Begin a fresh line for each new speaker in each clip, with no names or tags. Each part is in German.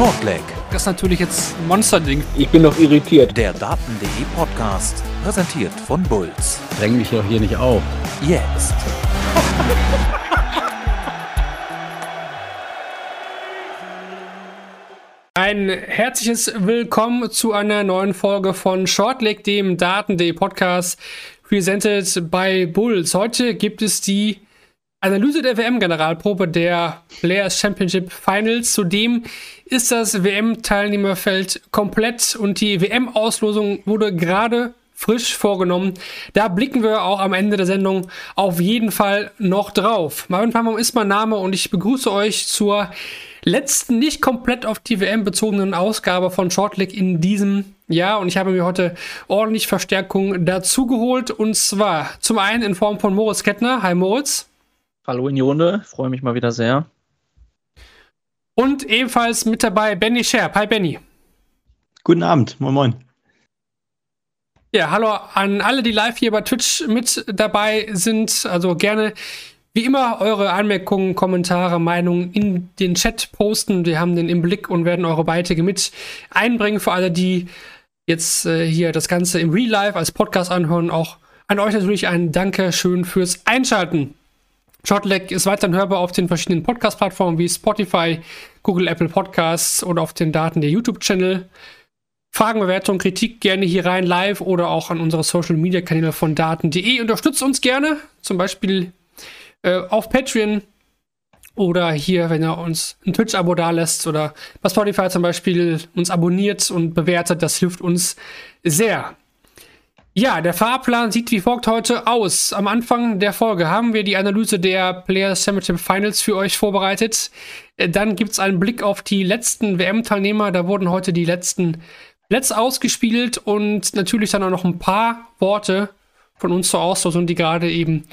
Shortleg.
Das ist natürlich jetzt ein Monsterding.
Ich bin noch irritiert.
Der Daten.de Podcast, präsentiert von Bulls.
Dräng mich doch hier nicht auf.
Jetzt.
Ein herzliches Willkommen zu einer neuen Folge von Shortleg, dem Daten.de Podcast, presented by Bulls. Heute gibt es die Analyse der WM-Generalprobe der Players Championship Finals. Zudem ist das WM-Teilnehmerfeld komplett und die WM-Auslosung wurde gerade frisch vorgenommen. Da blicken wir auch am Ende der Sendung auf jeden Fall noch drauf. Marvin Pamon ist mein Name und ich begrüße euch zur letzten nicht komplett auf die WM bezogenen Ausgabe von Shortleg in diesem Jahr und ich habe mir heute ordentlich Verstärkung dazu geholt und zwar zum einen in Form von Moritz Kettner. Hi Moritz.
Hallo in die Runde, freue mich mal wieder sehr.
Und ebenfalls mit dabei Benny Scherp. Hi Benny.
Guten Abend, moin moin.
Ja, hallo an alle, die live hier bei Twitch mit dabei sind. Also gerne wie immer eure Anmerkungen, Kommentare, Meinungen in den Chat posten. Wir haben den im Blick und werden eure Beiträge mit einbringen. Für alle, die jetzt äh, hier das Ganze im Real Life als Podcast anhören, auch an euch natürlich ein Dankeschön fürs Einschalten. Shortleg ist weiterhin hörbar auf den verschiedenen Podcast-Plattformen wie Spotify, Google, Apple Podcasts oder auf den Daten der YouTube-Channel. Fragen, Bewertungen, Kritik gerne hier rein live oder auch an unsere Social Media Kanäle von daten.de. Unterstützt uns gerne, zum Beispiel äh, auf Patreon oder hier, wenn ihr uns ein Twitch-Abo da lässt oder bei Spotify zum Beispiel uns abonniert und bewertet. Das hilft uns sehr. Ja, der Fahrplan sieht wie folgt heute aus. Am Anfang der Folge haben wir die Analyse der Players Championship Finals für euch vorbereitet. Äh, dann gibt es einen Blick auf die letzten WM-Teilnehmer. Da wurden heute die letzten Plätze ausgespielt und natürlich dann auch noch ein paar Worte von uns zur Auslosung, die gerade eben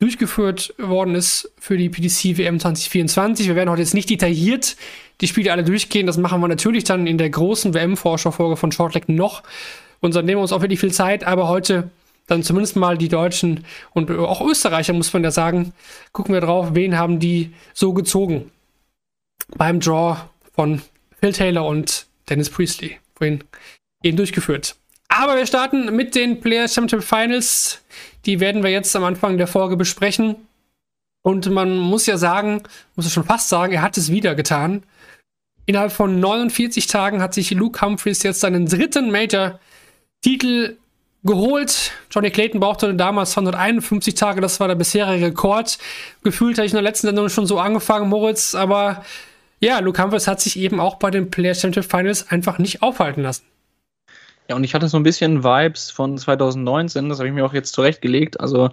durchgeführt worden ist für die PDC WM 2024. Wir werden heute jetzt nicht detailliert die Spiele alle durchgehen. Das machen wir natürlich dann in der großen WM-Vorschau-Folge von Shortleg noch. Und dann nehmen wir uns auch wirklich viel Zeit, aber heute dann zumindest mal die Deutschen und auch Österreicher, muss man ja sagen, gucken wir drauf, wen haben die so gezogen beim Draw von Phil Taylor und Dennis Priestley. Vorhin eben durchgeführt. Aber wir starten mit den Players Championship Finals. Die werden wir jetzt am Anfang der Folge besprechen. Und man muss ja sagen, muss ja schon fast sagen, er hat es wieder getan. Innerhalb von 49 Tagen hat sich Luke Humphreys jetzt seinen dritten Major Titel geholt. Johnny Clayton brauchte damals 151 Tage, das war der bisherige Rekord. Gefühlt habe ich in der letzten Sendung schon so angefangen, Moritz, aber ja, Luke Humphreys hat sich eben auch bei den Players Championship Finals einfach nicht aufhalten lassen.
Ja, und ich hatte so ein bisschen Vibes von 2019, das habe ich mir auch jetzt zurechtgelegt. Also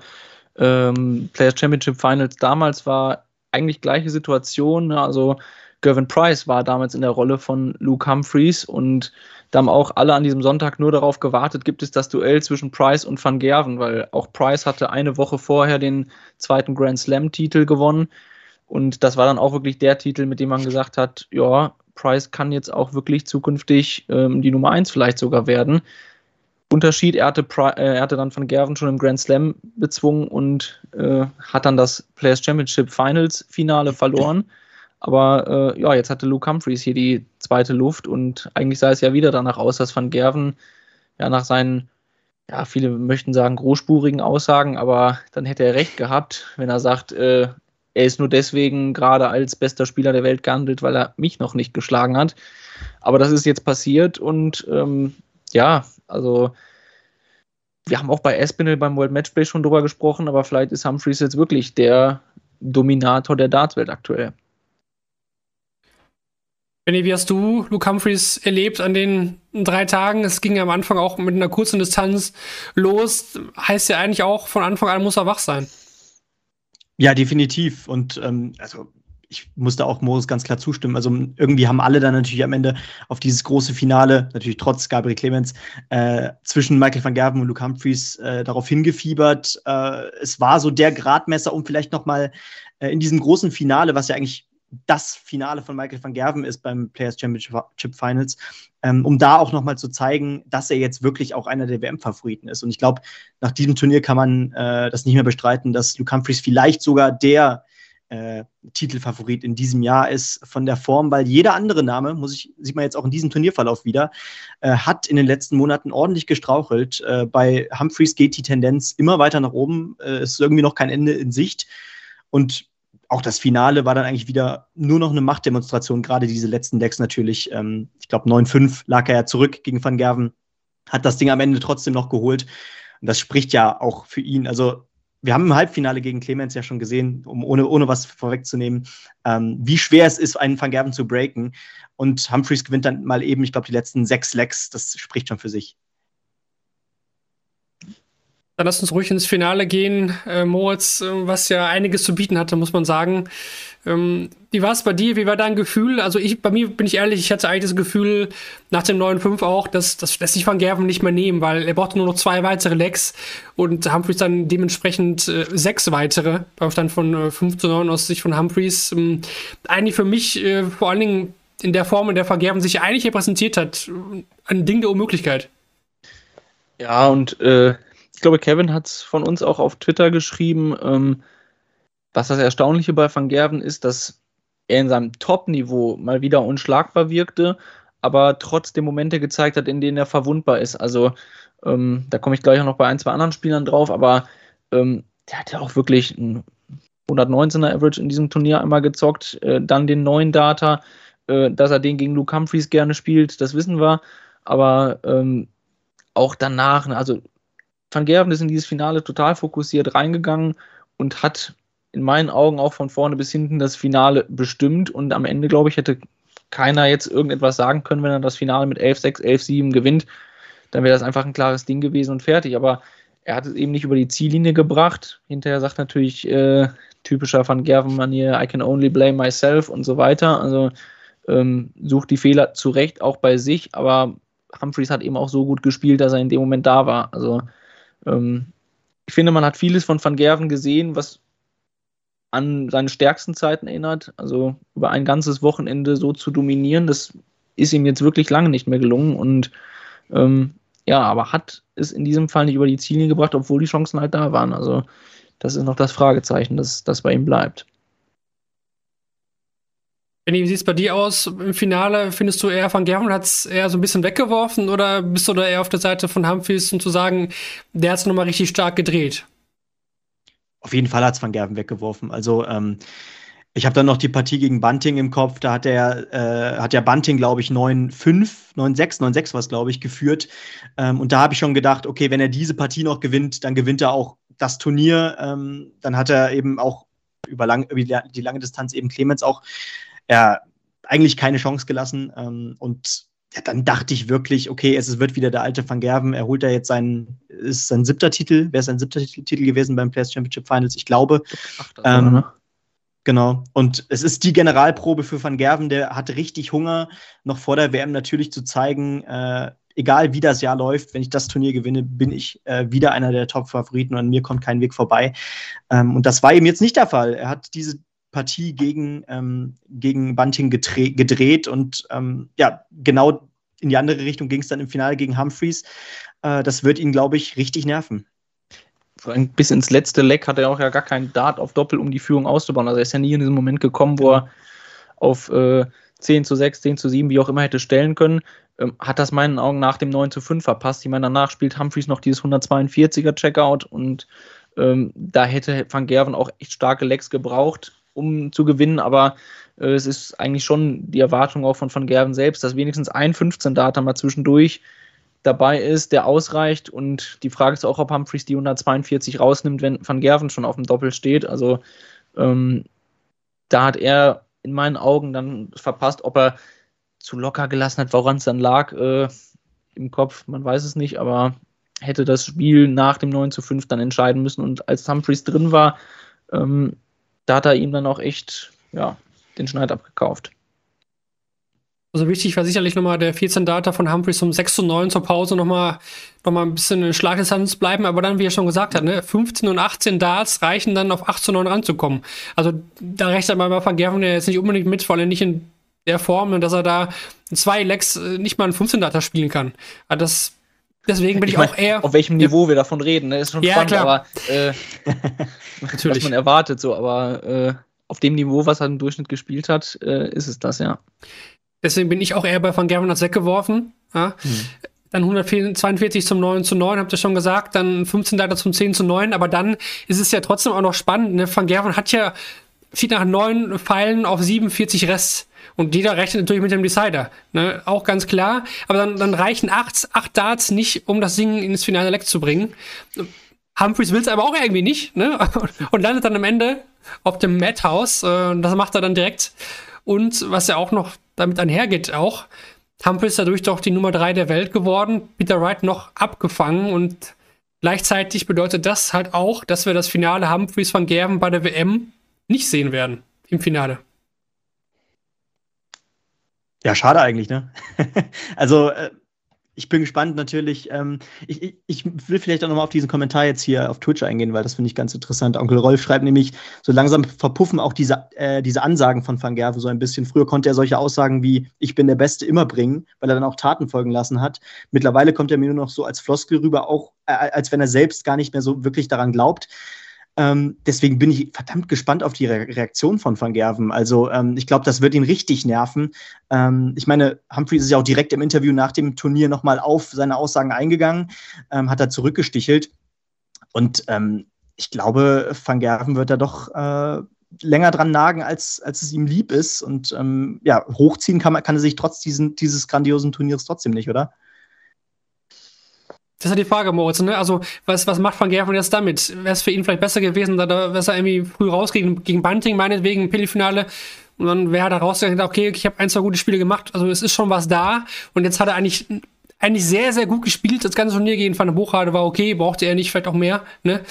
ähm, Players Championship Finals damals war eigentlich gleiche Situation. Ne? Also Gervin Price war damals in der Rolle von Luke Humphreys und da haben auch alle an diesem Sonntag nur darauf gewartet, gibt es das Duell zwischen Price und Van Gerven, weil auch Price hatte eine Woche vorher den zweiten Grand Slam-Titel gewonnen. Und das war dann auch wirklich der Titel, mit dem man gesagt hat, ja, Price kann jetzt auch wirklich zukünftig ähm, die Nummer 1 vielleicht sogar werden. Unterschied, er hatte, Pri äh, er hatte dann Van Gerven schon im Grand Slam bezwungen und äh, hat dann das Players Championship Finals Finale verloren. Aber äh, ja, jetzt hatte Luke Humphreys hier die zweite Luft und eigentlich sah es ja wieder danach aus, dass Van Gerven ja nach seinen, ja, viele möchten sagen, großspurigen Aussagen, aber dann hätte er recht gehabt, wenn er sagt, äh, er ist nur deswegen gerade als bester Spieler der Welt gehandelt, weil er mich noch nicht geschlagen hat. Aber das ist jetzt passiert und ähm, ja, also wir haben auch bei Espinel beim World Matchplay schon drüber gesprochen, aber vielleicht ist Humphreys jetzt wirklich der Dominator der Dartswelt aktuell.
Benny, wie hast du Luke Humphreys erlebt an den drei Tagen? Es ging ja am Anfang auch mit einer kurzen Distanz los. Heißt ja eigentlich auch, von Anfang an muss er wach sein.
Ja, definitiv. Und ähm, also ich musste auch Moritz ganz klar zustimmen. Also irgendwie haben alle dann natürlich am Ende auf dieses große Finale, natürlich trotz Gabriel Clemens, äh, zwischen Michael van Gerven und Luke Humphreys äh, darauf hingefiebert. Äh, es war so der Gradmesser, um vielleicht noch mal äh, in diesem großen Finale, was ja eigentlich das Finale von Michael van Gerven ist beim Players Championship Finals, ähm, um da auch nochmal zu zeigen, dass er jetzt wirklich auch einer der WM-Favoriten ist. Und ich glaube, nach diesem Turnier kann man äh, das nicht mehr bestreiten, dass Luke Humphreys vielleicht sogar der äh, Titelfavorit in diesem Jahr ist von der Form, weil jeder andere Name, muss ich, sieht man jetzt auch in diesem Turnierverlauf wieder, äh, hat in den letzten Monaten ordentlich gestrauchelt. Äh, bei Humphreys geht die Tendenz immer weiter nach oben. Äh, es ist irgendwie noch kein Ende in Sicht. Und auch das Finale war dann eigentlich wieder nur noch eine Machtdemonstration, gerade diese letzten Decks natürlich. Ähm, ich glaube, 9-5 lag er ja zurück gegen Van Gerven, hat das Ding am Ende trotzdem noch geholt. Und das spricht ja auch für ihn. Also, wir haben im Halbfinale gegen Clemens ja schon gesehen, um ohne, ohne was vorwegzunehmen, ähm, wie schwer es ist, einen Van Gerven zu breaken. Und Humphreys gewinnt dann mal eben, ich glaube, die letzten sechs Lecks. Das spricht schon für sich.
Dann lass uns ruhig ins Finale gehen, äh, Moritz, äh, was ja einiges zu bieten hatte, muss man sagen. Ähm, wie war es bei dir? Wie war dein Gefühl? Also ich, bei mir bin ich ehrlich, ich hatte eigentlich das Gefühl nach dem 9-5 auch, dass das lässt sich Van Gerven nicht mehr nehmen, weil er brauchte nur noch zwei weitere Lecks und Humphreys dann dementsprechend äh, sechs weitere beim Stand von äh, 5 zu 9 aus Sicht von Humphreys. Ähm, eigentlich für mich äh, vor allen Dingen in der Form, in der Van Gerven sich eigentlich repräsentiert hat, ein Ding der Unmöglichkeit.
Ja, und äh, glaube, Kevin hat es von uns auch auf Twitter geschrieben. Ähm, was das Erstaunliche bei Van Gerven ist, dass er in seinem Top-Niveau mal wieder unschlagbar wirkte, aber trotzdem Momente gezeigt hat, in denen er verwundbar ist. Also, ähm, da komme ich gleich auch noch bei ein, zwei anderen Spielern drauf, aber ähm, der hat ja auch wirklich ein 119er Average in diesem Turnier einmal gezockt, äh, dann den neuen Data, äh, dass er den gegen Luke Humphreys gerne spielt, das wissen wir, aber ähm, auch danach, ne, also Van Gerven ist in dieses Finale total fokussiert reingegangen und hat in meinen Augen auch von vorne bis hinten das Finale bestimmt. Und am Ende, glaube ich, hätte keiner jetzt irgendetwas sagen können, wenn er das Finale mit 11-6, 11-7 gewinnt. Dann wäre das einfach ein klares Ding gewesen und fertig. Aber er hat es eben nicht über die Ziellinie gebracht. Hinterher sagt natürlich äh, typischer Van Gerven-Manier, I can only blame myself und so weiter. Also ähm, sucht die Fehler zu Recht auch bei sich, aber Humphreys hat eben auch so gut gespielt, dass er in dem Moment da war. Also ich finde, man hat vieles von Van Gerven gesehen, was an seine stärksten Zeiten erinnert. Also über ein ganzes Wochenende so zu dominieren, das ist ihm jetzt wirklich lange nicht mehr gelungen. Und ähm, ja, aber hat es in diesem Fall nicht über die Ziellinie gebracht, obwohl die Chancen halt da waren. Also das ist noch das Fragezeichen, das, das bei ihm bleibt.
Benny, wie sieht es bei dir aus im Finale? Findest du eher Van Gerven hat es eher so ein bisschen weggeworfen oder bist du da eher auf der Seite von Humphries, um zu sagen, der hat es nochmal richtig stark gedreht?
Auf jeden Fall hat es Van Gerven weggeworfen. Also ähm, ich habe dann noch die Partie gegen Bunting im Kopf. Da hat der, äh, hat der Bunting, glaube ich, 9-5, 9-6, 9-6 was, glaube ich, geführt. Ähm, und da habe ich schon gedacht, okay, wenn er diese Partie noch gewinnt, dann gewinnt er auch das Turnier. Ähm, dann hat er eben auch über, lang, über die lange Distanz eben Clemens auch ja, eigentlich keine Chance gelassen. Ähm, und ja, dann dachte ich wirklich, okay, es wird wieder der alte Van Gerven. Er holt ja jetzt seinen, ist sein siebter Titel. Wäre sein siebter Titel gewesen beim Players Championship Finals? Ich glaube. Ach, ähm, ne? Genau. Und es ist die Generalprobe für Van Gerven. Der hatte richtig Hunger, noch vor der WM natürlich zu zeigen, äh, egal wie das Jahr läuft, wenn ich das Turnier gewinne, bin ich äh, wieder einer der Top-Favoriten und an mir kommt kein Weg vorbei. Ähm, und das war ihm jetzt nicht der Fall. Er hat diese Partie gegen, ähm, gegen Bunting gedreht und ähm, ja, genau in die andere Richtung ging es dann im Finale gegen Humphreys. Äh, das wird ihn, glaube ich, richtig nerven.
Bis ins letzte Leck hat er auch ja gar keinen Dart auf Doppel, um die Führung auszubauen. Also er ist ja nie in diesem Moment gekommen, wo er auf äh, 10 zu 6, 10 zu 7, wie auch immer hätte stellen können. Ähm, hat das meinen Augen nach dem 9 zu 5 verpasst. Ich meine, danach spielt Humphreys noch dieses 142er Checkout und ähm, da hätte Van Gerven auch echt starke Lecks gebraucht um zu gewinnen, aber äh, es ist eigentlich schon die Erwartung auch von Van Gerven selbst, dass wenigstens ein 15-Data mal zwischendurch dabei ist, der ausreicht. Und die Frage ist auch, ob Humphreys die 142 rausnimmt, wenn Van Gerven schon auf dem Doppel steht. Also ähm, da hat er in meinen Augen dann verpasst, ob er zu locker gelassen hat, woran es dann lag äh, im Kopf, man weiß es nicht, aber hätte das Spiel nach dem 9 zu 5 dann entscheiden müssen. Und als Humphreys drin war, ähm, da hat er ihm dann auch echt ja, den Schneid abgekauft.
Also wichtig war sicherlich nochmal der 14 Data von Humphreys um 6 zu 9 zur Pause nochmal noch mal ein bisschen in Schlagdistanz bleiben, aber dann, wie er schon gesagt hat, ne, 15 und 18 Darts reichen dann auf 8 zu 9 ranzukommen. Also da rechnet man bei Van Gerven ja jetzt nicht unbedingt mit, vor allem nicht in der Form, dass er da zwei Lecks äh, nicht mal einen 15 Data spielen kann. Also das Deswegen bin ich, ich mein, auch eher.
Auf welchem Niveau ja. wir davon reden, ne? ist schon ja, spannend, klar. aber äh, Natürlich. was man erwartet, so, aber äh, auf dem Niveau, was er im Durchschnitt gespielt hat, äh, ist es das, ja.
Deswegen bin ich auch eher bei Van Gerven als weggeworfen. Ja. Hm. Dann 142 zum 9 zu 9, habt ihr schon gesagt, dann 15 Leiter zum 10 zu 9, aber dann ist es ja trotzdem auch noch spannend. Ne? Van Gerven hat ja zieht nach neun Pfeilen auf 47 Rest. Und jeder rechnet natürlich mit dem Decider. Ne? Auch ganz klar. Aber dann, dann reichen acht, acht Darts nicht, um das Ding ins finale Leck zu bringen. Humphreys will es aber auch irgendwie nicht. Ne? Und landet dann am Ende auf dem Madhouse. Äh, das macht er dann direkt. Und was ja auch noch damit einhergeht, auch, Humphreys ist dadurch doch die Nummer drei der Welt geworden. Peter Wright noch abgefangen. Und gleichzeitig bedeutet das halt auch, dass wir das Finale Humphreys van Gerven bei der WM nicht sehen werden im Finale.
Ja, schade eigentlich, ne? also, äh, ich bin gespannt natürlich. Ähm, ich, ich, ich, will vielleicht auch nochmal auf diesen Kommentar jetzt hier auf Twitch eingehen, weil das finde ich ganz interessant. Onkel Rolf schreibt nämlich, so langsam verpuffen auch diese, äh, diese Ansagen von Van Gerven so ein bisschen. Früher konnte er solche Aussagen wie Ich bin der Beste immer bringen, weil er dann auch Taten folgen lassen hat. Mittlerweile kommt er mir nur noch so als Floskel rüber, auch äh, als wenn er selbst gar nicht mehr so wirklich daran glaubt. Ähm, deswegen bin ich verdammt gespannt auf die Re Reaktion von Van Gerven. Also ähm, ich glaube, das wird ihn richtig nerven. Ähm, ich meine, Humphreys ist ja auch direkt im Interview nach dem Turnier nochmal auf seine Aussagen eingegangen, ähm, hat er zurückgestichelt. Und ähm, ich glaube, Van Gerven wird da doch äh, länger dran nagen, als, als es ihm lieb ist. Und ähm, ja, hochziehen kann, kann er sich trotz diesen, dieses grandiosen Turniers trotzdem nicht, oder?
Das ist ja die Frage, Moritz, ne? Also, was, was macht Van Gerven jetzt damit? Wäre es für ihn vielleicht besser gewesen, da wäre er irgendwie früh raus gegen, gegen Bunting, meinetwegen im Pelli-Finale. Und dann wäre er da rausgegangen, okay, ich habe ein, zwei gute Spiele gemacht. Also, es ist schon was da. Und jetzt hat er eigentlich, eigentlich sehr, sehr gut gespielt. Das ganze Turnier gegen Van Buchade war okay, brauchte er nicht, vielleicht auch mehr, ne?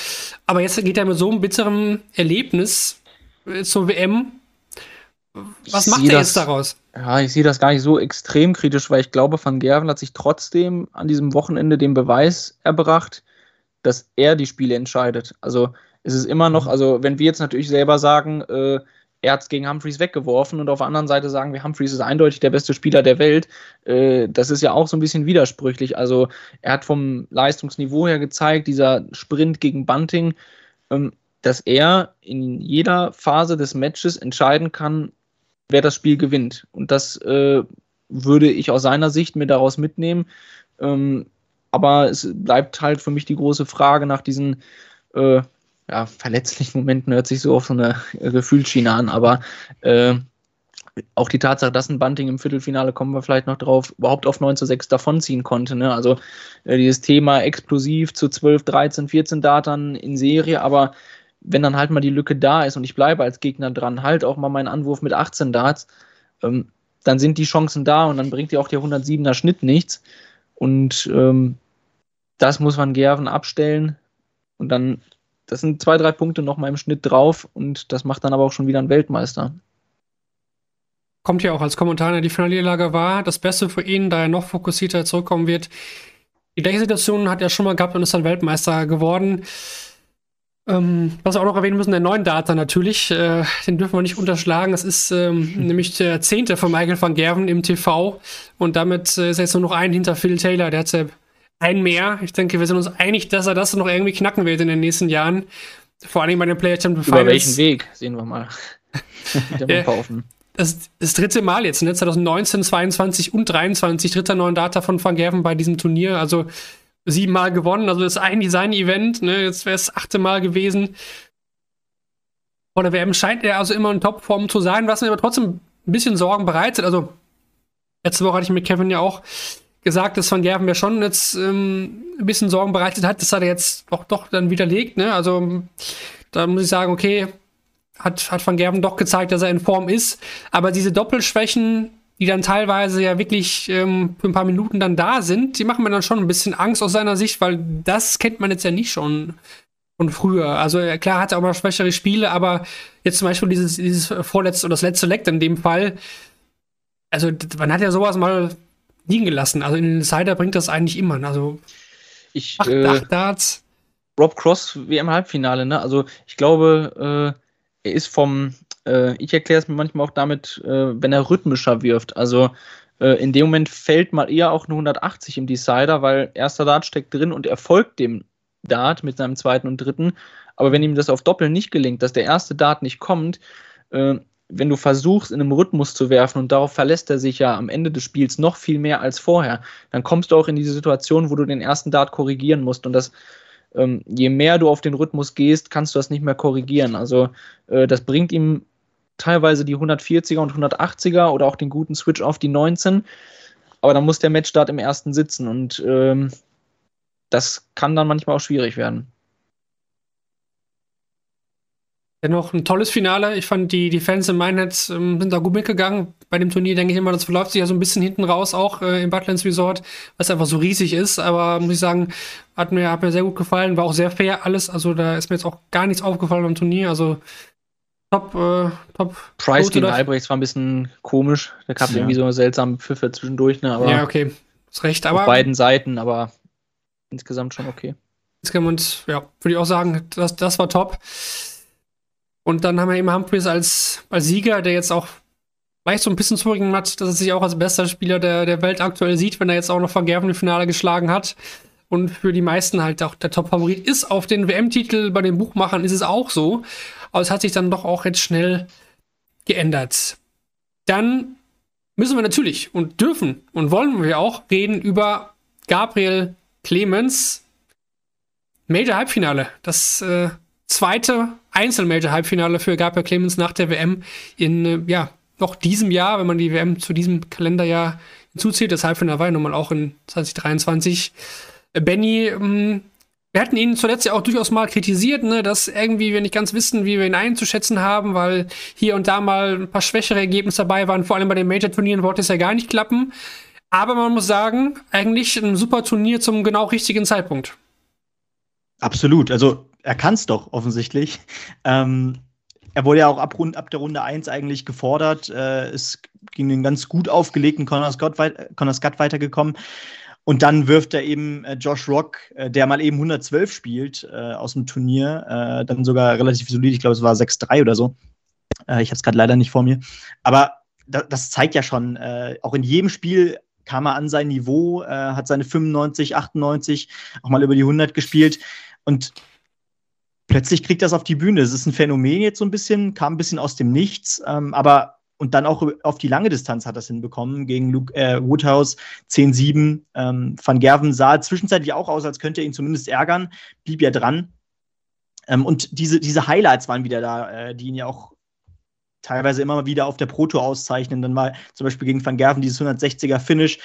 Aber jetzt geht er mit so einem bitteren Erlebnis äh, zur WM. Was macht er jetzt daraus?
Ja, ich sehe das gar nicht so extrem kritisch, weil ich glaube, Van Gerven hat sich trotzdem an diesem Wochenende den Beweis erbracht, dass er die Spiele entscheidet. Also es ist immer noch, mhm. also wenn wir jetzt natürlich selber sagen, äh, er hat es gegen Humphreys weggeworfen und auf der anderen Seite sagen wir, Humphreys ist eindeutig der beste Spieler der Welt. Äh, das ist ja auch so ein bisschen widersprüchlich. Also er hat vom Leistungsniveau her gezeigt, dieser Sprint gegen Bunting, ähm, dass er in jeder Phase des Matches entscheiden kann, wer das Spiel gewinnt. Und das äh, würde ich aus seiner Sicht mir daraus mitnehmen. Ähm, aber es bleibt halt für mich die große Frage nach diesen äh, ja, verletzlichen Momenten, hört sich so auf so eine Gefühlsschiene an, aber äh, auch die Tatsache, dass ein Bunting im Viertelfinale, kommen wir vielleicht noch drauf, überhaupt auf 9 zu 6 davonziehen konnte. Ne? Also äh, dieses Thema explosiv zu 12, 13, 14 Datern in Serie, aber wenn dann halt mal die Lücke da ist und ich bleibe als Gegner dran, halt auch mal meinen Anwurf mit 18 Darts, ähm, dann sind die Chancen da und dann bringt dir auch der 107er Schnitt nichts. Und ähm, das muss Van Gerven abstellen. Und dann, das sind zwei, drei Punkte noch mal im Schnitt drauf und das macht dann aber auch schon wieder einen Weltmeister.
Kommt ja auch als Kommentar, die Finalierlage war das Beste für ihn, da er noch fokussierter zurückkommen wird. Die gleiche Situation hat er schon mal gehabt und ist dann Weltmeister geworden. Ähm, was wir auch noch erwähnen müssen, der neuen Data natürlich, äh, den dürfen wir nicht unterschlagen. Das ist ähm, hm. nämlich der zehnte von Michael van Gerven im TV und damit äh, ist jetzt nur noch ein hinter Phil Taylor. Der hat ja ein mehr. Ich denke, wir sind uns einig, dass er das noch irgendwie knacken wird in den nächsten Jahren. Vor allem bei den Player Champion
Finals. Über welchen Weg, sehen wir mal.
das, das dritte Mal jetzt, ne? 2019, 22 und 23, dritter neuen Data von Van Gerven bei diesem Turnier. Also siebenmal gewonnen. Also das ist eigentlich sein Event. Ne? Jetzt wäre es achte Mal gewesen. Vor der WM scheint er also immer in Topform zu sein, was mir aber trotzdem ein bisschen Sorgen bereitet. Also letzte Woche hatte ich mit Kevin ja auch gesagt, dass Van Gerven mir schon jetzt ähm, ein bisschen Sorgen bereitet hat. Das hat er jetzt doch, doch dann widerlegt. Ne? Also da muss ich sagen, okay, hat, hat Van Gerven doch gezeigt, dass er in Form ist. Aber diese Doppelschwächen die dann teilweise ja wirklich ähm, für ein paar Minuten dann da sind, die machen mir dann schon ein bisschen Angst aus seiner Sicht, weil das kennt man jetzt ja nicht schon von früher. Also klar hat er auch mal schwächere Spiele, aber jetzt zum Beispiel dieses, dieses vorletzte oder das letzte Leck in dem Fall, also man hat ja sowas mal liegen gelassen. Also in den Insider bringt das eigentlich immer. Also
ich, acht, äh, acht Darts. Rob Cross WM-Halbfinale, ne? Also ich glaube, äh, er ist vom äh, ich erkläre es mir manchmal auch damit, äh, wenn er rhythmischer wirft. Also äh, in dem Moment fällt mal eher auch eine 180 im Decider, weil erster Dart steckt drin und er folgt dem Dart mit seinem zweiten und dritten. Aber wenn ihm das auf Doppel nicht gelingt, dass der erste Dart nicht kommt, äh, wenn du versuchst, in einem Rhythmus zu werfen und darauf verlässt er sich ja am Ende des Spiels noch viel mehr als vorher, dann kommst du auch in diese Situation, wo du den ersten Dart korrigieren musst. Und das, ähm, je mehr du auf den Rhythmus gehst, kannst du das nicht mehr korrigieren. Also äh, das bringt ihm teilweise die 140er und 180er oder auch den guten Switch auf die 19. Aber dann muss der Matchstart im ersten sitzen und ähm, das kann dann manchmal auch schwierig werden.
Dennoch ein tolles Finale. Ich fand, die, die Fans in Minehead ähm, sind da gut mitgegangen. Bei dem Turnier denke ich immer, das verläuft sich ja so ein bisschen hinten raus, auch äh, im Butlins Resort, was einfach so riesig ist. Aber muss ich sagen, hat mir, hat mir sehr gut gefallen. War auch sehr fair alles. Also da ist mir jetzt auch gar nichts aufgefallen beim Turnier. Also top, äh, top.
Price gegen Albrechts war ein bisschen komisch. Da gab es ja. irgendwie so seltsame Pfiffe zwischendurch. Ne?
Aber ja, okay. Ist recht. Aber
auf beiden Seiten, aber insgesamt schon okay.
Insgesamt, ja, würde ich auch sagen, das, das war top. Und dann haben wir eben Humphreys als, als Sieger, der jetzt auch vielleicht so ein bisschen zurückgegeben hat, dass er sich auch als bester Spieler der, der Welt aktuell sieht, wenn er jetzt auch noch im Finale geschlagen hat. Und für die meisten halt auch der Top-Favorit ist auf den WM-Titel. Bei den Buchmachern ist es auch so. Aber es hat sich dann doch auch jetzt schnell geändert. Dann müssen wir natürlich und dürfen und wollen wir auch reden über Gabriel Clemens. Major Halbfinale. Das äh, zweite Einzel-Major-Halbfinale für Gabriel Clemens nach der WM in, äh, ja, noch diesem Jahr, wenn man die WM zu diesem Kalenderjahr hinzuzieht. Das Halbfinale war ja nun mal auch in 2023. Äh, Benny, ähm, wir hatten ihn zuletzt ja auch durchaus mal kritisiert, ne, dass irgendwie wir nicht ganz wissen, wie wir ihn einzuschätzen haben, weil hier und da mal ein paar schwächere Ergebnisse dabei waren. Vor allem bei den Major-Turnieren wollte es ja gar nicht klappen. Aber man muss sagen, eigentlich ein super Turnier zum genau richtigen Zeitpunkt.
Absolut. Also er kann es doch offensichtlich. Ähm, er wurde ja auch ab, ab der Runde 1 eigentlich gefordert, äh, ist gegen den ganz gut aufgelegten Connor Scott, Connor Scott weitergekommen. Und dann wirft er eben äh, Josh Rock, äh, der mal eben 112 spielt äh, aus dem Turnier, äh, dann sogar relativ solid, ich glaube, es war 6-3 oder so. Äh, ich habe es gerade leider nicht vor mir. Aber da, das zeigt ja schon, auch in jedem Spiel kam er an sein Niveau, hat seine 95, 98, auch mal über die 100 gespielt. Und plötzlich kriegt das auf die Bühne. Es ist ein Phänomen jetzt so ein bisschen, kam ein bisschen aus dem Nichts, ähm, aber und dann auch auf die lange Distanz hat das hinbekommen gegen Luke, äh, Woodhouse 10-7. Ähm, Van Gerven sah zwischenzeitlich auch aus, als könnte er ihn zumindest ärgern, blieb ja dran. Ähm, und diese, diese Highlights waren wieder da, äh, die ihn ja auch teilweise immer mal wieder auf der Proto auszeichnen. Dann war zum Beispiel gegen Van Gerven dieses 160er Finish.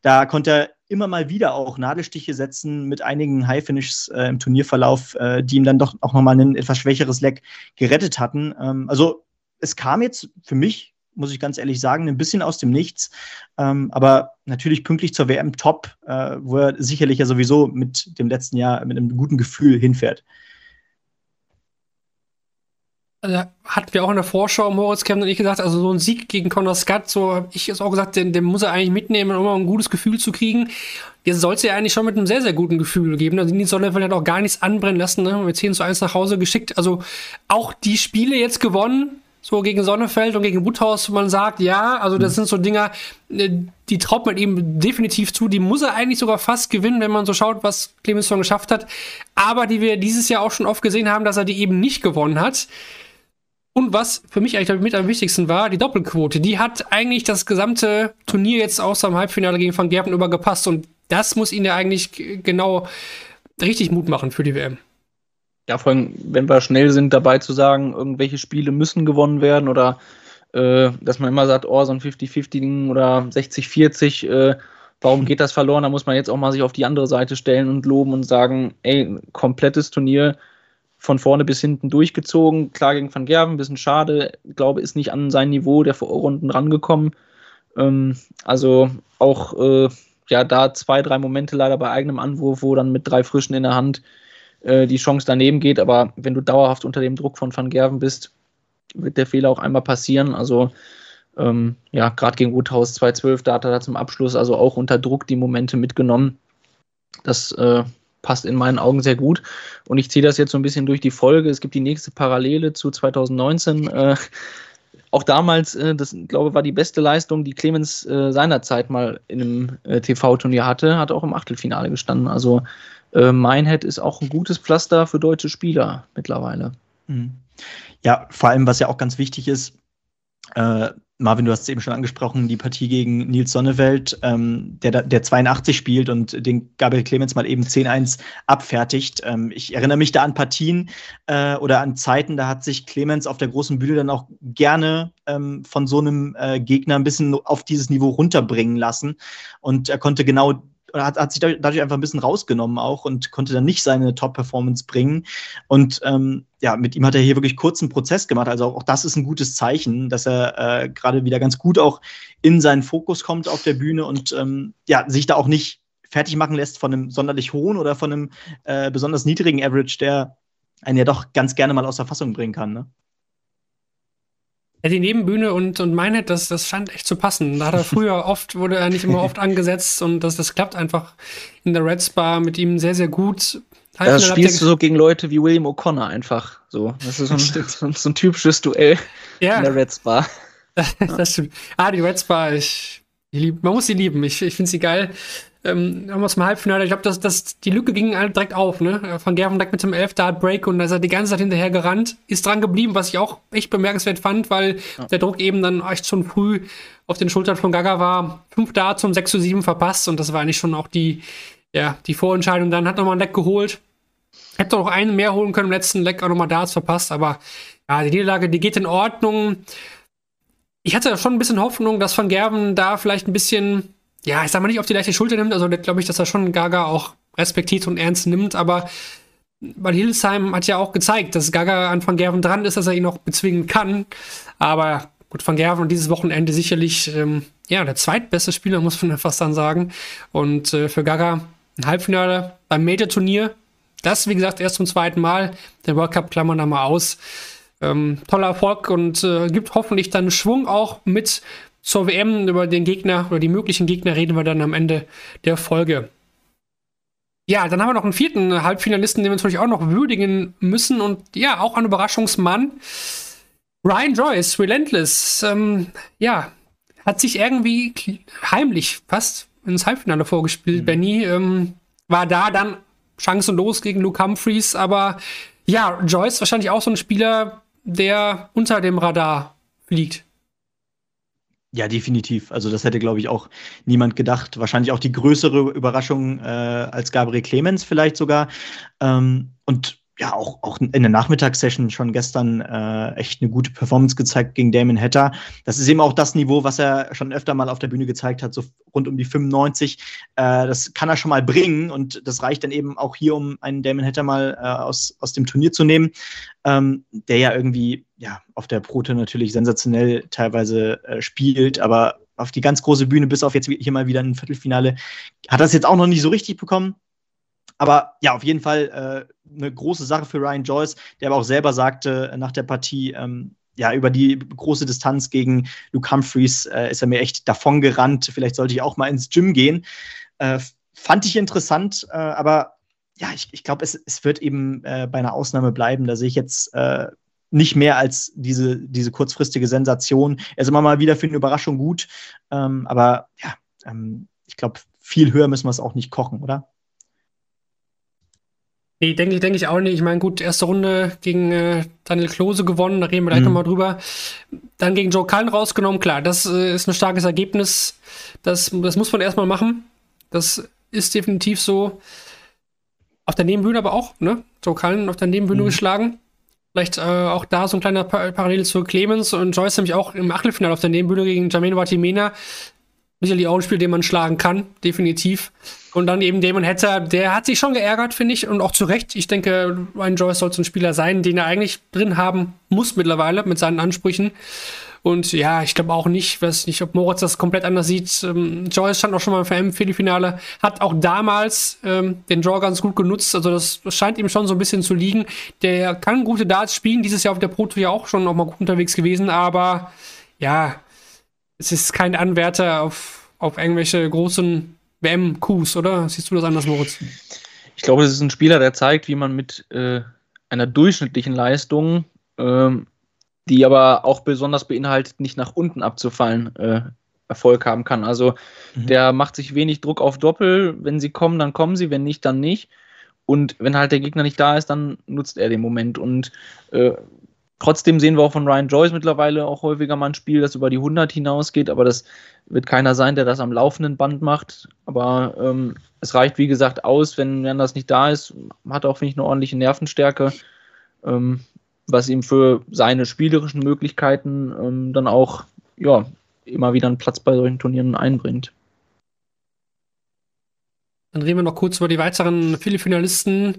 Da konnte er immer mal wieder auch Nadelstiche setzen mit einigen High Finishes äh, im Turnierverlauf, äh, die ihm dann doch auch nochmal ein etwas schwächeres Leck gerettet hatten. Ähm, also es kam jetzt für mich, muss ich ganz ehrlich sagen, ein bisschen aus dem Nichts. Ähm, aber natürlich pünktlich zur WM top, äh, wo er sicherlich ja sowieso mit dem letzten Jahr mit einem guten Gefühl hinfährt
also hatten wir auch in der Vorschau, Moritz Kemp und ich gesagt, also so ein Sieg gegen Conor Scott, so habe ich es auch gesagt, den, den muss er eigentlich mitnehmen, um ein gutes Gefühl zu kriegen. Jetzt soll es ja eigentlich schon mit einem sehr, sehr guten Gefühl geben. Also die Sonnenfeld hat auch gar nichts anbrennen lassen, ne? mit 10 zu 1 nach Hause geschickt. Also auch die Spiele jetzt gewonnen, so gegen Sonnefeld und gegen Wuthaus, wo man sagt, ja, also das mhm. sind so Dinger, äh, die traut man ihm definitiv zu. Die muss er eigentlich sogar fast gewinnen, wenn man so schaut, was Clemens schon geschafft hat. Aber die wir dieses Jahr auch schon oft gesehen haben, dass er die eben nicht gewonnen hat. Und was für mich eigentlich mit am wichtigsten war, die Doppelquote. Die hat eigentlich das gesamte Turnier jetzt außer im Halbfinale gegen Van Gerben übergepasst. Und das muss ihn ja eigentlich genau richtig Mut machen für die WM.
Ja, vor allem, wenn wir schnell sind, dabei zu sagen, irgendwelche Spiele müssen gewonnen werden oder äh, dass man immer sagt, oh, so ein 50-50 oder 60-40, äh, warum geht das verloren? Da muss man jetzt auch mal sich auf die andere Seite stellen und loben und sagen, ey, komplettes Turnier, von vorne bis hinten durchgezogen. Klar gegen Van Gerven, ein bisschen schade. Ich glaube, ist nicht an sein Niveau der Vorrunden rangekommen. Ähm, also auch äh, ja, da zwei, drei Momente leider bei eigenem Anwurf, wo dann mit drei Frischen in der Hand äh, die Chance daneben geht. Aber wenn du dauerhaft unter dem Druck von Van Gerven bist, wird der Fehler auch einmal passieren. Also ähm, ja, gerade gegen Woodhouse 2-12, da hat er zum Abschluss also auch unter Druck die Momente mitgenommen. Das äh, passt in meinen Augen sehr gut. Und ich ziehe das jetzt so ein bisschen durch die Folge. Es gibt die nächste Parallele zu 2019. Äh, auch damals, äh, das glaube war die beste Leistung, die Clemens äh, seinerzeit mal in einem TV-Turnier hatte, hat auch im Achtelfinale gestanden. Also äh, Minehead ist auch ein gutes Pflaster für deutsche Spieler mittlerweile.
Mhm. Ja, vor allem, was ja auch ganz wichtig ist, äh, Marvin, du hast es eben schon angesprochen, die Partie gegen Nils Sonneveld, ähm, der, der 82 spielt und den Gabriel Clemens mal eben 10-1 abfertigt. Ähm, ich erinnere mich da an Partien äh, oder an Zeiten, da hat sich Clemens auf der großen Bühne dann auch gerne ähm, von so einem äh, Gegner ein bisschen auf dieses Niveau runterbringen lassen. Und er konnte genau oder hat, hat sich dadurch einfach ein bisschen rausgenommen auch und konnte dann nicht seine Top-Performance bringen. Und ähm, ja, mit ihm hat er hier wirklich kurzen Prozess gemacht. Also auch, auch das ist ein gutes Zeichen, dass er äh, gerade wieder ganz gut auch in seinen Fokus kommt auf der Bühne und ähm, ja, sich da auch nicht fertig machen lässt von einem sonderlich hohen oder von einem äh, besonders niedrigen Average, der einen ja doch ganz gerne mal aus der Fassung bringen kann. Ne?
Ja, die Nebenbühne und, und Minehead, das, das scheint echt zu passen. Da hat er früher oft, wurde er nicht immer oft angesetzt und das, das klappt einfach in der Red Spa mit ihm sehr, sehr gut.
Halt das spielst du so gegen Leute wie William O'Connor einfach. So, das ist so ein, so ein, so ein typisches Duell ja. in der Red Spa.
das stimmt. Ah, die Red Spa, ich, ich lieb, man muss sie lieben. Ich, ich finde sie geil ähm, haben wir zum Halbfinale. Ich glaube, dass das, die Lücke ging direkt auf, ne? Van Gerven direkt mit dem 11 Dart Break und da ist er die ganze Zeit hinterher gerannt, ist dran geblieben, was ich auch echt bemerkenswert fand, weil ja. der Druck eben dann echt schon früh auf den Schultern von Gaga war. Fünf Darts und 6 zu 7 verpasst und das war eigentlich schon auch die, ja, die Vorentscheidung. Dann hat nochmal ein Leck geholt. Hätte noch einen mehr holen können im letzten Leck, auch nochmal Darts verpasst, aber ja, die Niederlage, die geht in Ordnung. Ich hatte schon ein bisschen Hoffnung, dass Van Gerven da vielleicht ein bisschen ja, ich sag mal nicht auf die leichte Schulter nimmt, also glaube ich, dass er schon Gaga auch respektiert und ernst nimmt, aber weil Hildesheim hat ja auch gezeigt, dass Gaga an Van Gerven dran ist, dass er ihn noch bezwingen kann. Aber gut, Van Gerven und dieses Wochenende sicherlich ähm, ja, der zweitbeste Spieler, muss man fast dann sagen. Und äh, für Gaga ein Halbfinale beim Major-Turnier. Das, wie gesagt, erst zum zweiten Mal. Der World Cup klammern da mal aus. Ähm, toller Erfolg und äh, gibt hoffentlich dann Schwung auch mit zur WM. Über den Gegner oder die möglichen Gegner reden wir dann am Ende der Folge. Ja, dann haben wir noch einen vierten Halbfinalisten, den wir natürlich auch noch würdigen müssen. Und ja, auch ein Überraschungsmann. Ryan Joyce, Relentless. Ähm, ja, hat sich irgendwie heimlich fast ins Halbfinale vorgespielt. Mhm. Benny ähm, war da dann chancenlos gegen Luke Humphreys. Aber ja, Joyce wahrscheinlich auch so ein Spieler, der unter dem Radar fliegt.
Ja, definitiv. Also das hätte, glaube ich, auch niemand gedacht. Wahrscheinlich auch die größere Überraschung äh, als Gabriel Clemens vielleicht sogar. Ähm, und ja, auch, auch in der Nachmittagssession schon gestern äh, echt eine gute Performance gezeigt gegen Damon Hatter. Das ist eben auch das Niveau, was er schon öfter mal auf der Bühne gezeigt hat, so rund um die 95. Äh, das kann er schon mal bringen und das reicht dann eben auch hier, um einen Damon Hatter mal äh, aus, aus dem Turnier zu nehmen, ähm, der ja irgendwie ja, auf der Prote natürlich sensationell teilweise äh, spielt, aber auf die ganz große Bühne, bis auf jetzt hier mal wieder ein Viertelfinale, hat das jetzt auch noch nicht so richtig bekommen. Aber ja, auf jeden Fall äh, eine große Sache für Ryan Joyce, der aber auch selber sagte äh, nach der Partie, ähm, ja, über die große Distanz gegen Luke Humphreys äh, ist er mir echt davon gerannt. Vielleicht sollte ich auch mal ins Gym gehen. Äh, fand ich interessant, äh, aber ja, ich, ich glaube, es, es wird eben äh, bei einer Ausnahme bleiben. Da sehe ich jetzt nicht mehr als diese, diese kurzfristige Sensation. Er ist immer mal wieder für eine Überraschung gut, ähm, aber ja, ähm, ich glaube, viel höher müssen wir es auch nicht kochen, oder?
Nee, denke denk ich auch nicht. Ich meine, gut, erste Runde gegen äh, Daniel Klose gewonnen, da reden wir gleich mhm. nochmal drüber. Dann gegen Joe Cullen rausgenommen, klar, das äh, ist ein starkes Ergebnis. Das, das muss man erstmal machen. Das ist definitiv so. Auf der Nebenbühne aber auch, ne? Joe Cullen auf der Nebenbühne mhm. geschlagen. Vielleicht äh, auch da so ein kleiner pa Parallel zu Clemens und Joyce nämlich auch im Achtelfinale auf der Nebenbühne gegen Jermaine Vatimena sicherlich auch ein Spiel, den man schlagen kann, definitiv. Und dann eben Damon Hatter, der hat sich schon geärgert, finde ich, und auch zu Recht. Ich denke, Ryan Joyce soll so ein Spieler sein, den er eigentlich drin haben muss mittlerweile mit seinen Ansprüchen. Und ja, ich glaube auch nicht, weiß nicht, ob Moritz das komplett anders sieht. Ähm, Joyce stand auch schon mal im Viertelfinale, hat auch damals ähm, den Draw ganz gut genutzt. Also das, das, scheint ihm schon so ein bisschen zu liegen. Der kann gute Darts spielen, dieses Jahr auf der Pro Tour ja auch schon noch mal gut unterwegs gewesen, aber ja, es ist kein Anwärter auf, auf irgendwelche großen WM-Coups, oder? Siehst du das anders, Moritz?
Ich glaube, es ist ein Spieler, der zeigt, wie man mit äh, einer durchschnittlichen Leistung, ähm, die aber auch besonders beinhaltet, nicht nach unten abzufallen, äh, Erfolg haben kann. Also mhm. der macht sich wenig Druck auf Doppel. Wenn sie kommen, dann kommen sie, wenn nicht, dann nicht. Und wenn halt der Gegner nicht da ist, dann nutzt er den Moment. Und äh, trotzdem sehen wir auch von Ryan Joyce mittlerweile auch häufiger mal ein Spiel, das über die 100 hinausgeht, aber das wird keiner sein, der das am laufenden Band macht. Aber ähm, es reicht, wie gesagt, aus, wenn, das nicht da ist. Hat auch, finde ich, eine ordentliche Nervenstärke, ähm, was ihm für seine spielerischen Möglichkeiten ähm, dann auch ja, immer wieder einen Platz bei solchen Turnieren einbringt.
Dann reden wir noch kurz über die weiteren Philly-Finalisten.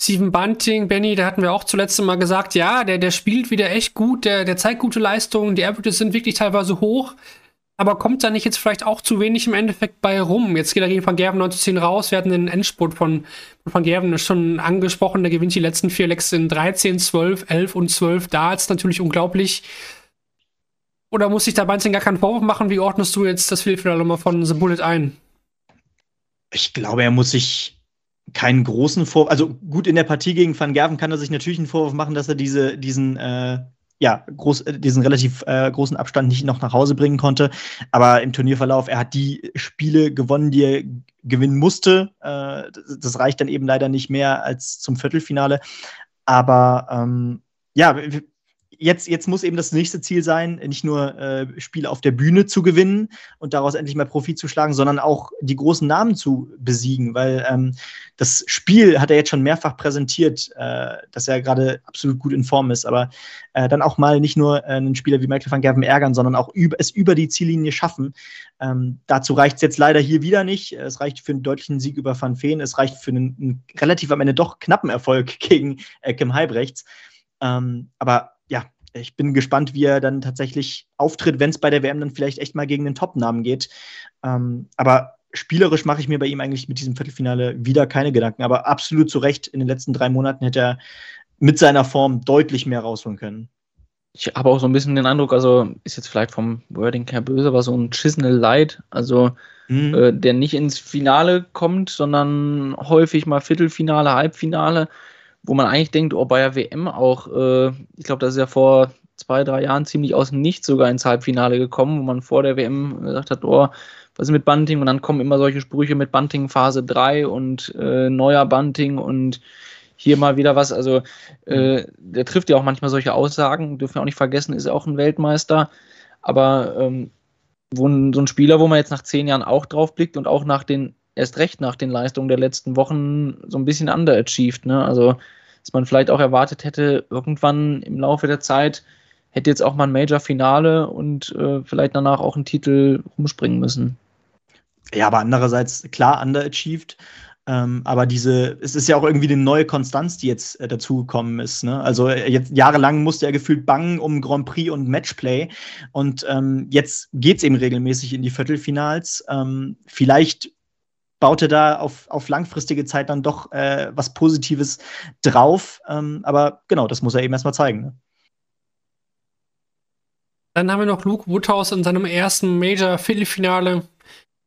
Steven Bunting, Benny, da hatten wir auch zuletzt mal gesagt, ja, der, der spielt wieder echt gut, der, der zeigt gute Leistungen, die Averages sind wirklich teilweise hoch, aber kommt da nicht jetzt vielleicht auch zu wenig im Endeffekt bei rum? Jetzt geht er gegen Van Gerven 9 zu 10 raus, wir hatten den Endspurt von Van Gerven schon angesprochen, der gewinnt die letzten vier Lecks in 13, 12, 11 und 12 Da ist natürlich unglaublich. Oder muss sich da Bunting gar keinen Vorwurf machen? Wie ordnest du jetzt das mal von The Bullet ein?
Ich glaube, er muss sich keinen großen Vorwurf, also gut in der Partie gegen Van Gerven kann er sich natürlich einen Vorwurf machen, dass er diese, diesen, äh, ja, groß, diesen relativ äh, großen Abstand nicht noch nach Hause bringen konnte. Aber im Turnierverlauf, er hat die Spiele gewonnen, die er gewinnen musste. Äh, das, das reicht dann eben leider nicht mehr als zum Viertelfinale. Aber ähm, ja, jetzt, jetzt muss eben das nächste Ziel sein, nicht nur äh, Spiele auf der Bühne zu gewinnen und daraus endlich mal Profit zu schlagen, sondern auch die großen Namen zu besiegen, weil ähm, das Spiel hat er jetzt schon mehrfach präsentiert, äh, dass er gerade absolut gut in Form ist, aber äh, dann auch mal nicht nur äh, einen Spieler wie Michael van Gerven ärgern, sondern auch über, es über die Ziellinie schaffen. Ähm, dazu reicht es jetzt leider hier wieder nicht. Es reicht für einen deutlichen Sieg über Van Feen, es reicht für einen, einen relativ am Ende doch knappen Erfolg gegen äh, Kim Halbrechts. Ähm, aber ich bin gespannt, wie er dann tatsächlich auftritt, wenn es bei der WM dann vielleicht echt mal gegen den Top-Namen geht. Ähm, aber spielerisch mache ich mir bei ihm eigentlich mit diesem Viertelfinale wieder keine Gedanken. Aber absolut zu Recht, in den letzten drei Monaten hätte er mit seiner Form deutlich mehr rausholen können.
Ich habe auch so ein bisschen den Eindruck, also ist jetzt vielleicht vom Wording her böse, aber so ein Chisnell Light, also mhm. äh, der nicht ins Finale kommt, sondern häufig mal Viertelfinale, Halbfinale wo man eigentlich denkt, oh, bei der WM auch, äh, ich glaube, das ist ja vor zwei, drei Jahren ziemlich aus dem Nichts sogar ins Halbfinale gekommen, wo man vor der WM gesagt hat, oh, was ist mit Bunting? Und dann kommen immer solche Sprüche mit Bunting Phase 3 und äh, neuer Bunting und hier mal wieder was. Also äh, der trifft ja auch manchmal solche Aussagen, dürfen wir auch nicht vergessen, ist auch ein Weltmeister. Aber ähm, wo ein, so ein Spieler, wo man jetzt nach zehn Jahren auch drauf blickt und auch nach den erst recht nach den Leistungen der letzten Wochen so ein bisschen underachieved. Ne? Also, dass man vielleicht auch erwartet hätte, irgendwann im Laufe der Zeit hätte jetzt auch mal ein Major-Finale und äh, vielleicht danach auch einen Titel rumspringen müssen.
Ja, aber andererseits, klar, underachieved. Ähm, aber diese, es ist ja auch irgendwie eine neue Konstanz, die jetzt äh, dazugekommen ist. Ne? Also äh, jetzt jahrelang musste er gefühlt bangen um Grand Prix und Matchplay. Und ähm, jetzt geht es eben regelmäßig in die Viertelfinals. Ähm, vielleicht baute da auf, auf langfristige Zeit dann doch äh, was Positives drauf. Ähm, aber genau, das muss er eben erstmal zeigen. Ne?
Dann haben wir noch Luke Woodhouse in seinem ersten Major-Viertelfinale.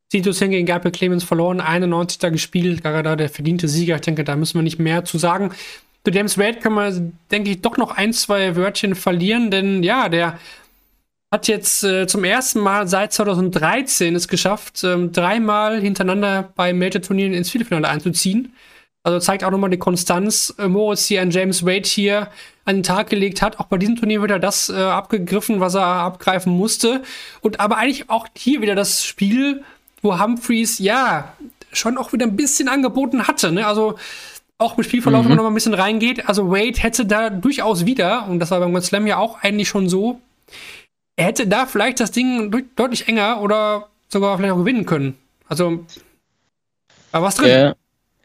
Titus hin gegen Gabriel Clemens verloren, 91. gespielt, gerade der verdiente Sieger. Ich denke, da müssen wir nicht mehr zu sagen. Zu James Wade können wir, denke ich, doch noch ein, zwei Wörtchen verlieren, denn ja, der hat jetzt äh, zum ersten Mal seit 2013 es geschafft, ähm, dreimal hintereinander bei Major-Turnieren ins Viertelfinale einzuziehen. Also zeigt auch nochmal die Konstanz, äh, Moritz hier an James Wade hier an den Tag gelegt hat. Auch bei diesem Turnier wird er das äh, abgegriffen, was er abgreifen musste. Und aber eigentlich auch hier wieder das Spiel, wo Humphreys ja schon auch wieder ein bisschen angeboten hatte. Ne? Also auch im Spielverlauf mhm. noch mal ein bisschen reingeht. Also Wade hätte da durchaus wieder, und das war beim Grand Slam ja auch eigentlich schon so, er hätte da vielleicht das Ding deutlich enger oder sogar vielleicht auch gewinnen können. Also, aber was drin?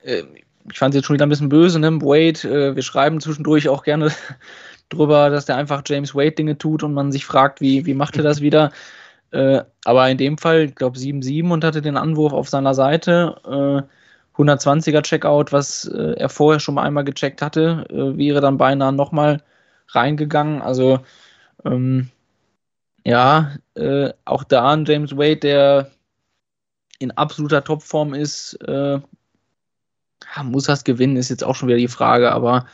Äh, ich fand es jetzt schon wieder ein bisschen böse, ne? Wade, äh, wir schreiben zwischendurch auch gerne drüber, dass der einfach James Wade Dinge tut und man sich fragt, wie, wie macht er das wieder? Äh, aber in dem Fall, ich glaube 7-7 und hatte den Anwurf auf seiner Seite. 120er äh, Checkout, was äh, er vorher schon mal einmal gecheckt hatte, äh, wäre dann beinahe nochmal reingegangen. Also ähm, ja, äh, auch da ein James Wade, der in absoluter Topform ist, äh, muss das gewinnen, ist jetzt auch schon wieder die Frage, aber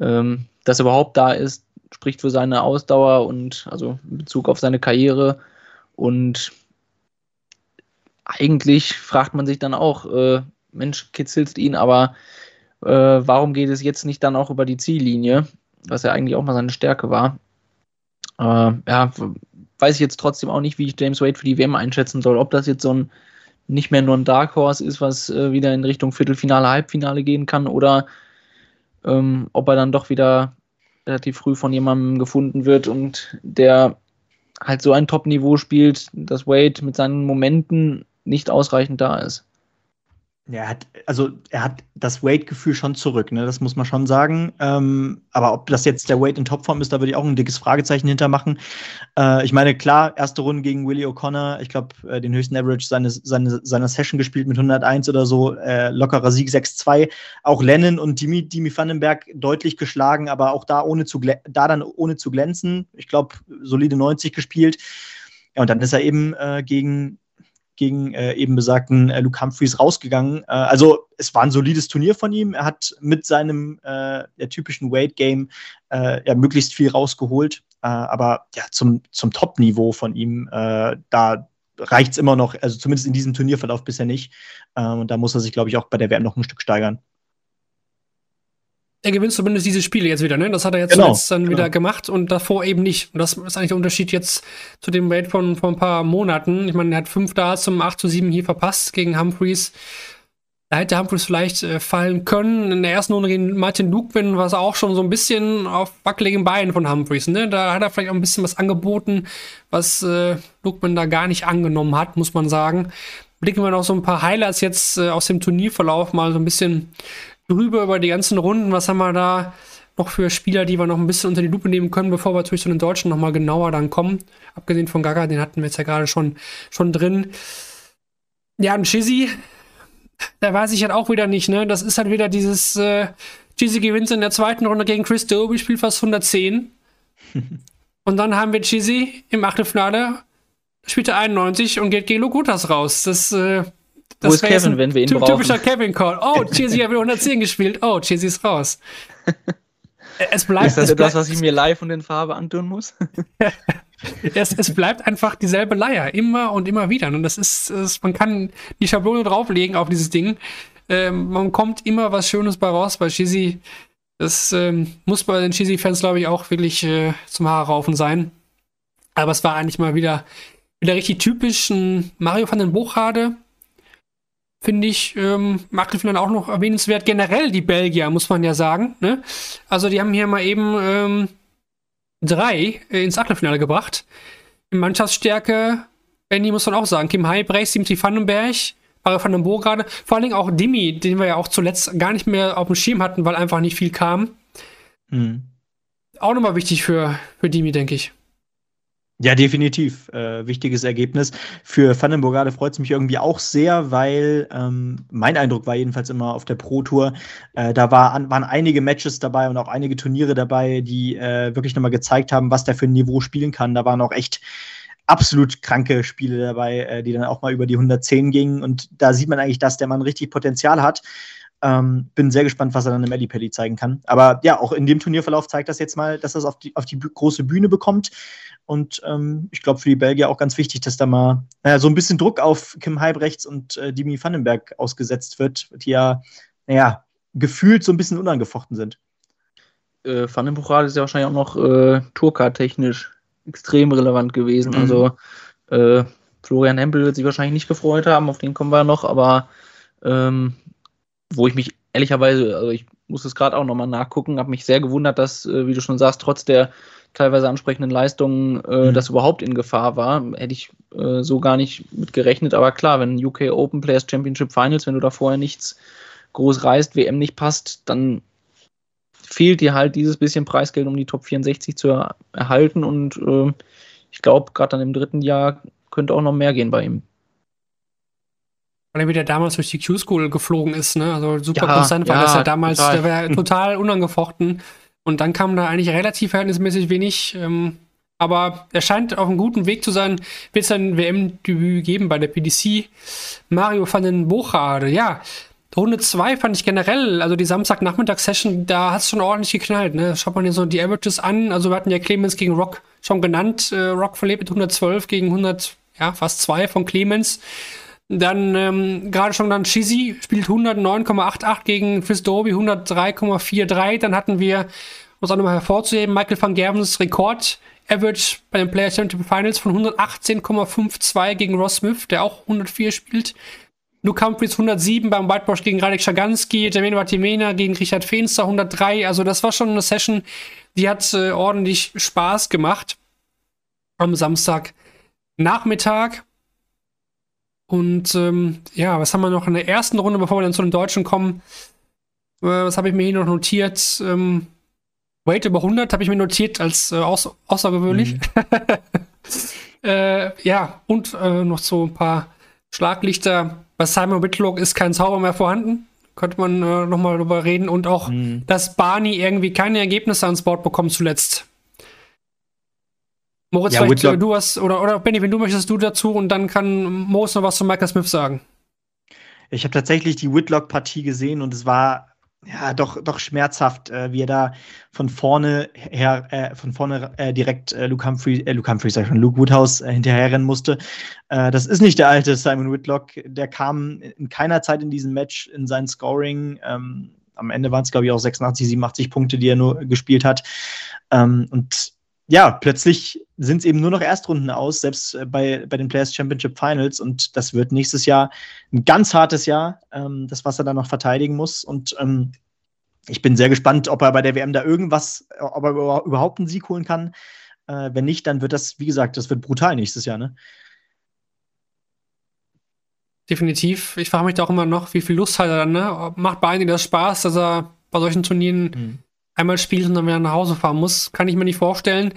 ähm, dass er überhaupt da ist, spricht für seine Ausdauer und also in Bezug auf seine Karriere. Und eigentlich fragt man sich dann auch, äh, Mensch, kitzelst ihn, aber äh, warum geht es jetzt nicht dann auch über die Ziellinie? was ja eigentlich auch mal seine Stärke war. Äh, ja, weiß ich jetzt trotzdem auch nicht, wie ich James Wade für die WM einschätzen soll. Ob das jetzt so ein nicht mehr nur ein Dark Horse ist, was äh, wieder in Richtung Viertelfinale, Halbfinale gehen kann, oder ähm, ob er dann doch wieder relativ früh von jemandem gefunden wird und der halt so ein Top-Niveau spielt, dass Wade mit seinen Momenten nicht ausreichend da ist.
Er hat, also er hat das Wade-Gefühl schon zurück, ne? Das muss man schon sagen. Ähm, aber ob das jetzt der Wade in Topform ist, da würde ich auch ein dickes Fragezeichen hintermachen. Äh, ich meine, klar, erste Runde gegen Willie O'Connor, ich glaube, äh, den höchsten Average seines, seine, seiner Session gespielt mit 101 oder so, äh, lockerer Sieg 6-2. Auch Lennon und Dimi, Dimi Vandenberg deutlich geschlagen, aber auch da ohne zu da dann ohne zu glänzen. Ich glaube, solide 90 gespielt. Ja, und dann ist er eben äh, gegen gegen äh, eben besagten äh, Luke Humphreys rausgegangen. Äh, also es war ein solides Turnier von ihm. Er hat mit seinem äh, typischen Weight-Game äh, ja, möglichst viel rausgeholt. Äh, aber ja, zum, zum Top-Niveau von ihm, da reicht es immer noch, also zumindest in diesem Turnierverlauf bisher nicht. und da muss er sich, glaube ich, auch bei der WM noch ein Stück steigern
er gewinnt zumindest diese Spiele jetzt wieder, ne? Das hat er jetzt genau, zuletzt dann genau. wieder gemacht und davor eben nicht. Und das ist eigentlich der Unterschied jetzt zu dem Raid von vor ein paar Monaten. Ich meine, er hat fünf da zum 8 zu 7 hier verpasst gegen Humphreys. Da hätte Humphreys vielleicht äh, fallen können. In der ersten Runde gegen Martin Lukwen war es auch schon so ein bisschen auf wackeligen Beinen von Humphreys. Ne? Da hat er vielleicht auch ein bisschen was angeboten, was äh, Lukwen da gar nicht angenommen hat, muss man sagen. Blicken wir noch so ein paar Highlights jetzt äh, aus dem Turnierverlauf mal so ein bisschen drüber über die ganzen Runden. Was haben wir da noch für Spieler, die wir noch ein bisschen unter die Lupe nehmen können, bevor wir natürlich zu den Deutschen nochmal genauer dann kommen. Abgesehen von Gaga, den hatten wir jetzt ja gerade schon, schon drin. Ja, und Chizzy, da weiß ich halt auch wieder nicht, ne? Das ist halt wieder dieses, äh, Chizzy gewinnt in der zweiten Runde gegen Chris Doby, spielt fast 110. und dann haben wir Chizzy im Achtelfinale, spielt er 91 und geht gegen Logutas raus. Das, äh,
das Wo ist Kevin, wenn wir ihn brauchen?
Typischer Kevin-Call. Oh, Cheesy hat wieder 110 gespielt. Oh, Cheesy ist raus.
es bleibt, ist das etwas, was ich mir live und in Farbe antun muss?
es, es, bleibt einfach dieselbe Leier. Immer und immer wieder. Und das ist, ist man kann die Schablone drauflegen auf dieses Ding. Ähm, man kommt immer was Schönes bei raus bei Cheesy. Das ähm, muss bei den Cheesy-Fans, glaube ich, auch wirklich äh, zum Haarraufen sein. Aber es war eigentlich mal wieder, wieder richtig typisch ein Mario van den Bochade finde ich, ähm, Magdefinland auch noch erwähnenswert. Generell die Belgier, muss man ja sagen. Ne? Also die haben hier mal eben ähm, drei äh, ins Achtelfinale gebracht. In Mannschaftsstärke, Benny muss man auch sagen, Kim Heibrecht, Dimitri Vandenberg, Mario van den Bo gerade. Vor allen Dingen auch Dimi, den wir ja auch zuletzt gar nicht mehr auf dem Schirm hatten, weil einfach nicht viel kam. Mhm. Auch nochmal wichtig für, für Dimi, denke ich.
Ja, definitiv. Äh, wichtiges Ergebnis. Für Vandenburgade freut es mich irgendwie auch sehr, weil ähm, mein Eindruck war jedenfalls immer auf der Pro Tour, äh, da war, an, waren einige Matches dabei und auch einige Turniere dabei, die äh, wirklich nochmal gezeigt haben, was der für ein Niveau spielen kann. Da waren auch echt absolut kranke Spiele dabei, äh, die dann auch mal über die 110 gingen. Und da sieht man eigentlich, dass der Mann richtig Potenzial hat. Ähm, bin sehr gespannt, was er dann im Ellipelli zeigen kann. Aber ja, auch in dem Turnierverlauf zeigt das jetzt mal, dass er es auf die, auf die große Bühne bekommt. Und ähm, ich glaube, für die Belgier auch ganz wichtig, dass da mal naja, so ein bisschen Druck auf Kim Heibrechts und äh, Dimi Vandenberg ausgesetzt wird, die ja, naja, gefühlt so ein bisschen unangefochten sind.
Äh, Vandenbuchal ist ja wahrscheinlich auch noch äh, Tourcard-technisch extrem relevant gewesen. Mhm. Also äh, Florian Hempel wird sich wahrscheinlich nicht gefreut haben, auf den kommen wir noch, aber ähm, wo ich mich ehrlicherweise, also ich muss es gerade auch nochmal nachgucken, habe mich sehr gewundert, dass, äh, wie du schon sagst, trotz der teilweise ansprechenden Leistungen äh, mhm. das überhaupt in Gefahr war. Hätte ich äh, so gar nicht mit gerechnet. Aber klar, wenn UK Open Players Championship Finals, wenn du da vorher nichts groß reißt, WM nicht passt, dann fehlt dir halt dieses bisschen Preisgeld, um die Top 64 zu er erhalten. Und äh, ich glaube, gerade dann im dritten Jahr könnte auch noch mehr gehen bei ihm.
Weil er wieder damals durch die Q-School geflogen ist, ne? Also super ja, konstant war ja, das ja damals, total. der war total unangefochten. Und dann kam da eigentlich relativ verhältnismäßig wenig. Ähm, aber er scheint auf einem guten Weg zu sein. Wird es ein WM-Debüt geben bei der PDC. Mario van den Bochade, ja. Runde 2 fand ich generell, also die Samstagnachmittagssession, da hat es schon ordentlich geknallt. Ne? Schaut man hier so die Averages an. Also wir hatten ja Clemens gegen Rock schon genannt. Äh, Rock verlebt mit 112 gegen 100, ja, fast 2 von Clemens. Dann ähm, gerade schon dann Chizzy spielt 109,88 gegen Fizz Doby 103,43. Dann hatten wir um es auch nochmal hervorzuheben, Michael van Gervens Rekord Average bei den Players Championship Finals von 118,52 gegen Ross Smith, der auch 104 spielt. Luke Humphries 107 beim Whitewash gegen Radek Schaganski, Jermaine Vatimena gegen Richard Feenster 103. Also das war schon eine Session, die hat äh, ordentlich Spaß gemacht am Samstag Nachmittag. Und ähm, ja, was haben wir noch in der ersten Runde, bevor wir dann zu den Deutschen kommen? Äh, was habe ich mir hier noch notiert? Ähm, Weight über 100 habe ich mir notiert als äh, außer außergewöhnlich. Mhm. äh, ja, und äh, noch so ein paar Schlaglichter. Bei Simon Whitlock ist kein Zauber mehr vorhanden. Könnte man äh, nochmal drüber reden. Und auch, mhm. dass Barney irgendwie keine Ergebnisse ans Board bekommt zuletzt. Moritz, ja, vielleicht Whitlock. du hast, oder, oder Benny, wenn du möchtest, du dazu und dann kann Moritz noch was zu Michael Smith sagen.
Ich habe tatsächlich die Whitlock-Partie gesehen und es war ja doch, doch schmerzhaft, äh, wie er da von vorne her, äh, von vorne äh, direkt äh, Luke Humphrey, äh, Luke Humphrey, sag ich schon, Luke Woodhouse äh, hinterherrennen musste. Äh, das ist nicht der alte Simon Whitlock. Der kam in keiner Zeit in diesem Match in sein Scoring. Ähm, am Ende waren es, glaube ich, auch 86, 87 Punkte, die er nur gespielt hat. Ähm, und ja, plötzlich sind es eben nur noch Erstrunden aus, selbst äh, bei, bei den Players Championship Finals. Und das wird nächstes Jahr ein ganz hartes Jahr, ähm, das, was er dann noch verteidigen muss. Und ähm, ich bin sehr gespannt, ob er bei der WM da irgendwas, ob er überhaupt einen Sieg holen kann. Äh, wenn nicht, dann wird das, wie gesagt, das wird brutal nächstes Jahr, ne?
Definitiv. Ich frage mich da auch immer noch, wie viel Lust hat er dann, ne? Macht bei einigen das Spaß, dass er bei solchen Turnieren mhm einmal spielt und dann wieder nach Hause fahren muss. Kann ich mir nicht vorstellen.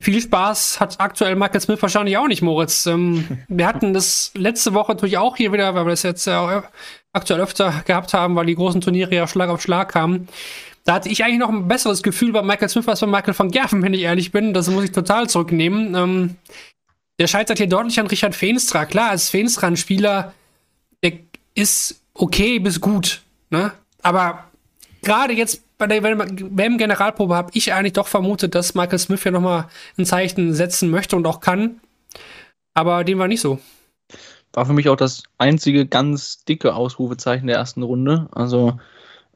Viel Spaß hat aktuell Michael Smith wahrscheinlich auch nicht, Moritz. Ähm, wir hatten das letzte Woche natürlich auch hier wieder, weil wir das jetzt ja aktuell öfter gehabt haben, weil die großen Turniere ja Schlag auf Schlag kamen. Da hatte ich eigentlich noch ein besseres Gefühl bei Michael Smith als bei Michael van Gerven, wenn ich ehrlich bin. Das muss ich total zurücknehmen. Ähm, der scheitert hier deutlich an Richard Feenstra. Klar, als Feenstra ein Spieler, der ist okay bis gut. Ne? Aber gerade jetzt bei der WM-Generalprobe habe ich eigentlich doch vermutet, dass Michael Smith ja nochmal ein Zeichen setzen möchte und auch kann. Aber dem war nicht so.
War für mich auch das einzige ganz dicke Ausrufezeichen der ersten Runde. Also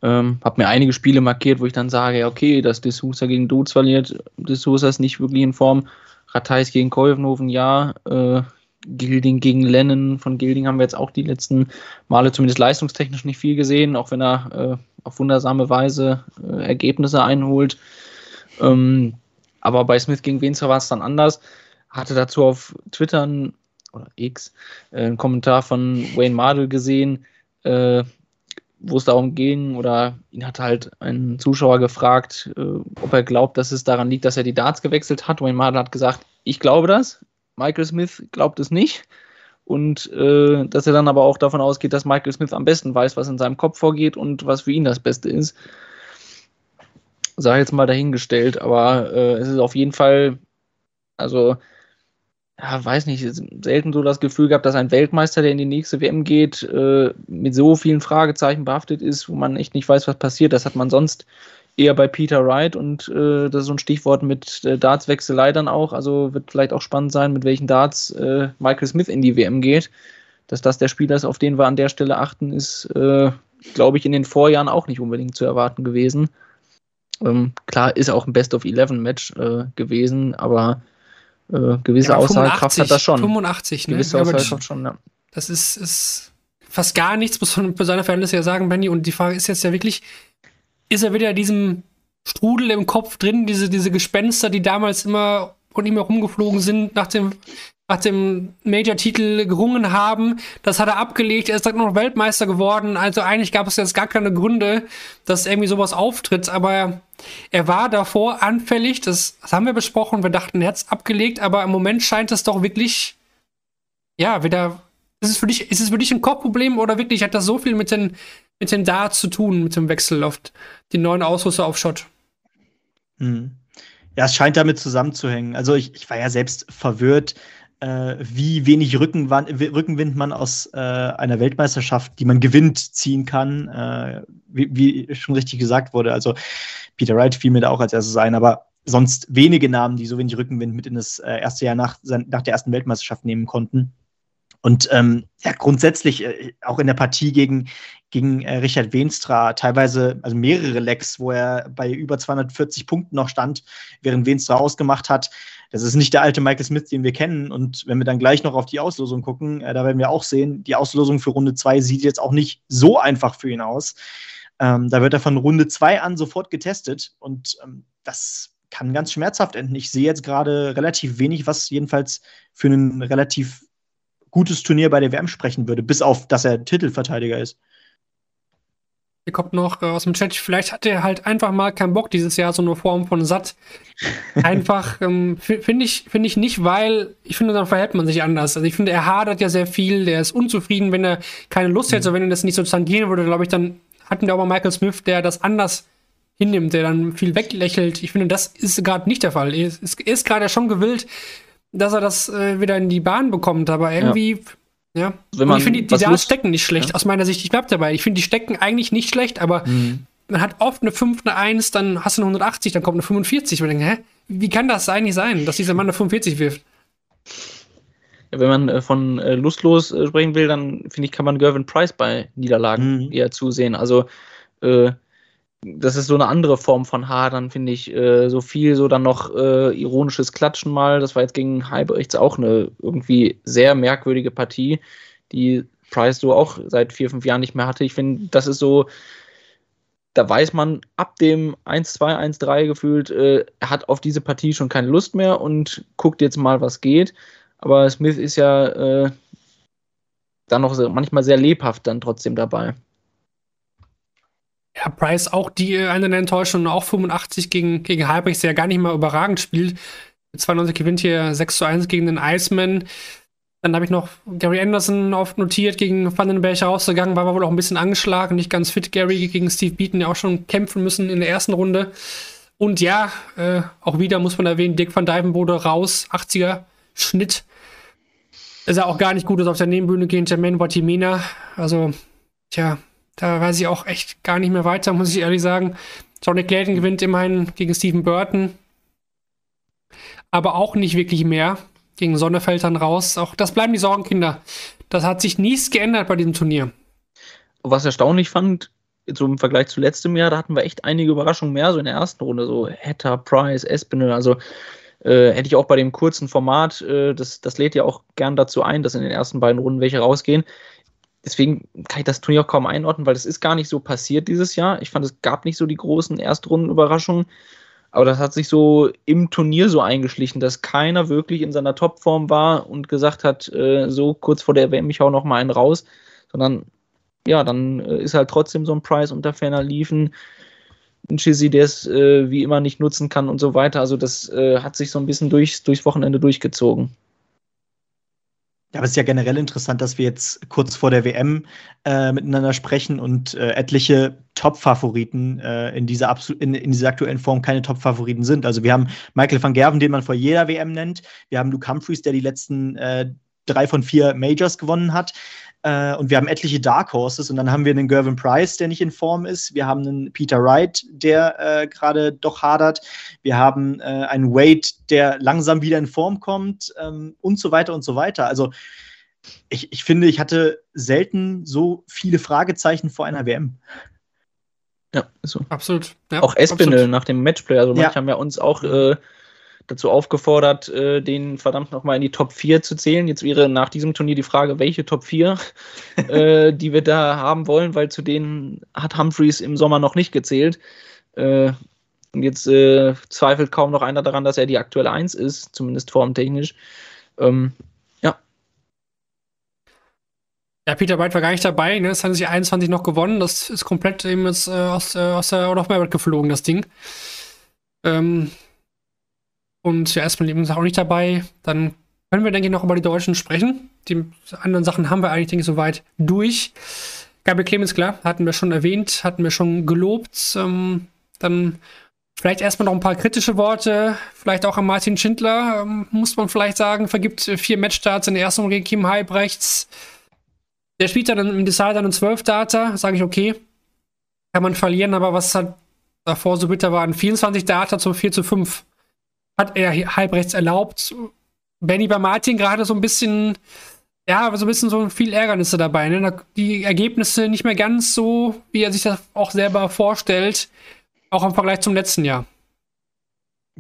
ähm, habe mir einige Spiele markiert, wo ich dann sage, ja, okay, dass D'Souza gegen Dutz verliert, D'Souza ist nicht wirklich in Form. Ratheis gegen Koivnoven, ja. Äh, Gilding gegen Lennon. Von Gilding haben wir jetzt auch die letzten Male zumindest leistungstechnisch nicht viel gesehen, auch wenn er äh, auf wundersame Weise äh, Ergebnisse einholt. Ähm, aber bei Smith gegen Wenzler war es dann anders. Hatte dazu auf Twitter ein, oder X äh, einen Kommentar von Wayne Mardell gesehen, äh, wo es darum ging, oder ihn hat halt ein Zuschauer gefragt, äh, ob er glaubt, dass es daran liegt, dass er die Darts gewechselt hat. Wayne Mardell hat gesagt, ich glaube das. Michael Smith glaubt es nicht. Und äh, dass er dann aber auch davon ausgeht, dass Michael Smith am besten weiß, was in seinem Kopf vorgeht und was für ihn das Beste ist. Sei jetzt mal dahingestellt, aber äh, es ist auf jeden Fall, also, ja, weiß nicht, selten so das Gefühl gehabt, dass ein Weltmeister, der in die nächste WM geht, äh, mit so vielen Fragezeichen behaftet ist, wo man echt nicht weiß, was passiert. Das hat man sonst eher bei Peter Wright und äh, das ist so ein Stichwort mit äh, Darts-Wechselei dann auch. Also wird vielleicht auch spannend sein, mit welchen Darts äh, Michael Smith in die WM geht. Dass das der Spieler ist, auf den wir an der Stelle achten, ist, äh, glaube ich, in den Vorjahren auch nicht unbedingt zu erwarten gewesen. Ähm, klar ist auch ein Best-of-11-Match äh, gewesen, aber äh, gewisse ja, Aussagekraft hat das schon.
85, ne?
Gewisse Aussagekraft schon, ja.
Das ist, ist fast gar nichts, muss man für seine Verhältnisse ja sagen, Benny. Und die Frage ist jetzt ja wirklich, ist er wieder in diesem Strudel im Kopf drin, diese, diese Gespenster, die damals immer von ihm herumgeflogen sind, nach dem, nach dem Major-Titel gerungen haben. Das hat er abgelegt. Er ist dann noch Weltmeister geworden. Also eigentlich gab es jetzt gar keine Gründe, dass irgendwie sowas auftritt. Aber er war davor anfällig. Das, das haben wir besprochen. Wir dachten, er hat es abgelegt. Aber im Moment scheint es doch wirklich, ja, wieder. Ist es für dich, ist es für dich ein Kopfproblem oder wirklich hat das so viel mit den mit den Darts zu tun, mit dem Wechsel auf die neuen Ausrüster auf Shot.
Hm. Ja, es scheint damit zusammenzuhängen. Also ich, ich war ja selbst verwirrt, äh, wie wenig Rückenwand, Rückenwind man aus äh, einer Weltmeisterschaft, die man gewinnt, ziehen kann, äh, wie, wie, schon richtig gesagt wurde. Also Peter Wright fiel mir da auch als erstes ein, aber sonst wenige Namen, die so wenig Rückenwind mit in das äh, erste Jahr nach, nach der ersten Weltmeisterschaft nehmen konnten. Und ähm, ja, grundsätzlich äh, auch in der Partie gegen, gegen äh, Richard Wenstra teilweise, also mehrere Lecks, wo er bei über 240 Punkten noch stand, während Wenstra ausgemacht hat. Das ist nicht der alte Michael Smith, den wir kennen. Und wenn wir dann gleich noch auf die Auslosung gucken, äh, da werden wir auch sehen, die Auslosung für Runde 2 sieht jetzt auch nicht so einfach für ihn aus. Ähm, da wird er von Runde 2 an sofort getestet und ähm, das kann ganz schmerzhaft enden. Ich sehe jetzt gerade relativ wenig, was jedenfalls für ein relativ gutes Turnier bei der WM sprechen würde, bis auf, dass er Titelverteidiger ist.
Hier kommt noch äh, aus dem Chat, vielleicht hat er halt einfach mal keinen Bock dieses Jahr, so eine Form von satt. Einfach, ähm, finde ich, finde ich nicht, weil ich finde, dann verhält man sich anders. Also ich finde, er hadert ja sehr viel, der ist unzufrieden, wenn er keine Lust hätte, mhm. wenn er das nicht so tangieren würde, glaube ich, dann hatten wir auch mal Michael Smith, der das anders hinnimmt, der dann viel weglächelt. Ich finde, das ist gerade nicht der Fall. Er ist, ist gerade schon gewillt, dass er das äh, wieder in die Bahn bekommt, aber irgendwie, ja. ja. Wenn man, ich finde, die, die da stecken nicht schlecht, ja. aus meiner Sicht. Ich bleib dabei. Ich finde, die stecken eigentlich nicht schlecht, aber mhm. man hat oft eine 5, eine 1, dann hast du eine 180, dann kommt eine 45. Und denke, hä? Wie kann das eigentlich sein, dass dieser Mann eine 45 wirft?
Ja, wenn man äh, von äh, lustlos äh, sprechen will, dann finde ich, kann man Gervin Price bei Niederlagen mhm. eher zusehen. Also äh, das ist so eine andere Form von Hadern, finde ich. Äh, so viel, so dann noch äh, ironisches Klatschen mal. Das war jetzt gegen Halbrechts auch eine irgendwie sehr merkwürdige Partie, die Price so auch seit vier, fünf Jahren nicht mehr hatte. Ich finde, das ist so, da weiß man ab dem 1-2, 1-3 gefühlt, äh, er hat auf diese Partie schon keine Lust mehr und guckt jetzt mal, was geht. Aber Smith ist ja äh, dann noch manchmal sehr lebhaft dann trotzdem dabei.
Ja, Price auch die äh, eine der Enttäuschungen, auch 85 gegen, gegen Halbrechts, der ja gar nicht mal überragend spielt. 92 gewinnt hier 6 zu 1 gegen den Iceman. Dann habe ich noch Gary Anderson oft notiert, gegen Vandenberg rausgegangen, war wohl auch ein bisschen angeschlagen, nicht ganz fit. Gary gegen Steve Beaton ja auch schon kämpfen müssen in der ersten Runde. Und ja, äh, auch wieder muss man erwähnen, Dick van Dijvenbode raus, 80er Schnitt. Ist ja auch gar nicht gut, dass auf der Nebenbühne gegen Jermaine Watimena. Also, tja, da weiß ich auch echt gar nicht mehr weiter, muss ich ehrlich sagen. Johnny Clayton gewinnt immerhin gegen Stephen Burton. Aber auch nicht wirklich mehr. Gegen Sonnefeld dann raus. Auch das bleiben die Sorgenkinder. Das hat sich nichts geändert bei diesem Turnier.
Was erstaunlich fand, so im Vergleich zu letztem Jahr, da hatten wir echt einige Überraschungen mehr, so in der ersten Runde, so Hatter, Price, Espinel, also äh, hätte ich auch bei dem kurzen Format, äh, das, das lädt ja auch gern dazu ein, dass in den ersten beiden Runden welche rausgehen deswegen kann ich das Turnier auch kaum einordnen, weil das ist gar nicht so passiert dieses Jahr. Ich fand, es gab nicht so die großen Erstrundenüberraschungen. Aber das hat sich so im Turnier so eingeschlichen, dass keiner wirklich in seiner Topform war und gesagt hat, äh, so kurz vor der WM, ich hau noch mal einen raus, sondern ja, dann äh, ist halt trotzdem so ein Preis unter ferner liefen. Ein Chizzy, der es äh, wie immer nicht nutzen kann und so weiter. Also das äh, hat sich so ein bisschen durch, durchs Wochenende durchgezogen.
Ja, aber es ist ja generell interessant, dass wir jetzt kurz vor der WM äh, miteinander sprechen und äh, etliche Top-Favoriten äh, in, dieser in, in dieser aktuellen Form keine Top-Favoriten sind. Also wir haben Michael van Gerven, den man vor jeder WM nennt. Wir haben Luke Humphreys, der die letzten äh, drei von vier Majors gewonnen hat. Äh, und wir haben etliche Dark Horses und dann haben wir einen Gervin Price, der nicht in Form ist. Wir haben einen Peter Wright, der äh, gerade doch hadert. Wir haben äh, einen Wade, der langsam wieder in Form kommt ähm, und so weiter und so weiter. Also ich, ich finde, ich hatte selten so viele Fragezeichen vor einer WM.
Ja, ist so.
Absolut.
Ja, auch Espinel nach dem Matchplay. Also manche ja. haben ja uns auch äh, dazu aufgefordert, äh, den verdammt nochmal in die Top 4 zu zählen. Jetzt wäre nach diesem Turnier die Frage, welche Top 4, äh, die wir da haben wollen, weil zu denen hat Humphreys im Sommer noch nicht gezählt. Äh, und jetzt äh, zweifelt kaum noch einer daran, dass er die aktuelle 1 ist, zumindest formtechnisch. Ähm, ja.
Ja, Peter White war gar nicht dabei, ne? Das hat sich 21 noch gewonnen. Das ist komplett eben jetzt, äh, aus, äh, aus der Out of Merit geflogen, das Ding. Ähm, und ja, erstmal eben auch nicht dabei. Dann können wir, denke ich, noch über die Deutschen sprechen. Die anderen Sachen haben wir eigentlich, denke ich, soweit durch. Gabriel Clemens, klar, hatten wir schon erwähnt, hatten wir schon gelobt. Ähm, dann vielleicht erstmal noch ein paar kritische Worte. Vielleicht auch an Martin Schindler, ähm, muss man vielleicht sagen, vergibt vier Matchstarts in der ersten Runde gegen Kim Halbrechts. Der spielt dann im Decider einen 12 Data, sage ich, okay. Kann man verlieren, aber was halt davor so bitter war, ein 24 Data zum 4 zu 5 hat er halbrechts erlaubt. Benny bei Martin gerade so ein bisschen Ja, so ein bisschen so viel Ärgernisse dabei. Ne? Die Ergebnisse nicht mehr ganz so, wie er sich das auch selber vorstellt. Auch im Vergleich zum letzten Jahr.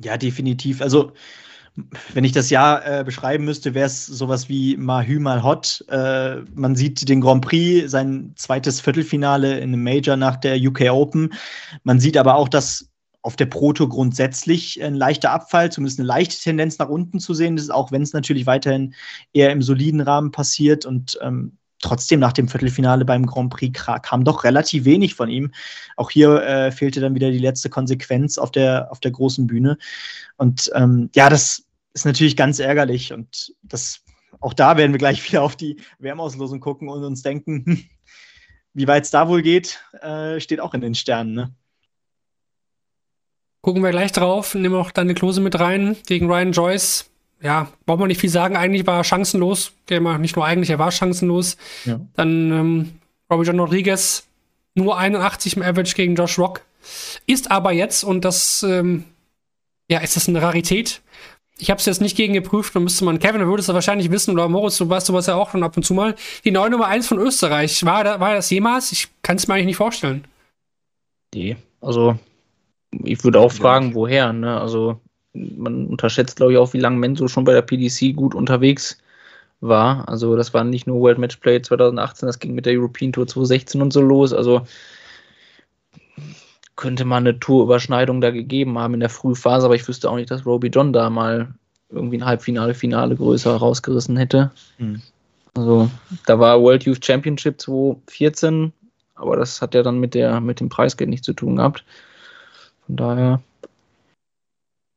Ja, definitiv. Also, wenn ich das Jahr äh, beschreiben müsste, wäre es sowas wie Mahü mal hot. Äh, man sieht den Grand Prix, sein zweites Viertelfinale in einem Major nach der UK Open. Man sieht aber auch, dass auf der Proto grundsätzlich ein leichter Abfall, zumindest eine leichte Tendenz nach unten zu sehen ist, auch wenn es natürlich weiterhin eher im soliden Rahmen passiert und ähm, trotzdem nach dem Viertelfinale beim Grand Prix kam doch relativ wenig von ihm. Auch hier äh, fehlte dann wieder die letzte Konsequenz auf der, auf der großen Bühne. Und ähm, ja, das ist natürlich ganz ärgerlich. Und das, auch da werden wir gleich wieder auf die Wärmauslosung gucken und uns denken, hm, wie weit es da wohl geht, äh, steht auch in den Sternen. Ne?
Gucken wir gleich drauf. Nehmen wir auch deine Klose mit rein gegen Ryan Joyce ja, braucht man nicht viel sagen. Eigentlich war er chancenlos. Nicht nur eigentlich, er war chancenlos. Ja. Dann ähm, Robbie John Rodriguez nur 81 im Average gegen Josh Rock. Ist aber jetzt, und das, ähm, ja, ist das eine Rarität. Ich habe es jetzt nicht gegen geprüft, dann müsste man, Kevin, du würdest das wahrscheinlich wissen, oder Moritz, du weißt sowas ja auch schon ab und zu mal. Die neue Nummer 1 von Österreich, war, da, war das jemals? Ich kann es mir eigentlich nicht vorstellen.
Nee, also ich würde auch fragen, woher, ne? Also man unterschätzt, glaube ich, auch, wie lange Menzo schon bei der PDC gut unterwegs war. Also das war nicht nur World Matchplay 2018, das ging mit der European Tour 2016 und so los. Also könnte man eine Tourüberschneidung da gegeben haben in der Frühphase, aber ich wüsste auch nicht, dass Roby John da mal irgendwie ein Halbfinale, Finale größer rausgerissen hätte. Mhm. Also da war World Youth Championship 2014, aber das hat ja dann mit, der, mit dem Preisgeld nichts zu tun gehabt. Von daher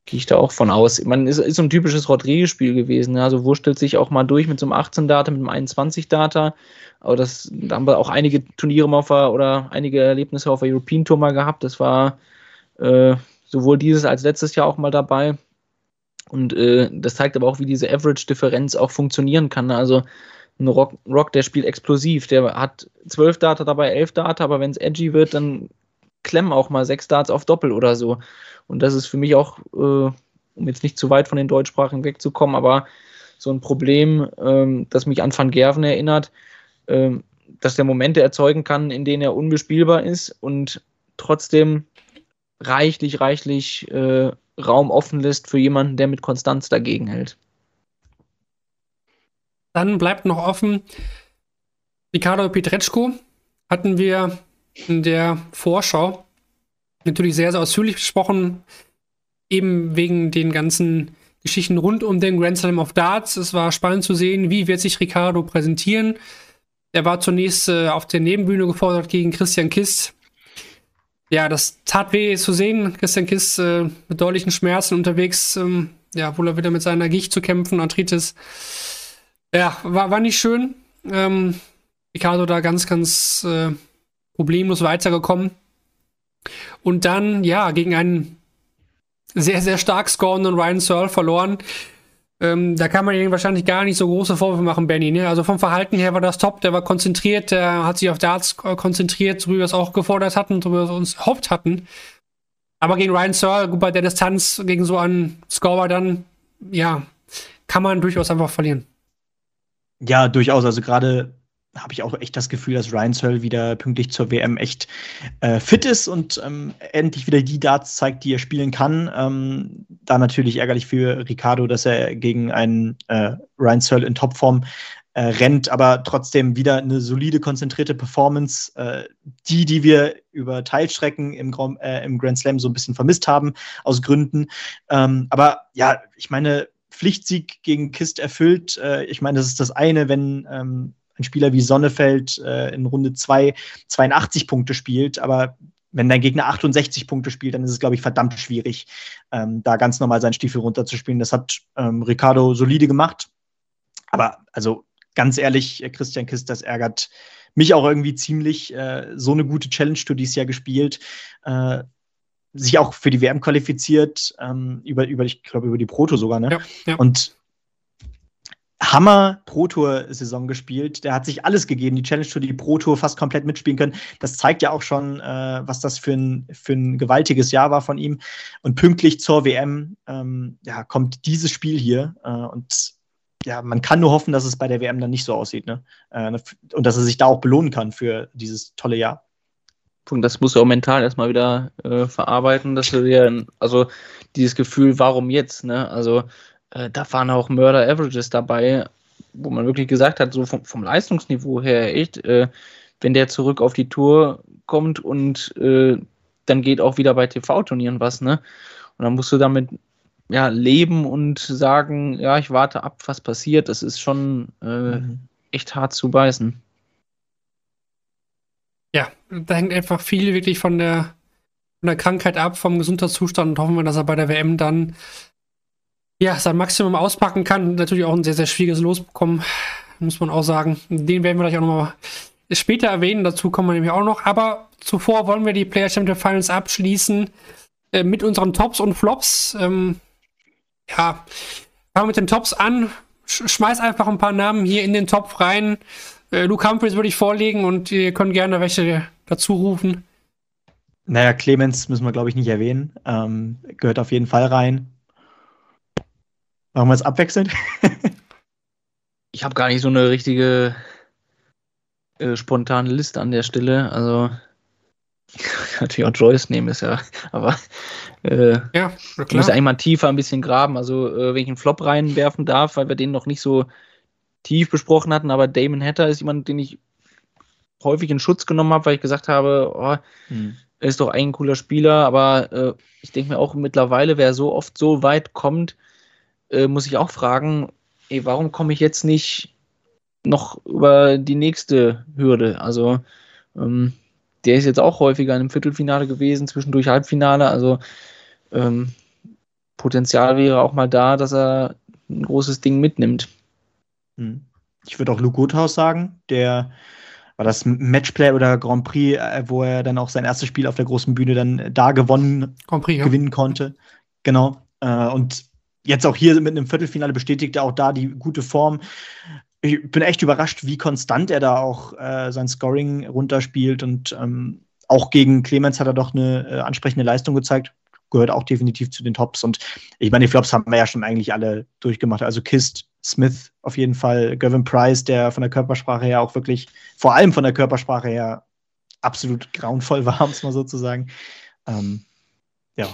Gehe ich da auch von aus. Man ist, ist so ein typisches Rodriguez-Spiel gewesen. Ja. Also wurstelt sich auch mal durch mit so einem 18-Data, mit einem 21-Data. Aber das, da haben wir auch einige Turniere mal auf der, oder einige Erlebnisse auf der European Tour mal gehabt. Das war äh, sowohl dieses als letztes Jahr auch mal dabei. Und äh, das zeigt aber auch, wie diese Average-Differenz auch funktionieren kann. Also ein Rock, Rock, der spielt explosiv. Der hat 12 Data dabei, 11 Data, aber wenn es edgy wird, dann klemmen auch mal 6 Darts auf Doppel oder so. Und das ist für mich auch, äh, um jetzt nicht zu weit von den Deutschsprachen wegzukommen, aber so ein Problem, ähm, das mich an Van Gerven erinnert, ähm, dass der Momente erzeugen kann, in denen er unbespielbar ist und trotzdem reichlich, reichlich äh, Raum offen lässt für jemanden, der mit Konstanz dagegen hält.
Dann bleibt noch offen, Ricardo Pietreczko hatten wir in der Vorschau natürlich sehr, sehr ausführlich besprochen, eben wegen den ganzen Geschichten rund um den Grand Slam of Darts. Es war spannend zu sehen, wie wird sich Ricardo präsentieren. Er war zunächst äh, auf der Nebenbühne gefordert gegen Christian Kist. Ja, das tat weh zu sehen. Christian Kist äh, mit deutlichen Schmerzen unterwegs, ähm, ja, wohl er wieder mit seiner Gicht zu kämpfen, Arthritis. Ja, war, war nicht schön. Ähm, Ricardo da ganz, ganz äh, problemlos weitergekommen. Und dann, ja, gegen einen sehr, sehr stark scorenden Ryan Searle verloren. Ähm, da kann man ihn wahrscheinlich gar nicht so große Vorwürfe machen, Benny. Ne? Also vom Verhalten her war das top, der war konzentriert, der hat sich auf Darts konzentriert, so wie wir es auch gefordert hatten, so wie wir es uns erhofft hatten. Aber gegen Ryan Searle, gut, bei der Distanz gegen so einen Scorer dann, ja, kann man durchaus einfach verlieren.
Ja, durchaus. Also gerade habe ich auch echt das Gefühl, dass Ryan Searle wieder pünktlich zur WM echt äh, fit ist und ähm, endlich wieder die Darts zeigt, die er spielen kann. Ähm, da natürlich ärgerlich für Ricardo, dass er gegen einen äh, Ryan Searle in Topform äh, rennt, aber trotzdem wieder eine solide, konzentrierte Performance, äh, die, die wir über Teilstrecken im, äh, im, Grand Slam so ein bisschen vermisst haben, aus Gründen. Ähm, aber ja, ich meine, Pflichtsieg gegen Kist erfüllt. Äh, ich meine, das ist das eine, wenn ähm, ein Spieler wie Sonnefeld äh, in Runde 2 82 Punkte spielt, aber wenn dein Gegner 68 Punkte spielt, dann ist es, glaube ich, verdammt schwierig, ähm, da ganz normal seinen Stiefel runterzuspielen. Das hat ähm, Ricardo solide gemacht. Aber also ganz ehrlich, Christian Kist, das ärgert mich auch irgendwie ziemlich. Äh, so eine gute Challenge-Tour dieses Jahr gespielt. Äh, sich auch für die WM qualifiziert, ähm, über, über, ich glaube, über die Proto sogar, ne? Ja, ja. Und Hammer Pro Tour Saison gespielt. Der hat sich alles gegeben, die Challenge Tour, die Pro Tour fast komplett mitspielen können. Das zeigt ja auch schon, äh, was das für ein, für ein gewaltiges Jahr war von ihm. Und pünktlich zur WM ähm, ja, kommt dieses Spiel hier. Äh, und ja, man kann nur hoffen, dass es bei der WM dann nicht so aussieht, ne? Äh, und dass er sich da auch belohnen kann für dieses tolle Jahr.
Das musst du auch mental erstmal wieder äh, verarbeiten, dass dir, also dieses Gefühl, warum jetzt, ne? Also äh, da waren auch Murder Averages dabei, wo man wirklich gesagt hat, so vom, vom Leistungsniveau her, echt, äh, wenn der zurück auf die Tour kommt und äh, dann geht auch wieder bei TV-Turnieren was, ne? Und dann musst du damit ja, leben und sagen, ja, ich warte ab, was passiert. Das ist schon äh, mhm. echt hart zu beißen.
Ja, da hängt einfach viel wirklich von der, von der Krankheit ab, vom Gesundheitszustand und hoffen wir, dass er bei der WM dann ja, sein Maximum auspacken kann. Natürlich auch ein sehr, sehr schwieriges Los bekommen, muss man auch sagen. Den werden wir gleich auch nochmal später erwähnen. Dazu kommen wir nämlich auch noch. Aber zuvor wollen wir die Player Champion Finals abschließen äh, mit unseren Tops und Flops. Ähm, ja, fangen wir mit den Tops an. Sch schmeiß einfach ein paar Namen hier in den Top rein. Äh, Luke Humphries würde ich vorlegen und ihr könnt gerne welche dazu rufen.
Naja, Clemens müssen wir, glaube ich, nicht erwähnen. Ähm, gehört auf jeden Fall rein. Machen wir es abwechselnd?
ich habe gar nicht so eine richtige äh, spontane Liste an der Stelle. Also natürlich auch Joyce nehmen ist ja, aber äh, ja, klar. muss eigentlich mal tiefer ein bisschen graben. Also äh, wenn ich einen Flop reinwerfen darf, weil wir den noch nicht so tief besprochen hatten, aber Damon Hatter ist jemand, den ich häufig in Schutz genommen habe, weil ich gesagt habe, oh, hm. er ist doch ein cooler Spieler, aber äh, ich denke mir auch mittlerweile, wer so oft so weit kommt, äh, muss ich auch fragen, ey, warum komme ich jetzt nicht noch über die nächste Hürde? Also ähm, der ist jetzt auch häufiger in einem Viertelfinale gewesen, zwischendurch Halbfinale. Also ähm, Potenzial wäre auch mal da, dass er ein großes Ding mitnimmt.
Hm. Ich würde auch Luke Gothaus sagen, der war das Matchplay oder Grand Prix, äh, wo er dann auch sein erstes Spiel auf der großen Bühne dann da gewonnen, Prix, ja. gewinnen konnte. Genau. Äh, und jetzt auch hier mit einem Viertelfinale bestätigt er auch da die gute Form ich bin echt überrascht, wie konstant er da auch äh, sein Scoring runterspielt und ähm, auch gegen Clemens hat er doch eine äh, ansprechende Leistung gezeigt. Gehört auch definitiv zu den Tops. Und ich meine, die Flops haben wir ja schon eigentlich alle durchgemacht. Also Kist, Smith auf jeden Fall, Gavin Price, der von der Körpersprache her auch wirklich, vor allem von der Körpersprache her, absolut grauenvoll war, um es mal so zu sagen. Ähm, ja,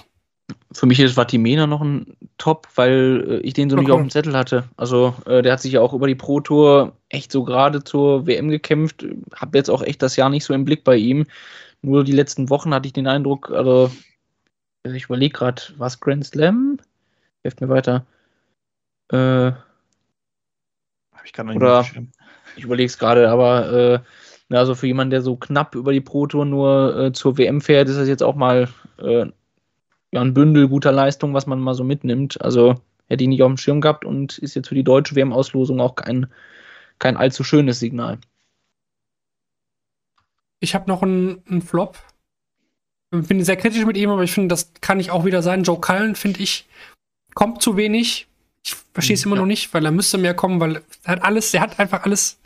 für mich ist Vatimena noch ein Top, weil äh, ich den so okay. nicht auf dem Zettel hatte. Also äh, der hat sich ja auch über die Pro Tour echt so gerade zur WM gekämpft. Hab jetzt auch echt das Jahr nicht so im Blick bei ihm. Nur die letzten Wochen hatte ich den Eindruck, also ich überlege gerade, was Grand Slam? Hilft mir weiter. Äh, Hab ich gerade noch nicht Oder ich überlege es gerade, aber äh, also für jemanden, der so knapp über die Pro Tour nur äh, zur WM fährt, ist das jetzt auch mal äh, ja, ein Bündel guter Leistung, was man mal so mitnimmt. Also hätte ich nicht auf dem Schirm gehabt und ist jetzt für die deutsche WM-Auslosung auch kein, kein allzu schönes Signal.
Ich habe noch einen, einen Flop. Ich bin sehr kritisch mit ihm, aber ich finde, das kann ich auch wieder sein. Joe Cullen, finde ich, kommt zu wenig. Ich verstehe es hm, immer ja. noch nicht, weil er müsste mehr kommen, weil er hat alles, er hat einfach alles.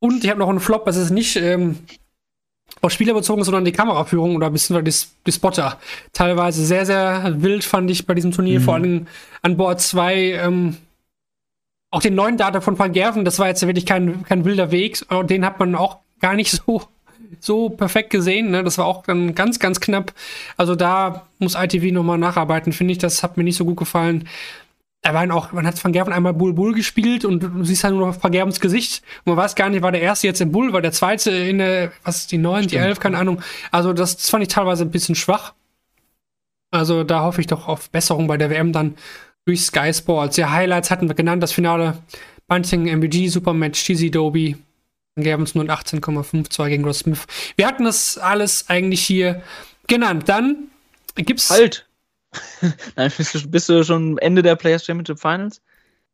Und ich habe noch einen Flop, das ist nicht ähm, auf Spieler bezogen, sondern die Kameraführung oder bisschen die, die Spotter. Teilweise sehr, sehr wild fand ich bei diesem Turnier, mhm. vor allem an Bord 2. Ähm, auch den neuen Data von Van Gerven, das war jetzt wirklich kein, kein wilder Weg. Und den hat man auch gar nicht so, so perfekt gesehen. Ne? Das war auch dann ganz, ganz knapp. Also da muss ITV nochmal nacharbeiten, finde ich. Das hat mir nicht so gut gefallen er war auch, man hat Van Gerven einmal Bull Bull gespielt und du siehst halt nur noch Van Gervens Gesicht und man weiß gar nicht, war der erste jetzt im Bull, war der zweite in der, was ist die neun, die elf, keine Ahnung. Also das, das fand ich teilweise ein bisschen schwach. Also da hoffe ich doch auf Besserung bei der WM dann durch Sky Sports. Ja, Highlights hatten wir genannt, das Finale Bunting, MBG, Supermatch, Cheesy Doby, Van Gervens 018,52 gegen Ross Smith. Wir hatten das alles eigentlich hier genannt. Dann gibt's.
Halt! Nein, bist du, bist du schon Ende der Players Championship Finals?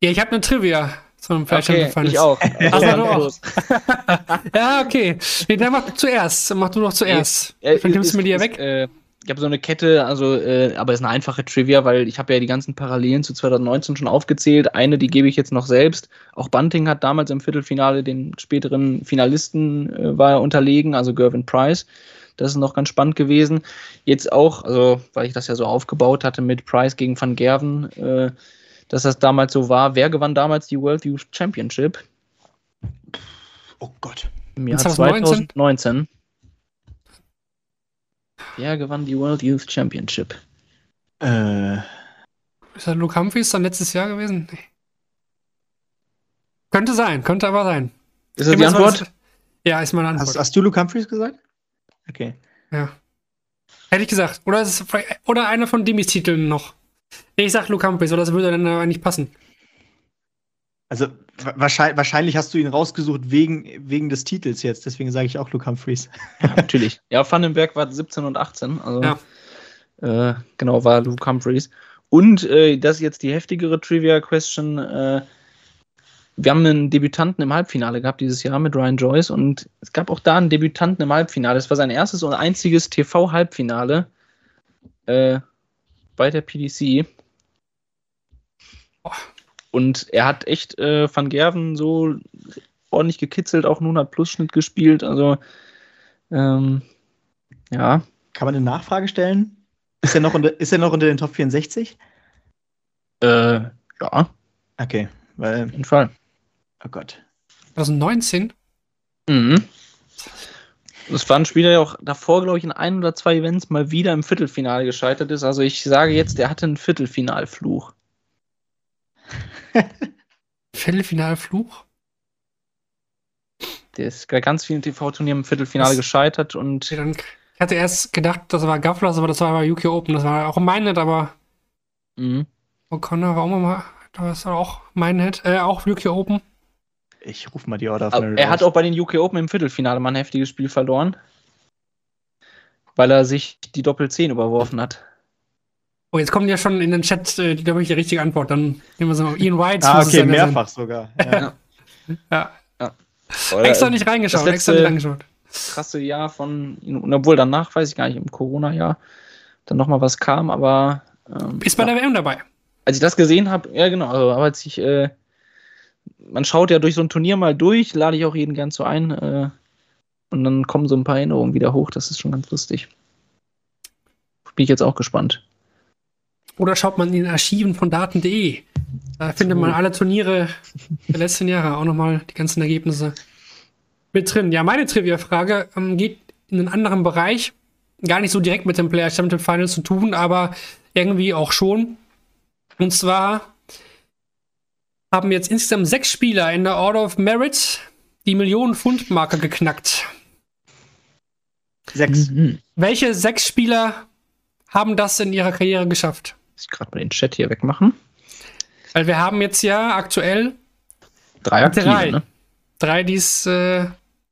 Ja, ich habe eine Trivia zum Players
okay, Championship Finals. Ich auch.
Ach, du auch. ja, okay. Nee, dann mach du zuerst. Mach du doch zuerst.
Ja, dann nimmst du mir die ja weg. Äh, ich habe so eine Kette, also, äh, aber es ist eine einfache Trivia, weil ich habe ja die ganzen Parallelen zu 2019 schon aufgezählt. Eine, die gebe ich jetzt noch selbst. Auch Bunting hat damals im Viertelfinale den späteren Finalisten äh, war unterlegen, also Gervin Price. Das ist noch ganz spannend gewesen. Jetzt auch, also weil ich das ja so aufgebaut hatte mit Price gegen Van Gerven, äh, dass das damals so war. Wer gewann damals die World Youth Championship?
Oh Gott.
Im Jahr
2019?
2019. Wer gewann die World Youth Championship?
Äh,
Ist das Luke Humphries dann letztes Jahr gewesen? Nee. Könnte sein, könnte aber sein.
Ist das die Antwort?
das- Ja, ist meine Antwort.
hast, hast du Luke Humphries gesagt? Okay.
Ja. Hätte ich gesagt. Oder, ist es oder einer von Demis Titeln noch. Ich sag Luke Humphries, oder das würde dann aber nicht passen.
Also wa- wahrscheinlich, wahrscheinlich hast du ihn rausgesucht wegen, wegen des Titels jetzt, deswegen sage ich auch Luke Humphries.
Natürlich. Ja, Vandenberg war 17 und 18. Also,
Ja.
äh, genau, war Luke Humphreys. Und äh, das ist jetzt die heftigere Trivia-Question. Äh, wir haben einen Debütanten im Halbfinale gehabt dieses Jahr mit Ryan Joyce und es gab auch da einen Debütanten im Halbfinale. Es war sein erstes und einziges TV-Halbfinale äh, bei der PDC. Und er hat echt äh, Van Gerven so ordentlich gekitzelt, auch einen 100-Plus-Schnitt gespielt. Also, ähm, ja,
Kann man eine Nachfrage stellen? Ist er noch unter, ist er noch unter den Top 64?
äh, ja,
Okay, weil,
auf jeden Fall.
Oh Gott.
2019?
Mhm. Es war ein Spieler, der auch davor, glaube ich, in ein oder zwei Events mal wieder im Viertelfinale gescheitert ist. Also ich sage jetzt, der hatte einen Viertelfinalfluch.
Viertelfinalfluch?
Der ist bei ganz vielen TV-Turnieren im Viertelfinale
Was?
gescheitert und
dann, ich hatte erst gedacht, das war Gafflers, aber das war bei UK Open. Das war auch Minehead, aber
mhm.
O'Connor war auch mal, das war auch Minehead, äh, auch UK Open.
Ich rufe mal die Order
Aber er hat auch bei den UK Open im Viertelfinale mal ein heftiges Spiel verloren. Weil er sich die Doppel-10 überworfen hat.
Oh, jetzt kommt ja schon in den Chat, äh, glaube ich, die richtige Antwort. Dann nehmen wir so Ian White.
Ah, okay,
ja sein.
mehrfach sogar. Ja.
Ja.
Oder
Extra nicht reingeschaut,
das
extra nicht reingeschaut.
krasse Jahr von, obwohl danach, weiß ich gar nicht, im Corona-Jahr dann nochmal was kam, aber ähm,
Ist bei
ja.
der WM dabei.
als ich das gesehen habe, ja genau, also, aber als ich, äh, man schaut ja durch so ein Turnier mal durch, lade ich auch jeden gern so ein äh, und dann kommen so ein paar Erinnerungen wieder hoch, das ist schon ganz lustig. Bin ich jetzt auch gespannt.
Oder schaut man in den Archiven von daten.de. Da findet man alle Turniere der letzten Jahre, auch nochmal die ganzen Ergebnisse mit drin. Ja, meine Trivia-Frage ähm, geht in einen anderen Bereich. Gar nicht so direkt mit dem Player Championship Final zu tun, aber irgendwie auch schon. Und zwar haben jetzt insgesamt sechs Spieler in der Order of Merit die Millionen-Pfund-Marke geknackt.
Sechs.
Mhm.
Welche sechs Spieler haben das in ihrer Karriere geschafft?
Muss ich gerade mal den Chat hier wegmachen.
Weil wir haben jetzt ja aktuell
Drei aktive,
Drei.
ne?
drei, die es, äh,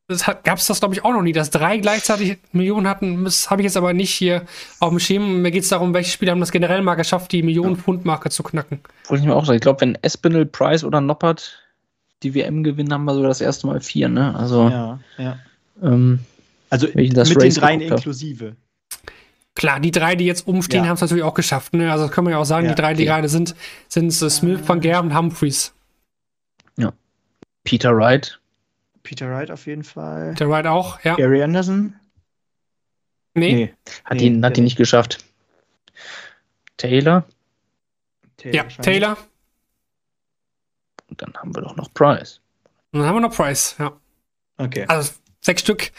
das gab es das glaube ich auch noch nie, dass drei gleichzeitig Millionen hatten. Das habe ich jetzt aber nicht hier auf dem Schirm. Mir geht es darum, welche Spieler haben das generell mal geschafft, die Millionen-Pfund-Marke zu knacken.
Wollte ich mir auch sagen. Ich glaube, wenn Espinel, Price oder Noppert die WM gewinnen, haben wir sogar das erste Mal vier, ne? Also,
Ja, ja.
ähm,
Also mit den
Race
dreien
geguckt hab.
inklusive.
Klar, die drei, die jetzt umstehen,
Ja.
haben es natürlich auch geschafft. Ne? Also das können wir ja auch sagen,
Ja,
die drei, die
okay.
gerade sind, sind äh, Smith, Van Gerben, Humphreys.
Peter Wright.
Peter Wright auf jeden Fall.
Der Wright auch, ja.
Gary Anderson?
Nee.
Hat
Nee,
ihn, hat ihn nicht geschafft. Taylor.
Ja,
wahrscheinlich.
Taylor.
Und dann haben wir doch noch Price.
Und dann haben wir noch Price, ja.
Okay.
Also sechs Stück.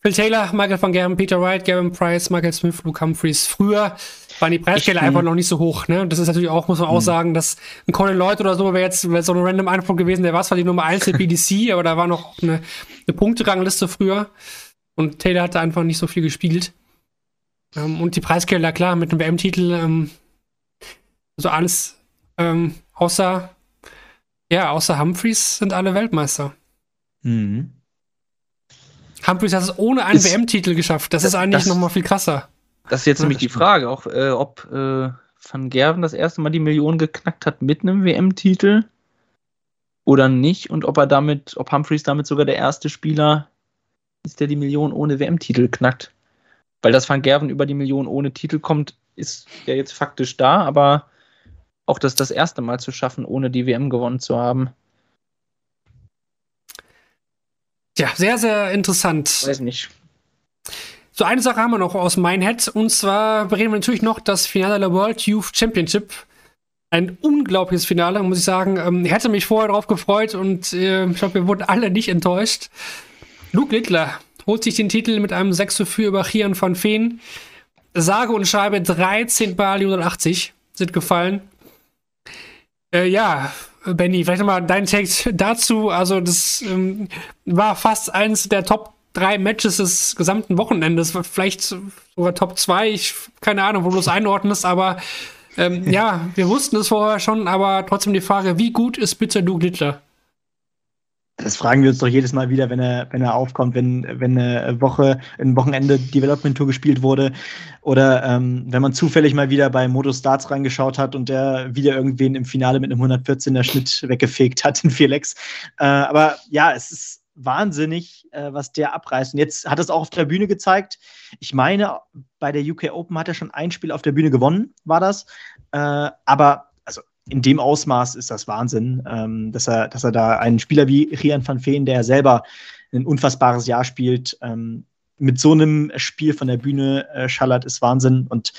Phil Taylor, Michael van Gerben, Peter Wright, Gavin Price, Michael Smith, Luke Humphreys. Früher waren die
Ich,
einfach
hm.
noch nicht so hoch. Ne? Das ist natürlich auch, muss man auch sagen, dass ein Colin Lloyd oder so wäre jetzt wär so ein random Antwort gewesen. Der war zwar die Nummer 1 der PDC, aber da war noch eine, eine Punkterangliste früher. Und Taylor hatte einfach nicht so viel gespielt. Ähm, und die Preisgelder, klar, mit dem WM-Titel, ähm, so alles ähm, außer, ja, außer Humphreys sind alle Weltmeister.
Mhm.
Humphreys hat es ohne einen WM-Titel geschafft. Das ist eigentlich
das-
noch mal viel krasser.
Das ist jetzt
Ja,
nämlich die. Frage, auch äh, ob äh, Van Gerven das erste Mal die Million geknackt hat mit einem WM-Titel oder nicht und ob er damit, ob Humphreys damit sogar der erste Spieler ist, der die Million ohne WM-Titel knackt. Weil das Van Gerven über die Million ohne Titel kommt, ist ja jetzt faktisch da, aber auch das das erste Mal zu schaffen, ohne die WM gewonnen zu haben,
Ja, sehr, sehr interessant.
weiß nicht.
So, eine Sache haben wir noch aus Minehead. Und zwar reden wir natürlich noch das Finale der World Youth Championship. ein unglaubliches Finale, muss ich sagen. Ähm, hätte mich vorher darauf gefreut und äh, ich glaube, wir wurden alle nicht enttäuscht. Luke Littler holt sich den Titel mit einem 6 zu 4 über Chian von Feen. Sage und Schreibe 13 Ball 180 sind gefallen. Äh, ja, Benny, vielleicht nochmal dein Text dazu. Also, das ähm, war fast eins der Top drei Matches des gesamten Wochenendes. Vielleicht sogar Top 2. Ich keine Ahnung, wo du es einordnest, aber ähm, ja, wir wussten es vorher schon, aber trotzdem die Frage, wie gut ist bitte Duke Littler?
Das fragen wir uns doch jedes Mal wieder, wenn er, wenn er aufkommt, wenn, wenn eine Woche, ein Wochenende Development Tour gespielt wurde oder ähm, wenn man zufällig mal wieder bei Modo Starts reingeschaut hat und der wieder irgendwen im Finale mit einem 114er Schnitt weggefegt hat in 4 Lecks. Äh, aber ja, es ist wahnsinnig, äh, was der abreißt. Und jetzt hat es auch auf der Bühne gezeigt. Ich meine, bei der UK Open hat er schon ein Spiel auf der Bühne gewonnen, war das. Äh, aber also in dem Ausmaß ist das Wahnsinn, ähm, dass, er, dass er da einen Spieler wie Rian van Veen, der selber ein unfassbares Jahr spielt, ähm, mit so einem Spiel von der Bühne äh, schallert, ist Wahnsinn. Und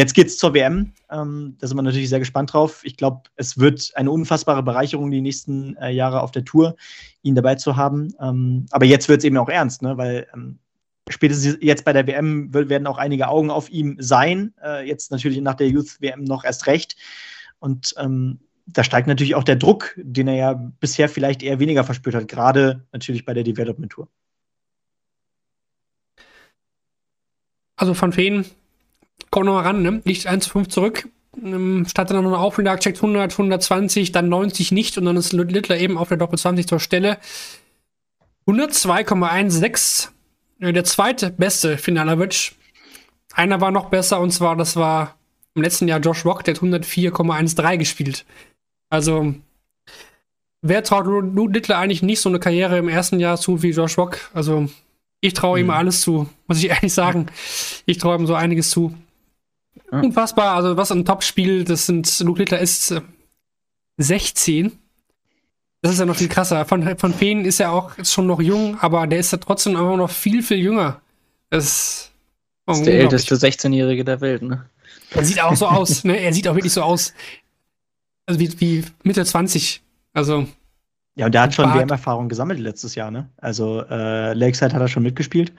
jetzt geht's zur WM. Ähm, da sind wir natürlich sehr gespannt drauf. Ich glaube, es wird eine unfassbare Bereicherung die nächsten äh, Jahre auf der Tour, ihn dabei zu haben. Ähm, aber jetzt wird es eben auch ernst, ne? weil ähm, spätestens jetzt bei der WM werden auch einige Augen auf ihm sein. Äh, jetzt natürlich nach der Youth-WM noch erst recht. Und ähm, da steigt natürlich auch der Druck, den er ja bisher vielleicht eher weniger verspürt hat, gerade natürlich bei der Development Tour.
Also von Feen kommt nochmal ran, ne? Liegt 1 zu 5 zurück. Ähm, startet dann noch eine Aufschlag, checkt 100, 120, dann 90 nicht und dann ist Littler eben auf der Doppel 20 zur Stelle. 102,16. Der zweite beste Finalowitsch. Einer war noch besser und zwar, das war im letzten Jahr Josh Rock, der hat 104,13 gespielt. Also, wer traut Littler eigentlich nicht so eine Karriere im ersten Jahr zu wie Josh Rock? Also, ich traue ihm mhm. alles zu, muss ich ehrlich sagen. Ich traue ihm so einiges zu. Ja. Unfassbar, also was ein Top-Spiel, das sind, Luke Littler ist 16. Äh, das ist ja noch viel krasser. Von, von Feen ist er auch schon noch jung, aber der ist ja trotzdem einfach noch viel, viel jünger.
Das, das ist der älteste 16-Jährige der Welt, ne?
Er sieht auch so aus, ne? Er sieht auch wirklich so aus. Also wie, wie Mitte 20. Also.
Ja, und der hat schon WM-Erfahrung gesammelt letztes Jahr, ne? Also äh, Lakeside hat er schon mitgespielt.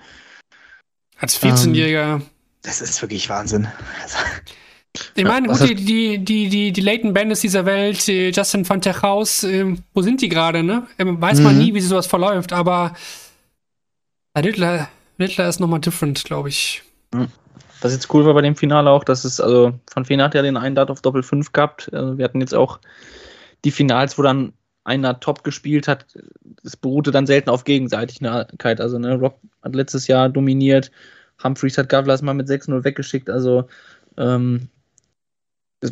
Als 14-Jähriger. Ähm,
das ist wirklich Wahnsinn. Also,
ich meine, gut, die, die, die, die, die Leighton Bandits dieser Welt, Justin van Terhaus, äh, wo sind die gerade, ne? Ähm, weiß man mhm. nie, wie sowas verläuft, aber Littler, Littler ist nochmal different, glaube ich.
Was jetzt cool war bei dem Finale auch, dass es, also von Feen hat ja den einen Dart auf Doppel 5 gehabt. Also wir hatten jetzt auch die Finals, wo dann einer top gespielt hat. Es beruhte dann selten auf Gegenseitigkeit. Also, ne, Rock hat letztes Jahr dominiert. Humphreys hat Gavlas mal mit 6-0 weggeschickt. Also, ähm,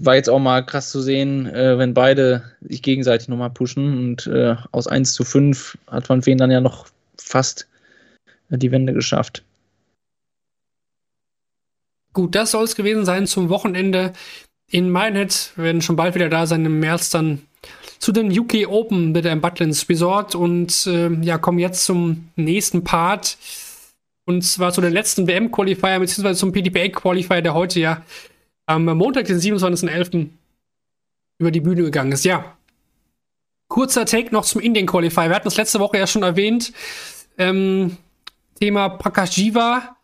war jetzt auch mal krass zu sehen, äh, wenn beide sich gegenseitig nochmal pushen. Und äh, aus 1 zu 5 hat Van Feen dann ja noch fast äh, die Wende geschafft.
Gut, das soll es gewesen sein zum Wochenende in Minehead. Wir werden schon bald wieder da sein im März dann zu den UK Open mit dem Butlins Resort und äh, ja, kommen jetzt zum nächsten Part. Und zwar zu den letzten WM-Qualifier, beziehungsweise zum PDPA-Qualifier, der heute ja am Montag, den 27.11. über die Bühne gegangen ist. Ja. Kurzer Take noch zum Indien-Qualifier. Wir hatten das letzte Woche ja schon erwähnt. Ähm, Thema Prakashiva.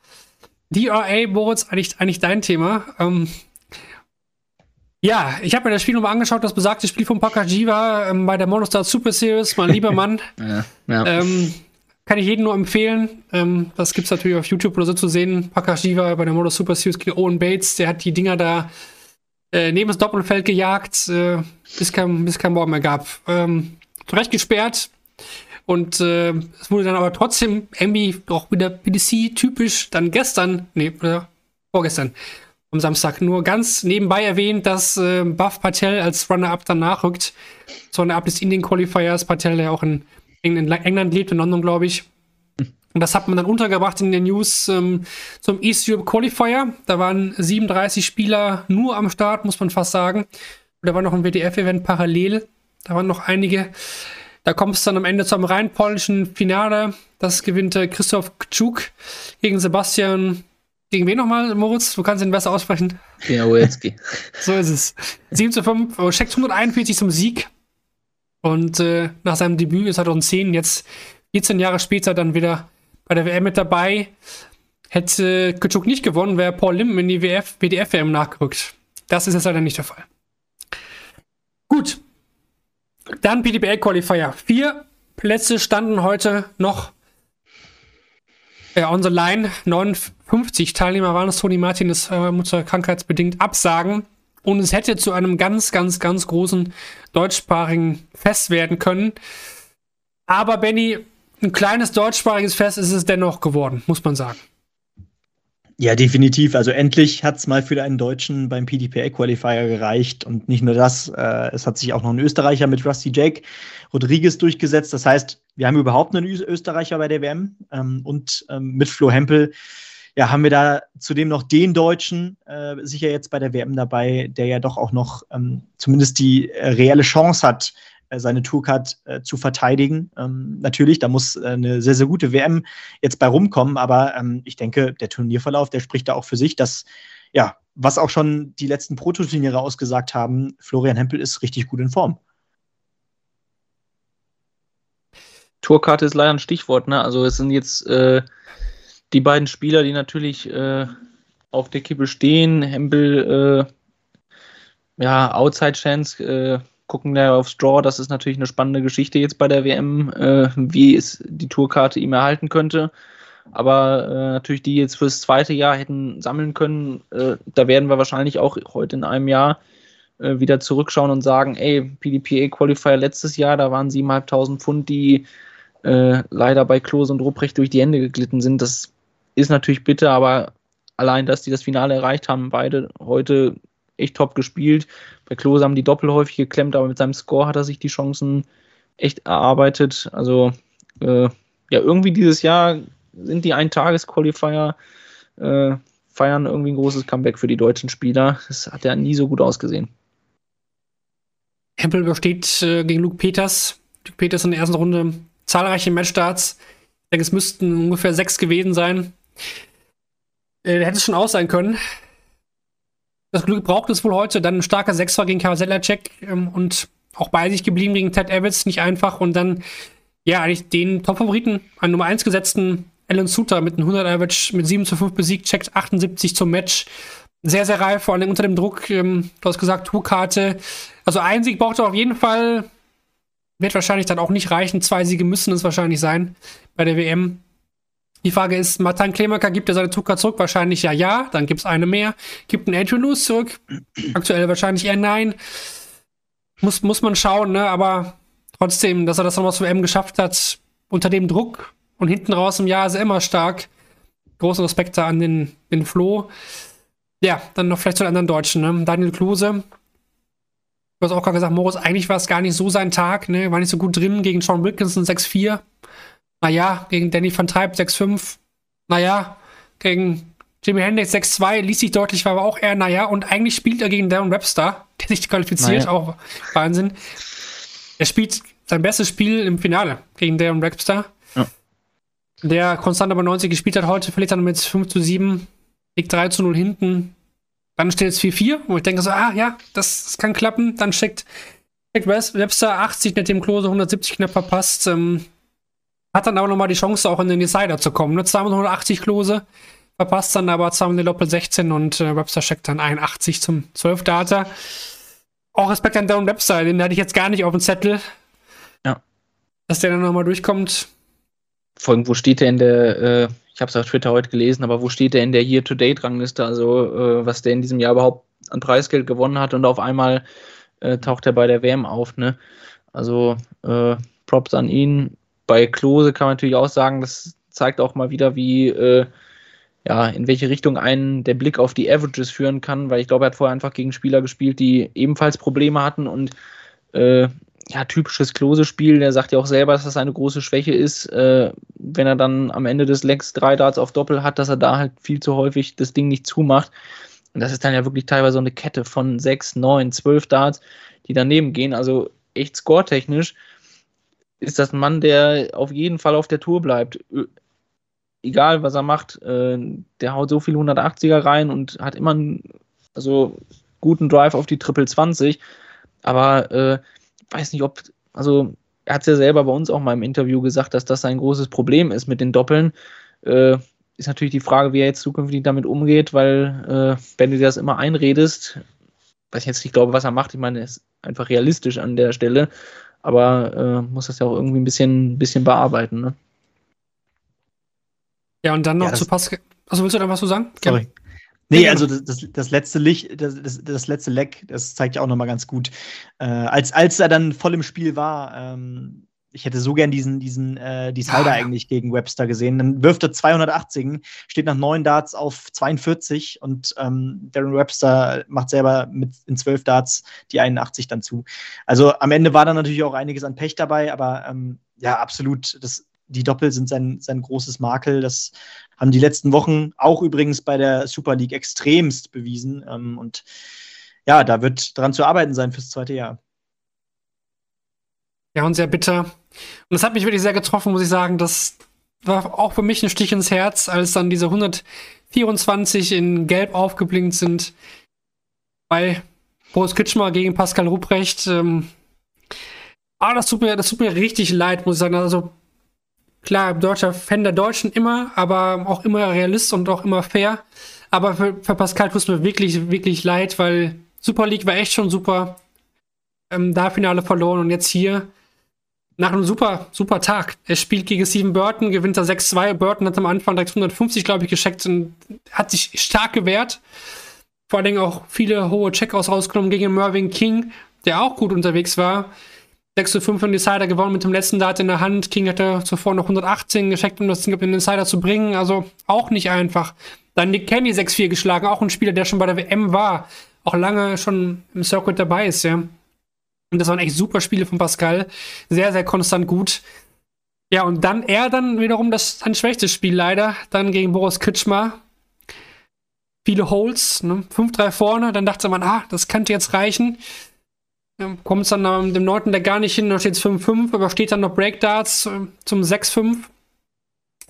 DRA, Moritz, eigentlich, eigentlich dein Thema. Ähm, ja, ich habe mir das Spiel nochmal angeschaut, das besagte Spiel von Pakajiva ähm, bei der Monostar Super Series, mein lieber Mann. ja, ja. Ähm, kann ich jedem nur empfehlen. Ähm, das gibt es natürlich auf YouTube oder so zu sehen. Pakajiva bei der Motor Super Series gegen Owen Bates, der hat die Dinger da äh, neben das Doppelfeld gejagt, äh, bis kein, bis kein Morgen mehr gab. Ähm, zurecht gesperrt. Und äh, es wurde dann aber trotzdem irgendwie auch wieder PDC typisch dann gestern, nee, oder vorgestern, am Samstag, nur ganz nebenbei erwähnt, dass äh, Buff Patel als Runner-Up dann nachrückt. So eine Up des Indian Qualifiers. Patel, der auch in, in England lebt, in London, glaube ich. Und das hat man dann untergebracht in den News ähm, zum East Europe Qualifier. Da waren 37 Spieler nur am Start, muss man fast sagen. Und da war noch ein WDF-Event parallel. Da waren noch einige. Da kommt es dann am Ende zum rein polnischen Finale. Das gewinnt Christoph Kczuk gegen Sebastian Gegen wen nochmal, Moritz? Du kannst ihn besser aussprechen.
Awetzki.
so ist es. 7 zu 5, oh, checkt 141 zum Sieg. Und äh, nach seinem Debüt 2010, jetzt 14 Jahre später, dann wieder bei der WM mit dabei. Hätte Küçük nicht gewonnen, wäre Paul Lim in die WF, WDF-WM nachgerückt. Das ist jetzt leider nicht der Fall. Gut. Dann PDPL Qualifier. Vier Plätze standen heute noch äh, on the line. 59 Teilnehmer waren es. Toni Martin ist äh, krankheitsbedingt absagen. Und es hätte zu einem ganz, ganz, ganz großen deutschsprachigen Fest werden können. Aber Benny, ein kleines deutschsprachiges Fest ist es dennoch geworden, muss man sagen.
Ja, definitiv. Also endlich hat es mal für einen Deutschen beim PDPA Qualifier gereicht. Und nicht nur das, äh, es hat sich auch noch ein Österreicher mit Rusty Jake Rodriguez durchgesetzt. Das heißt, wir haben überhaupt einen Österreicher bei der WM. Ähm, und ähm, mit Flo Hempel ja, haben wir da zudem noch den Deutschen äh, sicher jetzt bei der WM dabei, der ja doch auch noch ähm, zumindest die äh, reelle Chance hat, äh, seine Tourcard äh, zu verteidigen. Ähm, natürlich, da muss äh, eine sehr, sehr gute WM jetzt bei rumkommen, aber ähm, ich denke, der Turnierverlauf, der spricht da auch für sich, dass, ja, was auch schon die letzten Prototurniere ausgesagt haben, Florian Hempel ist richtig gut in Form.
Tourkarte ist leider ein Stichwort, ne? Also es sind jetzt äh, die beiden Spieler, die natürlich äh, auf der Kippe stehen. Hempel, äh, ja, Outside Chance, äh, gucken wir aufs Draw. Das ist natürlich eine spannende Geschichte jetzt bei der WM, äh, wie es die Tourkarte ihm erhalten könnte. Aber äh, natürlich die jetzt fürs zweite Jahr hätten sammeln können, äh, da werden wir wahrscheinlich auch heute in einem Jahr wieder zurückschauen und sagen, ey, PDPA Qualifier letztes Jahr, da waren 7.500 Pfund, die leider bei Klose und Rupprecht durch die Hände geglitten sind. Das ist natürlich bitter, aber allein, dass die das Finale erreicht haben, beide heute echt top gespielt. Bei Klose haben die Doppel häufig geklemmt, aber mit seinem Score hat er sich die Chancen echt erarbeitet. Also äh, ja, irgendwie dieses Jahr sind die Ein-Tages-Qualifier, äh, feiern irgendwie ein großes Comeback für die deutschen Spieler. Das hat ja nie so gut ausgesehen.
Hempel übersteht äh, gegen Luke Peters. Luke Peters in der ersten Runde zahlreiche Matchstarts. Ich denke, es müssten ungefähr sechs gewesen sein. Äh, hätte es schon aus sein können. Das Glück braucht es wohl heute. Dann ein starker Sechser gegen Kawaselacek ähm, und auch bei sich geblieben gegen Ted Evans. Nicht einfach. Und dann, ja, eigentlich den Top-Favoriten, einen Nummer 1 gesetzten Alan Suter mit einem 100 Average mit 7 zu 5 besiegt, checkt 78 zum Match. Sehr, sehr reif, vor allem unter dem Druck. Ähm, du hast gesagt, Tourkarte. Also ein Sieg braucht er auf jeden Fall. Wird wahrscheinlich dann auch nicht reichen. Zwei Siege müssen es wahrscheinlich sein bei der WM. Die Frage ist, Martin Klemerker gibt er seine Zucker zurück? Wahrscheinlich ja, ja. Dann gibt es eine mehr. Gibt einen Adrian Lewis zurück? Aktuell wahrscheinlich eher nein. Muss, muss man schauen, ne? Aber trotzdem, dass er das nochmal zum M geschafft hat, unter dem Druck und hinten raus im Jahr ist er immer stark. Großen Respekt da an den, den Flo. Ja, dann noch vielleicht zu den anderen Deutschen, ne? Daniel Klose. Du hast auch gerade gesagt, Moritz, eigentlich war es gar nicht so sein Tag, ne? War nicht so gut drin gegen Sean Wilkinson 6-4. Naja, gegen Danny van Treib 6-5. Naja, gegen Jimmy Hendricks 6-2 ließ sich deutlich, war aber auch eher, naja, und eigentlich spielt er gegen Darren Webster, der sich qualifiziert, naja. auch Wahnsinn. Er spielt sein bestes Spiel im Finale gegen Darren Webster. Ja. Der konstant aber 90 gespielt hat, heute verliert er mit 5 zu 7, liegt 3 zu 0 hinten. Dann steht es 4-4, wo ich denke so, ah ja, das, das kann klappen. Dann schickt, schickt Webster 80 mit dem Klose 170 knapp verpasst. Ähm, hat dann aber nochmal die Chance, auch in den Decider zu kommen. Ne? 280 Klose, verpasst dann aber zweimal den Doppel 16 und äh, Webster checkt dann 81 zum 12 Data. Auch Respekt an Down Webster, den hatte ich jetzt gar nicht auf dem Zettel.
Ja.
Dass der dann nochmal durchkommt.
Vor allem, wo steht der in der, äh, ich habe es auf Twitter heute gelesen, aber wo steht der in der Year-to-Date-Rangliste? Also, äh, was der in diesem Jahr überhaupt an Preisgeld gewonnen hat und auf einmal äh, taucht er bei der WM auf, ne? Also, äh, Props an ihn bei Klose kann man natürlich auch sagen, das zeigt auch mal wieder, wie, äh, ja, in welche Richtung einen der Blick auf die Averages führen kann, weil ich glaube, er hat vorher einfach gegen Spieler gespielt, die ebenfalls Probleme hatten und äh, ja, typisches Klose-Spiel. Der sagt ja auch selber, dass das eine große Schwäche ist, äh, wenn er dann am Ende des Legs drei Darts auf Doppel hat, dass er da halt viel zu häufig das Ding nicht zumacht. Und das ist dann ja wirklich teilweise so eine Kette von sechs, neun, zwölf Darts, die daneben gehen. Also echt score-technisch ist das ein Mann, der auf jeden Fall auf der Tour bleibt. egal was er macht, äh, der haut so viele 180er rein und hat immer einen also, guten Drive auf die Triple 20. Aber äh, weiß nicht, ob, also er hat es ja selber bei uns auch mal im Interview gesagt, dass das ein großes Problem ist mit den Doppeln. Äh, ist natürlich die Frage, wie er jetzt zukünftig damit umgeht, weil äh, wenn du dir das immer einredest, was ich jetzt nicht glaube, was er macht, ich meine, er ist einfach realistisch an der Stelle, aber äh, muss das ja auch irgendwie ein bisschen, bisschen bearbeiten. Ne?
Ja, und dann noch
Ja,
zu Pascal. Also willst du da was zu sagen?
Sorry. Nee, also das, das, das letzte Licht, das, das, das letzte Leck, das zeigt ja auch nochmal ganz gut. Äh, als, als er dann voll im Spiel war, ähm, ich hätte so gern diesen, diesen äh, Decider
Ah, ja.
eigentlich gegen Webster gesehen. Dann wirft er 280, steht nach neun Darts auf 42 und ähm, Darren Webster macht selber mit in zwölf Darts die 81 dann zu. Also am Ende war dann natürlich auch einiges an Pech dabei, aber ähm, ja, absolut. Das, die Doppel sind sein, sein großes Makel. Das haben die letzten Wochen auch übrigens bei der Super League extremst bewiesen. Ähm, und ja, da wird dran zu arbeiten sein fürs zweite Jahr.
Ja, und sehr bitter. Und das hat mich wirklich sehr getroffen, muss ich sagen. Das war auch für mich ein Stich ins Herz, als dann diese 124 in Gelb aufgeblinkt sind bei Boris Kitschmer gegen Pascal Ruprecht. Ähm, ah, das tut, mir, das tut mir richtig leid, muss ich sagen. Also, klar, deutscher Fan der Deutschen immer, aber auch immer Realist und auch immer fair. Aber für, für Pascal tut es mir wirklich, wirklich leid, weil Super League war echt schon super. Ähm, da Finale verloren und jetzt hier nach einem super, super Tag. Er spielt gegen Steven Burton, gewinnt da 6-2. Burton hat am Anfang direkt 150, glaube ich, gescheckt und hat sich stark gewehrt. Vor allen Dingen auch viele hohe Checkouts rausgenommen gegen Mervyn King, der auch gut unterwegs war. 6 zu 5 in Decider gewonnen mit dem letzten Dart in der Hand. King hatte zuvor noch 118 gescheckt, um das Ding auf den Decider zu bringen. Also auch nicht einfach. Dann Nick Kenny 6-4 geschlagen, auch ein Spieler, der schon bei der WM war. Auch lange schon im Circuit dabei ist, ja. Und das waren echt super Spiele von Pascal. Sehr, sehr konstant gut. Ja, und dann er dann wiederum das sein schwächstes Spiel leider. Dann gegen Boris Kritschmer. Viele Holes, ne? 5-3 vorne. Dann dachte man, ah, das könnte jetzt reichen. Ja, Kommt es dann dem 9. der gar nicht hin, da steht es 5-5, aber steht dann noch Breakdarts äh, zum 6-5.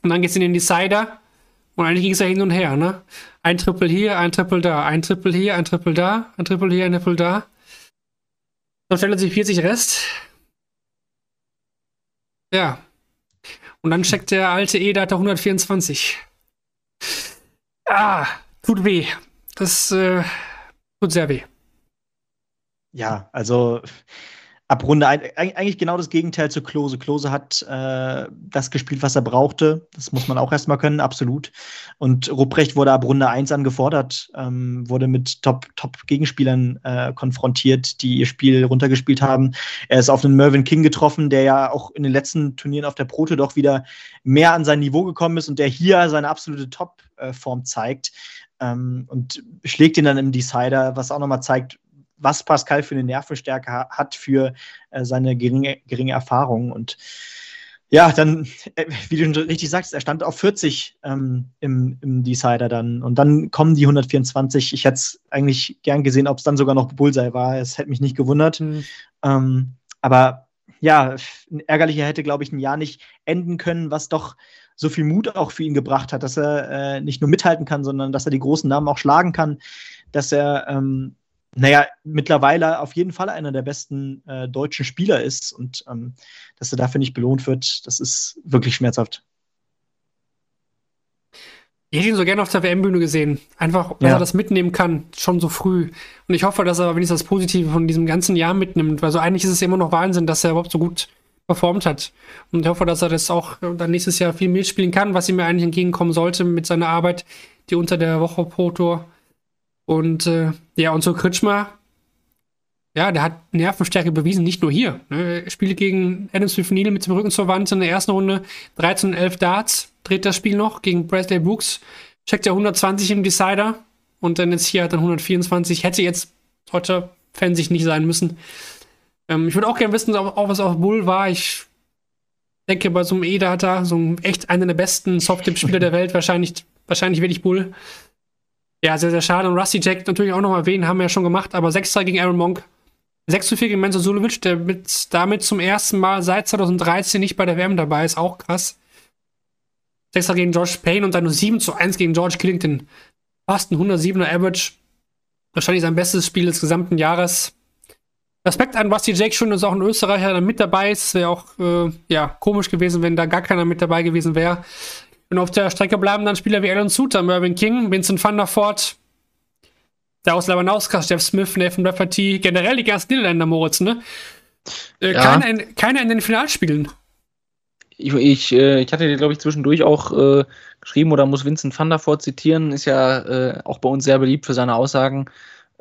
Und dann geht es in den Decider. Und eigentlich ging es ja hin und her, ne? Ein Triple hier, ein Triple da, ein Triple hier, ein Triple da, ein Triple hier, ein Triple da. Dann stellt sich 40 Rest. Ja. Und dann checkt der alte E-Data 124. Ah, tut weh. Das äh, tut sehr weh.
Ja, also ab Runde ein, eig- eigentlich genau das Gegenteil zu Klose. Klose hat äh, das gespielt, was er brauchte. Das muss man auch erstmal können, absolut. Und Rupprecht wurde ab Runde 1 angefordert, ähm, wurde mit Top- Top-Gegenspielern äh, konfrontiert, die ihr Spiel runtergespielt haben. Er ist auf einen Mervyn King getroffen, der ja auch in den letzten Turnieren auf der Proto doch wieder mehr an sein Niveau gekommen ist und der hier seine absolute Top-Form zeigt. Ähm, und schlägt ihn dann im Decider, was auch nochmal zeigt, was Pascal für eine Nervenstärke ha hat für äh, seine geringe, geringe Erfahrung. Und ja, dann, äh, wie du schon richtig sagst, er stand auf 40 ähm, im, im Decider dann. Und dann kommen die 124. Ich hätte es eigentlich gern gesehen, ob es dann sogar noch Bullseye war. Es hätte mich nicht gewundert.
Hm.
Ähm, aber ja, ein ärgerlicher hätte, glaube ich, ein Jahr nicht enden können, was doch so viel Mut auch für ihn gebracht hat, dass er äh, nicht nur mithalten kann, sondern dass er die großen Namen auch schlagen kann, dass er, ähm, naja, mittlerweile auf jeden Fall einer der besten äh, deutschen Spieler ist und ähm, dass er dafür nicht belohnt wird, das ist wirklich schmerzhaft.
Ich hätte ihn so gerne auf der WM-Bühne gesehen. Einfach, dass
Ja.
er das mitnehmen kann, schon so früh. Und ich hoffe, dass er wenigstens das Positive von diesem ganzen Jahr mitnimmt. Weil so eigentlich ist es immer noch Wahnsinn, dass er überhaupt so gut performt hat. Und ich hoffe, dass er das auch äh, dann nächstes Jahr viel mitspielen kann, was ihm ja eigentlich entgegenkommen sollte mit seiner Arbeit, die unter der Woche pro Tour. Und äh, ja, und so Kritschmer, ja, der hat Nervenstärke bewiesen, nicht nur hier. Ne? Er spielt gegen Adam Smith Neal mit dem Rücken zur Wand in der ersten Runde 13 und 11 Darts, dreht das Spiel noch gegen Bradley Brooks, checkt er 120 im Decider und dann jetzt hier hat er 124. Hätte jetzt deutscher Fan sich nicht sein müssen. Ähm, ich würde auch gerne wissen, ob, auch was auf Bull war. Ich denke, bei so einem E-Data, so ein echt einer der besten Soft-Tip-Spieler der Welt, wahrscheinlich, wahrscheinlich werde ich Bull. Ja, sehr, sehr schade. Und Rusty Jack natürlich auch noch erwähnen, haben wir ja schon gemacht, aber 6-3 gegen Aaron Monk. 6 zu 4 gegen Menzo Sulovic, der mit, damit zum ersten Mal seit 2013 nicht bei der WM dabei ist, auch krass. 6 gegen Josh Payne und dann nur 7 zu 1 gegen George Killington. Fast ein 107er Average. Wahrscheinlich sein bestes Spiel des gesamten Jahres. Respekt an Basti Jake schon, dass auch ein Österreicher dann mit dabei ist. Wäre auch äh, ja, komisch gewesen, wenn da gar keiner mit dabei gewesen wäre. Und auf der Strecke bleiben dann Spieler wie Alan Suter, Mervyn King, Vincent van der Voort, der aus Labanauskas, Jeff Smith, Nathan Rafferty, generell die ganzen Niederländer, Moritz, ne? Äh,
Ja.
keiner, in, keiner in den Finalspielen.
Ich, ich, äh, ich hatte dir, glaube ich, zwischendurch auch äh, geschrieben oder muss Vincent van der Voort zitieren, ist ja äh, auch bei uns sehr beliebt für seine Aussagen.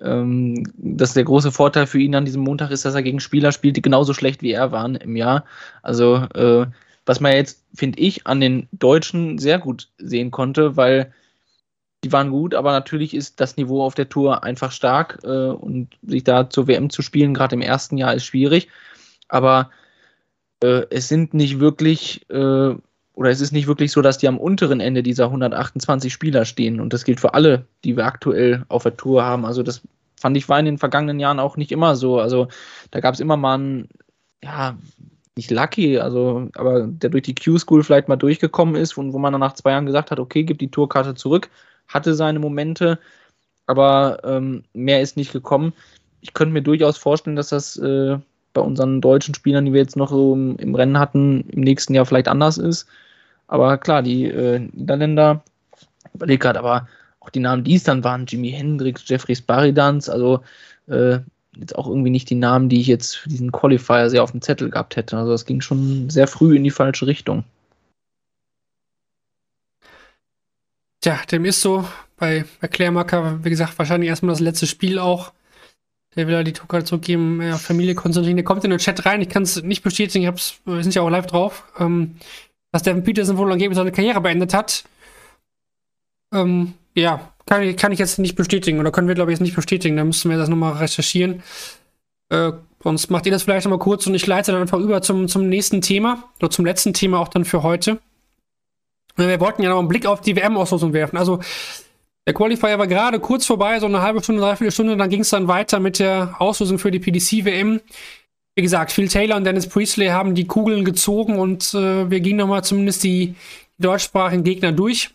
Ähm, dass der große Vorteil für ihn an diesem Montag ist, dass er gegen Spieler spielt, die genauso schlecht wie er waren im Jahr. Also, äh, was man jetzt, finde ich, an den Deutschen sehr gut sehen konnte, weil die waren gut, aber natürlich ist das Niveau auf der Tour einfach stark äh, und sich da zur WM zu spielen, gerade im ersten Jahr, ist schwierig. Aber äh, es sind nicht wirklich, äh, oder es ist nicht wirklich so, dass die am unteren Ende dieser 128 Spieler stehen. Und das gilt für alle, die wir aktuell auf der Tour haben. Also das fand ich war in den vergangenen Jahren auch nicht immer so. Also da gab es immer mal einen, ja, nicht lucky, also, aber der durch die Q-School vielleicht mal durchgekommen ist und wo man dann nach zwei Jahren gesagt hat, okay, gib die Tourkarte zurück, hatte seine Momente, aber ähm, mehr ist nicht gekommen. Ich könnte mir durchaus vorstellen, dass das äh, bei unseren deutschen Spielern, die wir jetzt noch so im, im Rennen hatten, im nächsten Jahr vielleicht anders ist. Aber klar, die äh, Niederländer, überleg gerade, aber auch die Namen, die es dann waren, Jimi Hendrix, Jeffrey Sparidans, also äh, jetzt auch irgendwie nicht die Namen, die ich jetzt für diesen Qualifier sehr auf dem Zettel gehabt hätte. Also das ging schon sehr früh in die falsche Richtung.
Tja, dem ist so. Bei, Klärmarker, wie gesagt, wahrscheinlich erstmal das letzte Spiel auch. Der will ja die Tourkarte zurückgeben. Ja, Familie Konstantin, der kommt in den Chat rein. Ich kann es nicht bestätigen, ich wir sind ja auch live drauf. Ähm, dass Devin Peterson wohl angeblich seine Karriere beendet hat. Ähm, ja, kann, ich- kann ich jetzt nicht bestätigen. Oder können wir, glaube ich, jetzt nicht bestätigen. Da müssen wir das nochmal recherchieren. Äh, sonst macht ihr das vielleicht nochmal kurz und ich leite dann einfach über zum, zum nächsten Thema. Oder zum letzten Thema auch dann für heute. Wir wollten ja noch einen Blick auf die WM-Auslosung werfen. Also, der Qualifier war gerade kurz vorbei, so eine halbe Stunde, dreiviertel Stunde. Dann ging es dann weiter mit der Auslosung für die PDC-WM. Wie gesagt, Phil Taylor und Dennis Priestley haben die Kugeln gezogen und äh, wir gingen nochmal zumindest die, die deutschsprachigen Gegner durch.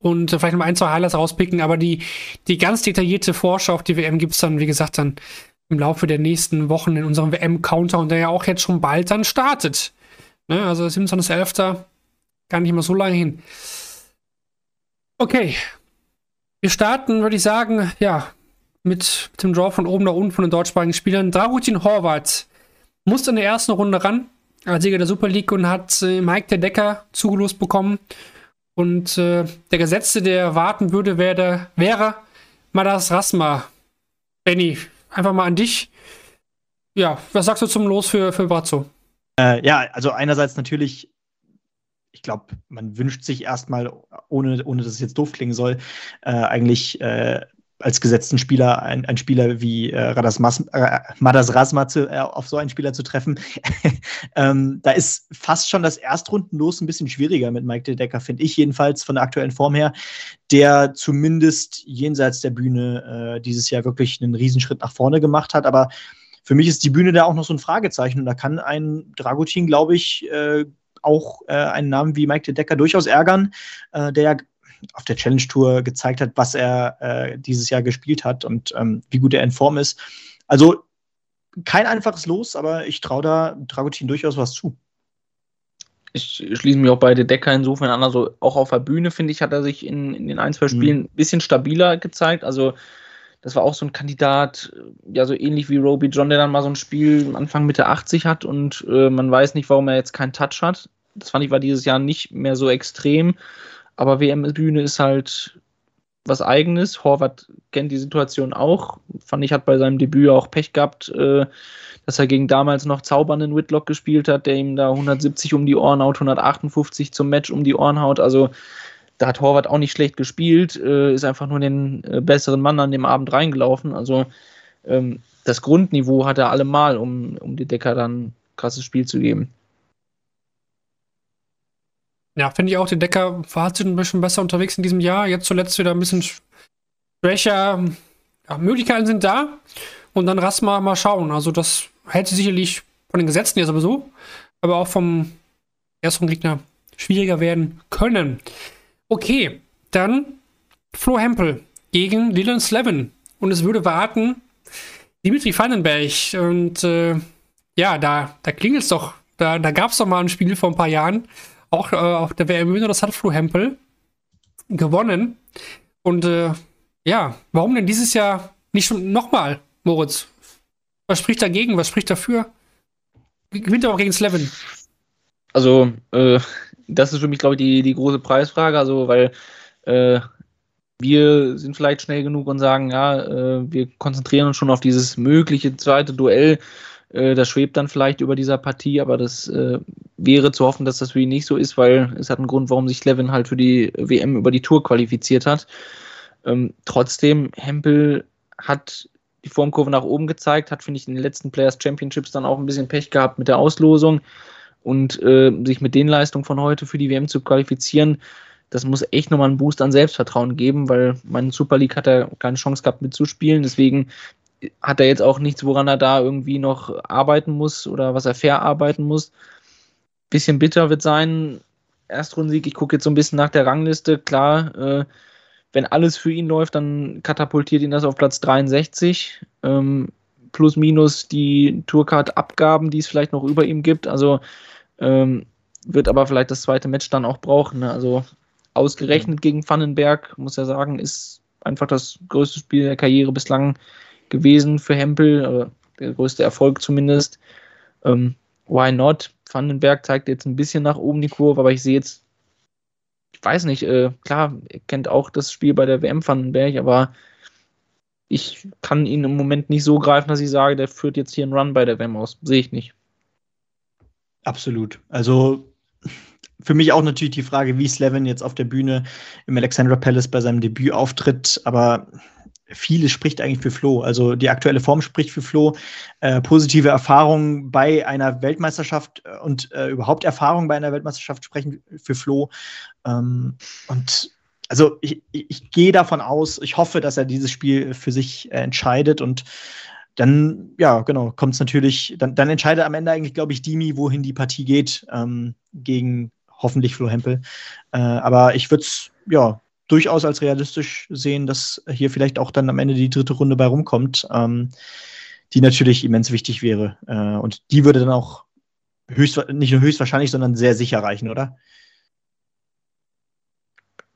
Und äh, vielleicht noch mal ein, zwei Highlights rauspicken, aber die, die ganz detaillierte Vorschau auf die WM gibt es dann, wie gesagt, dann im Laufe der nächsten Wochen in unserem WM-Counter und der ja auch jetzt schon bald dann startet. Ne? Also 27.11. Gar nicht mehr so lange hin. Okay. Wir starten, würde ich sagen, ja, mit dem Draw von oben nach unten von den deutschsprachigen Spielern. Dragutin Horvath musste in der ersten Runde ran, als Sieger der Super League und hat äh, Mike der Decker zugelost bekommen. Und äh, der Gesetzte, der warten würde, wäre, wäre Madas Rasma. Benny, einfach mal an dich. Ja, was sagst du zum Los für, für Brazzo?
Äh, ja, also einerseits natürlich, ich glaube, man wünscht sich erstmal, ohne, ohne dass es jetzt doof klingen soll, äh, eigentlich äh, als gesetzten Spieler ein, ein Spieler wie äh, Radas Mas äh, Madas Rasma zu, äh, auf so einen Spieler zu treffen. ähm, da ist fast schon das Erstrundenlos ein bisschen schwieriger mit Mike De Decker, finde ich jedenfalls von der aktuellen Form her, der zumindest jenseits der Bühne äh, dieses Jahr wirklich einen Riesenschritt nach vorne gemacht hat. Aber für mich ist die Bühne da auch noch so ein Fragezeichen. Und da kann ein Dragutin, glaube ich, äh, auch äh, einen Namen wie Mike De Decker durchaus ärgern, äh, der ja auf der Challenge Tour gezeigt hat, was er äh, dieses Jahr gespielt hat und ähm, wie gut er in Form ist. Also kein einfaches Los, aber ich traue da Dragutin durchaus was zu.
Ich schließe mich auch bei De Decker insofern an. Also auch auf der Bühne, finde ich, hat er sich in, in den ein, zwei Spielen ein bisschen stabiler gezeigt. Also das war auch so ein Kandidat, ja, so ähnlich wie Roby John, der dann mal so ein Spiel Anfang Mitte 80 hat und äh, man weiß nicht, warum er jetzt keinen Touch hat. Das fand ich war dieses Jahr nicht mehr so extrem. Aber WM-Bühne ist halt was Eigenes. Horvath kennt die Situation auch. Fand ich, hat bei seinem Debüt auch Pech gehabt, äh, dass er gegen damals noch zaubernden Whitlock gespielt hat, der ihm da 170 um die Ohren haut, 158 zum Match um die Ohren haut. Also da hat Horvath auch nicht schlecht gespielt, äh, ist einfach nur den äh, besseren Mann an dem Abend reingelaufen. Also ähm, das Grundniveau hat er allemal, um, um die Decker dann ein krasses Spiel zu geben.
Ja, finde ich auch, die Decker war ein bisschen besser unterwegs in diesem Jahr. Jetzt zuletzt wieder ein bisschen schwächer. Ja, Möglichkeiten sind da. Und dann Rasma mal schauen. Also, das hätte sicherlich von den Gesetzen ja sowieso, aber auch vom ersten Gegner schwieriger werden können. Okay, dann Flo Hempel gegen Dylan Slevin. Und es würde warten Dimitri Vandenberg. Und äh, ja, da, da klingelt es doch. Da, da gab es doch mal ein Spiel vor ein paar Jahren. Auch äh, auf der WM das hat Flo Hempel gewonnen. Und äh, ja, warum denn dieses Jahr nicht schon nochmal, Moritz? Was spricht dagegen? Was spricht dafür? Gewinnt er auch gegen Slevin?
Also, äh, das ist für mich, glaube ich, die, die große Preisfrage. Also, weil äh, wir sind vielleicht schnell genug und sagen, ja, äh, wir konzentrieren uns schon auf dieses mögliche zweite Duell. Äh, das schwebt dann vielleicht über dieser Partie, aber das äh, wäre zu hoffen, dass das für ihn nicht so ist, weil es hat einen Grund, warum sich Levin halt für die WM über die Tour qualifiziert hat. Ähm, trotzdem, Hempel hat die Formkurve nach oben gezeigt, hat, finde ich, in den letzten Players Championships dann auch ein bisschen Pech gehabt mit der Auslosung und äh, sich mit den Leistungen von heute für die WM zu qualifizieren, das muss echt nochmal einen Boost an Selbstvertrauen geben, weil mein Super League hat er keine Chance gehabt mitzuspielen. Deswegen hat er jetzt auch nichts, woran er da irgendwie noch arbeiten muss oder was er verarbeiten muss. Bisschen bitter wird sein. Erstrundensieg, ich gucke jetzt so ein bisschen nach der Rangliste. Klar, äh, wenn alles für ihn läuft, dann katapultiert ihn das auf Platz 63. Ähm, plus minus die Tourcard-Abgaben, die es vielleicht noch über ihm gibt. Also ähm, wird aber vielleicht das zweite Match dann auch brauchen. Ne? Also ausgerechnet gegen Vandenberg, muss er sagen, ist einfach das größte Spiel der Karriere bislang gewesen für Hempel, der größte Erfolg zumindest. Ähm, why not? Vandenberg zeigt jetzt ein bisschen nach oben die Kurve, aber ich sehe jetzt, ich weiß nicht, äh, klar, er kennt auch das Spiel bei der WM Vandenberg, aber ich kann ihn im Moment nicht so greifen, dass ich sage, der führt jetzt hier einen Run bei der WM aus. Sehe ich nicht.
Absolut. Also für mich auch natürlich die Frage, wie Slevin jetzt auf der Bühne im Alexandra Palace bei seinem Debüt auftritt, aber vieles spricht eigentlich für Flo. Also die aktuelle Form spricht für Flo. Äh, positive Erfahrungen bei einer Weltmeisterschaft äh, und äh, überhaupt Erfahrungen bei einer Weltmeisterschaft sprechen für Flo. Ähm, und also ich, ich, gehe davon aus, ich hoffe, dass er dieses Spiel für sich äh, entscheidet und dann, ja, genau, kommt es natürlich, dann, dann, entscheidet am Ende eigentlich, glaube ich, Dimi, wohin die Partie geht, ähm, gegen hoffentlich Flo Hempel. Äh, aber ich würde es, ja, durchaus als realistisch sehen, dass hier vielleicht auch dann am Ende die dritte Runde bei rumkommt, ähm, die natürlich immens wichtig wäre. Äh, und die würde dann auch höchst, nicht nur höchstwahrscheinlich, sondern sehr sicher reichen, oder?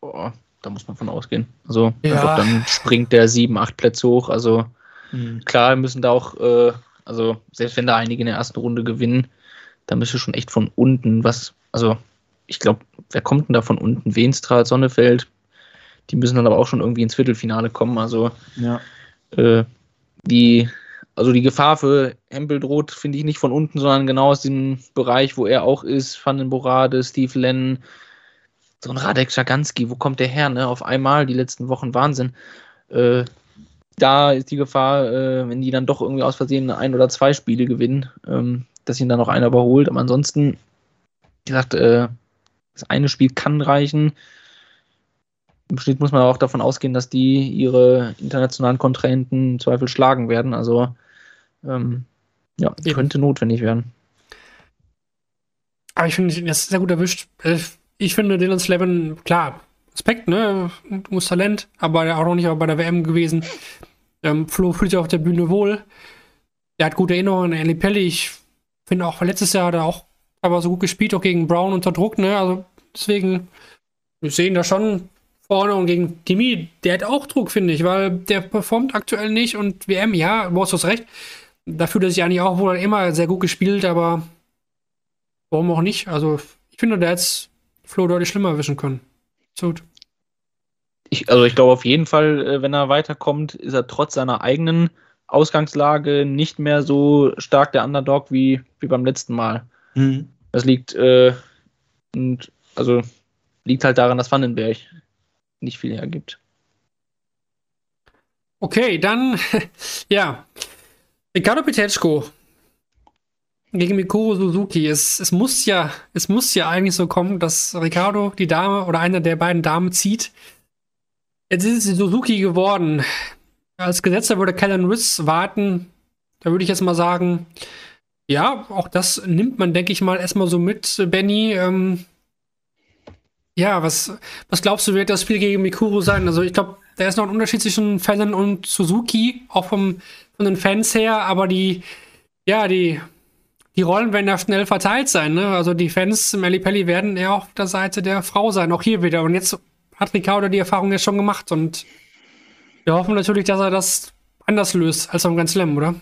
Boah, da muss man von ausgehen. Also, ja. glaub, dann springt der sieben, acht Plätze hoch. Also, mhm. klar, müssen da auch, äh, also, selbst wenn da einige in der ersten Runde gewinnen, da müsste schon echt von unten was, also, ich glaube, wer kommt denn da von unten? Wenstra, Sonnefeld, die müssen dann aber auch schon irgendwie ins Viertelfinale kommen. Also, ja. äh, die, also die Gefahr für Hempel droht, finde ich, nicht von unten, sondern genau aus dem Bereich, wo er auch ist. Van den Borade, Steve Lennon, so ein Radek Schaganski, wo kommt der her, ne? Auf einmal, die letzten Wochen Wahnsinn. Äh, da ist die Gefahr, äh, wenn die dann doch irgendwie aus Versehen ein oder zwei Spiele gewinnen, ähm, dass ihn dann noch einer überholt. Aber ansonsten, wie gesagt, äh, das eine Spiel kann reichen. Im Schnitt muss man auch davon ausgehen, dass die ihre internationalen Kontrahenten im Zweifel schlagen werden. Also ähm, ja, Eben. könnte notwendig werden.
Aber ich finde, das ist sehr gut erwischt. Äh, ich finde Dylan Slavin, klar, Aspekt, ne? Du musst Talent, aber auch noch nicht bei der WM gewesen. Ähm, Flo fühlt sich auf der Bühne wohl. Er hat gute Erinnerungen an Eli Pelli. Ich finde auch letztes Jahr hat er auch aber so gut gespielt, auch gegen Brown unter Druck, ne? Also deswegen, wir sehen da schon vorne und gegen Demi, der hat auch Druck, finde ich, weil der performt aktuell nicht und WM, ja, du hast recht. Da fühlt er sich eigentlich auch wohl immer sehr gut gespielt, aber warum auch nicht? Also, ich finde, der hätte Flo deutlich schlimmer erwischen können. So.
Ich, also ich glaube auf jeden Fall, äh, wenn er weiterkommt, ist er trotz seiner eigenen Ausgangslage nicht mehr so stark der Underdog wie, wie beim letzten Mal. Mhm. Das liegt, äh, und, also liegt halt daran, dass Vandenberg nicht viel hergibt.
Okay, dann, ja. Ricardo Petechko gegen Mikuro Suzuki. Es, es, muss ja, es muss ja eigentlich so kommen, dass Ricardo die Dame oder einer der beiden Damen zieht. Jetzt ist es Suzuki geworden. Als Gesetzer würde Kellen Riss warten. Da würde ich jetzt mal sagen, ja, auch das nimmt man, denke ich mal, erstmal so mit, Benny. Ähm, Ja, was, was glaubst du, wird das Spiel gegen Mikuru sein? Also ich glaube, da ist noch ein Unterschied zwischen Fallon und Suzuki, auch vom, von den Fans her, aber die, ja, die, die Rollen werden ja schnell verteilt sein. Ne? Also die Fans im Pelli werden eher auf der Seite der Frau sein, auch hier wieder. Und jetzt hat Ricardo die Erfahrung ja schon gemacht und wir hoffen natürlich, dass er das anders löst als beim Grand Slam, oder?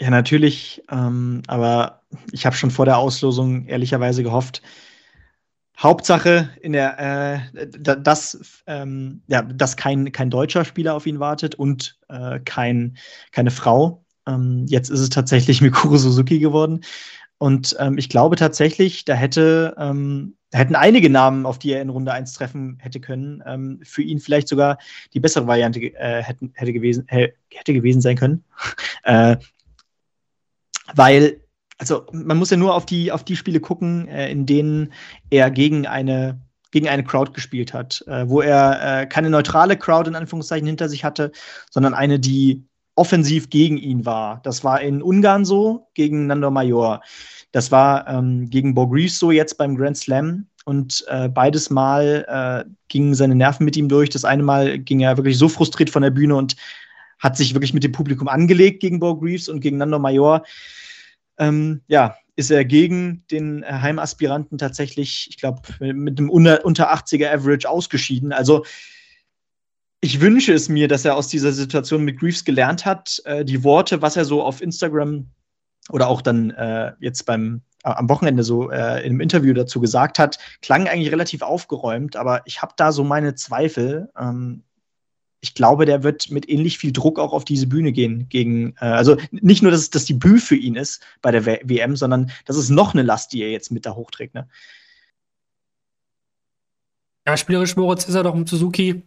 Ja, natürlich. Ähm, aber ich habe schon vor der Auslosung ehrlicherweise gehofft, Hauptsache in der, äh, dass, ähm, ja, dass kein, kein deutscher Spieler auf ihn wartet und äh, kein, keine Frau. Ähm, jetzt ist es tatsächlich Mikuru Suzuki geworden. Und ähm, ich glaube tatsächlich, da hätte, ähm, hätten einige Namen, auf die er in Runde 1 treffen hätte können, ähm, für ihn vielleicht sogar die bessere Variante äh, hätten, hätte, gewesen, hätte gewesen sein können. äh, weil also man muss ja nur auf die, auf die Spiele gucken, äh, in denen er gegen eine, gegen eine Crowd gespielt hat, äh, wo er äh, keine neutrale Crowd in Anführungszeichen hinter sich hatte, sondern eine, die offensiv gegen ihn war. Das war in Ungarn so, gegen Nando Major. Das war ähm, gegen Borgrees so jetzt beim Grand Slam. Und äh, beides Mal äh, gingen seine Nerven mit ihm durch. Das eine Mal ging er wirklich so frustriert von der Bühne und hat sich wirklich mit dem Publikum angelegt gegen Bo Greaves und gegen Nando Major ähm, ja, ist er gegen den Heimaspiranten tatsächlich, ich glaube, mit einem unter, 80er Average ausgeschieden. Also ich wünsche es mir, dass er aus dieser Situation mit Greaves gelernt hat. Äh, die Worte, was er so auf Instagram oder auch dann äh, jetzt beim äh, am Wochenende so äh, in einem Interview dazu gesagt hat, klangen eigentlich relativ aufgeräumt, aber ich habe da so meine Zweifel. Ähm, ich glaube, der wird mit ähnlich viel Druck auch auf diese Bühne gehen gegen, äh, also nicht nur, dass, dass die Bühne für ihn ist bei der w WM, sondern das ist noch eine Last, die er jetzt mit da hochträgt. Ne?
Ja, spielerisch Moritz ist er doch im Suzuki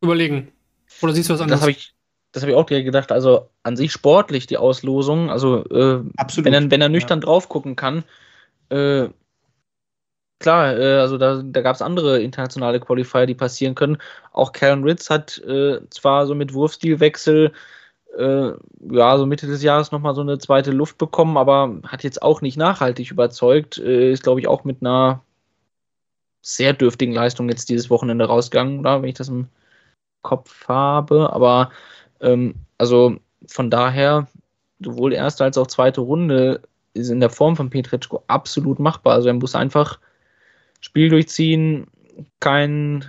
überlegen. Oder siehst du was anderes?
Das habe ich, das ich auch gedacht. Also an sich sportlich die Auslosung. Also äh, Absolut. Wenn, er, wenn er nüchtern ja. drauf gucken kann, äh, klar, äh, also da, da gab es andere internationale Qualifier, die passieren können. Auch Karen Ritz hat äh, zwar so mit Wurfstilwechsel äh, ja, so Mitte des Jahres nochmal so eine zweite Luft bekommen, aber hat jetzt auch nicht nachhaltig überzeugt. Äh, ist, glaube ich, auch mit einer sehr dürftigen Leistung jetzt dieses Wochenende rausgegangen, oder? wenn ich das im Kopf habe. Aber ähm, also von daher, sowohl erste als auch zweite Runde ist in der Form von Petretschko absolut machbar. Also er muss einfach Spiel durchziehen, kein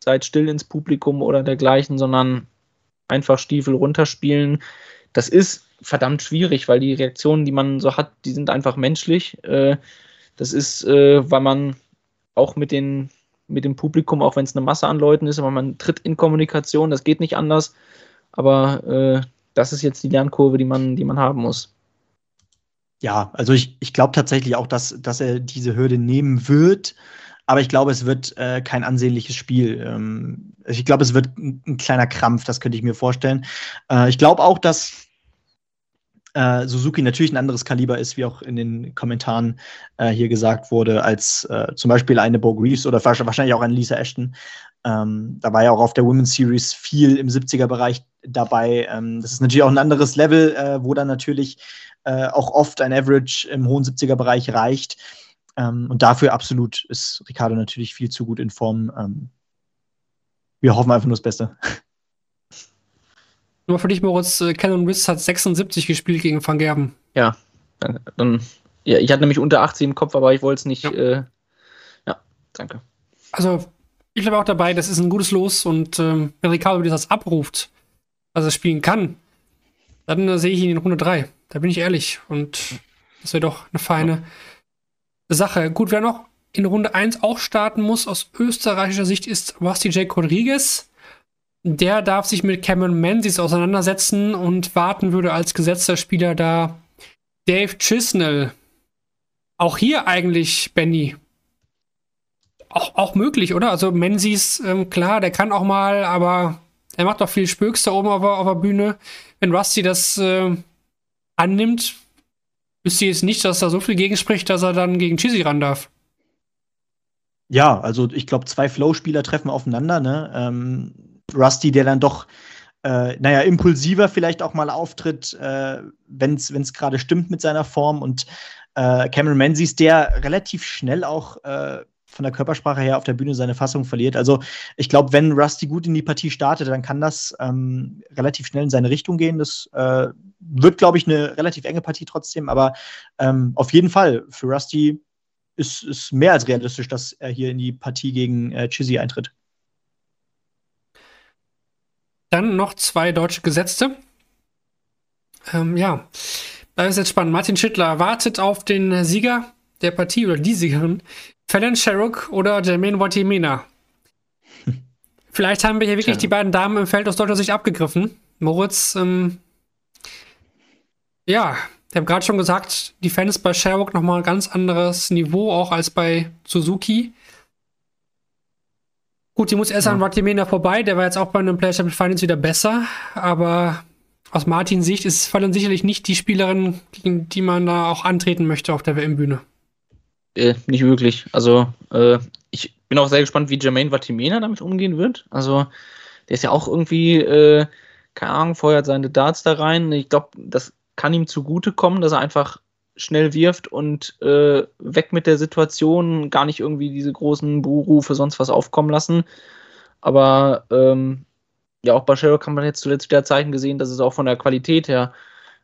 seid still ins Publikum oder dergleichen, sondern einfach Stiefel runterspielen. Das ist verdammt schwierig, weil die Reaktionen, die man so hat, die sind einfach menschlich. Äh, das ist, äh, weil man auch mit, den, mit dem Publikum, auch wenn es eine Masse an Leuten ist, aber man tritt in Kommunikation, das geht nicht anders. Aber äh, das ist jetzt die Lernkurve, die man, die man haben muss.
Ja, also ich, ich glaube tatsächlich auch, dass, dass er diese Hürde nehmen wird. Aber ich glaube, es wird äh, kein ansehnliches Spiel. Ähm, ich glaube, es wird ein, ein, kleiner Krampf, das könnte ich mir vorstellen. Äh, ich glaube auch, dass äh, Suzuki natürlich ein anderes Kaliber ist, wie auch in den Kommentaren äh, hier gesagt wurde, als äh, zum Beispiel eine Bo Greaves oder wahrscheinlich auch eine Lisa Ashton. Ähm, da war ja auch auf der Women's Series viel im 70er-Bereich dabei. Ähm, das ist natürlich auch ein anderes Level, äh, wo dann natürlich äh, auch oft ein Average im hohen 70er-Bereich reicht. Ähm, und dafür absolut ist Ricardo natürlich viel zu gut in Form. Ähm, wir hoffen einfach nur das Beste.
Nur für dich, Moritz, äh, Canon Riss hat 76 gespielt gegen Van Gerben.
Ja, dann, dann ja, ich hatte nämlich unter 80 im Kopf, aber ich wollte es nicht. Ja. Äh, ja, danke.
Also, ich bleibe auch dabei, das ist ein gutes Los und ähm, wenn Ricardo das abruft, dass er spielen kann, dann äh, sehe ich ihn in Runde 3. Da bin ich ehrlich. Und das wäre doch eine feine Sache. Gut, wer noch in Runde 1 auch starten muss, aus österreichischer Sicht, ist Rusty J. Rodriguez. Der darf sich mit Cameron Menzies auseinandersetzen und warten würde als gesetzter Spieler da Dave Chisnell. Auch hier eigentlich, Benny. Auch, auch möglich, oder? Also Menzies, ähm, klar, der kann auch mal, aber er macht doch viel Spöks da oben auf, auf der Bühne. Wenn Rusty das äh, annimmt, wüsste ich jetzt nicht, dass da so viel gegen spricht, dass er dann gegen Cheesy ran darf.
Ja, also ich glaube, zwei Flow-Spieler treffen aufeinander. Ne? Ähm, Rusty, der dann doch, äh, naja, impulsiver vielleicht auch mal auftritt, äh, wenn es gerade stimmt mit seiner Form. Und äh, Cameron Menzies, der relativ schnell auch äh, von der Körpersprache her auf der Bühne seine Fassung verliert. Also ich glaube, wenn Rusty gut in die Partie startet, dann kann das ähm, relativ schnell in seine Richtung gehen. Das äh, wird, glaube ich, eine relativ enge Partie trotzdem, aber ähm, auf jeden Fall für Rusty ist es mehr als realistisch, dass er hier in die Partie gegen äh, Chizzy eintritt.
Dann noch zwei deutsche Gesetzte. Ähm, ja, da ist jetzt spannend. Martin Schittler wartet auf den Sieger der Partie oder die Siegerin. Fallon Sherrock oder Jermaine Watimena. Vielleicht haben wir hier wirklich Tja. die beiden Damen im Feld aus deutscher Sicht abgegriffen. Moritz, ähm, ja, ich habe gerade schon gesagt, die Fans bei Sherrock nochmal ein ganz anderes Niveau, auch als bei Suzuki. Gut, die muss erst ja. an Watimena vorbei, der war jetzt auch bei einem Player Finals wieder besser, aber aus Martins Sicht ist Fallon sicherlich nicht die Spielerin, gegen die man da auch antreten möchte auf der WM-Bühne.
Äh, nicht wirklich. Also, äh, ich bin auch sehr gespannt, wie Jermaine Vatimena damit umgehen wird. Also, der ist ja auch irgendwie, äh, keine Ahnung, feuert seine Darts da rein. Ich glaube, das kann ihm zugutekommen, dass er einfach schnell wirft und äh, weg mit der Situation, gar nicht irgendwie diese großen Buhrufe, sonst was aufkommen lassen. Aber ähm, ja, auch bei Sherlock haben wir jetzt zuletzt wieder Zeichen gesehen, dass es auch von der Qualität her,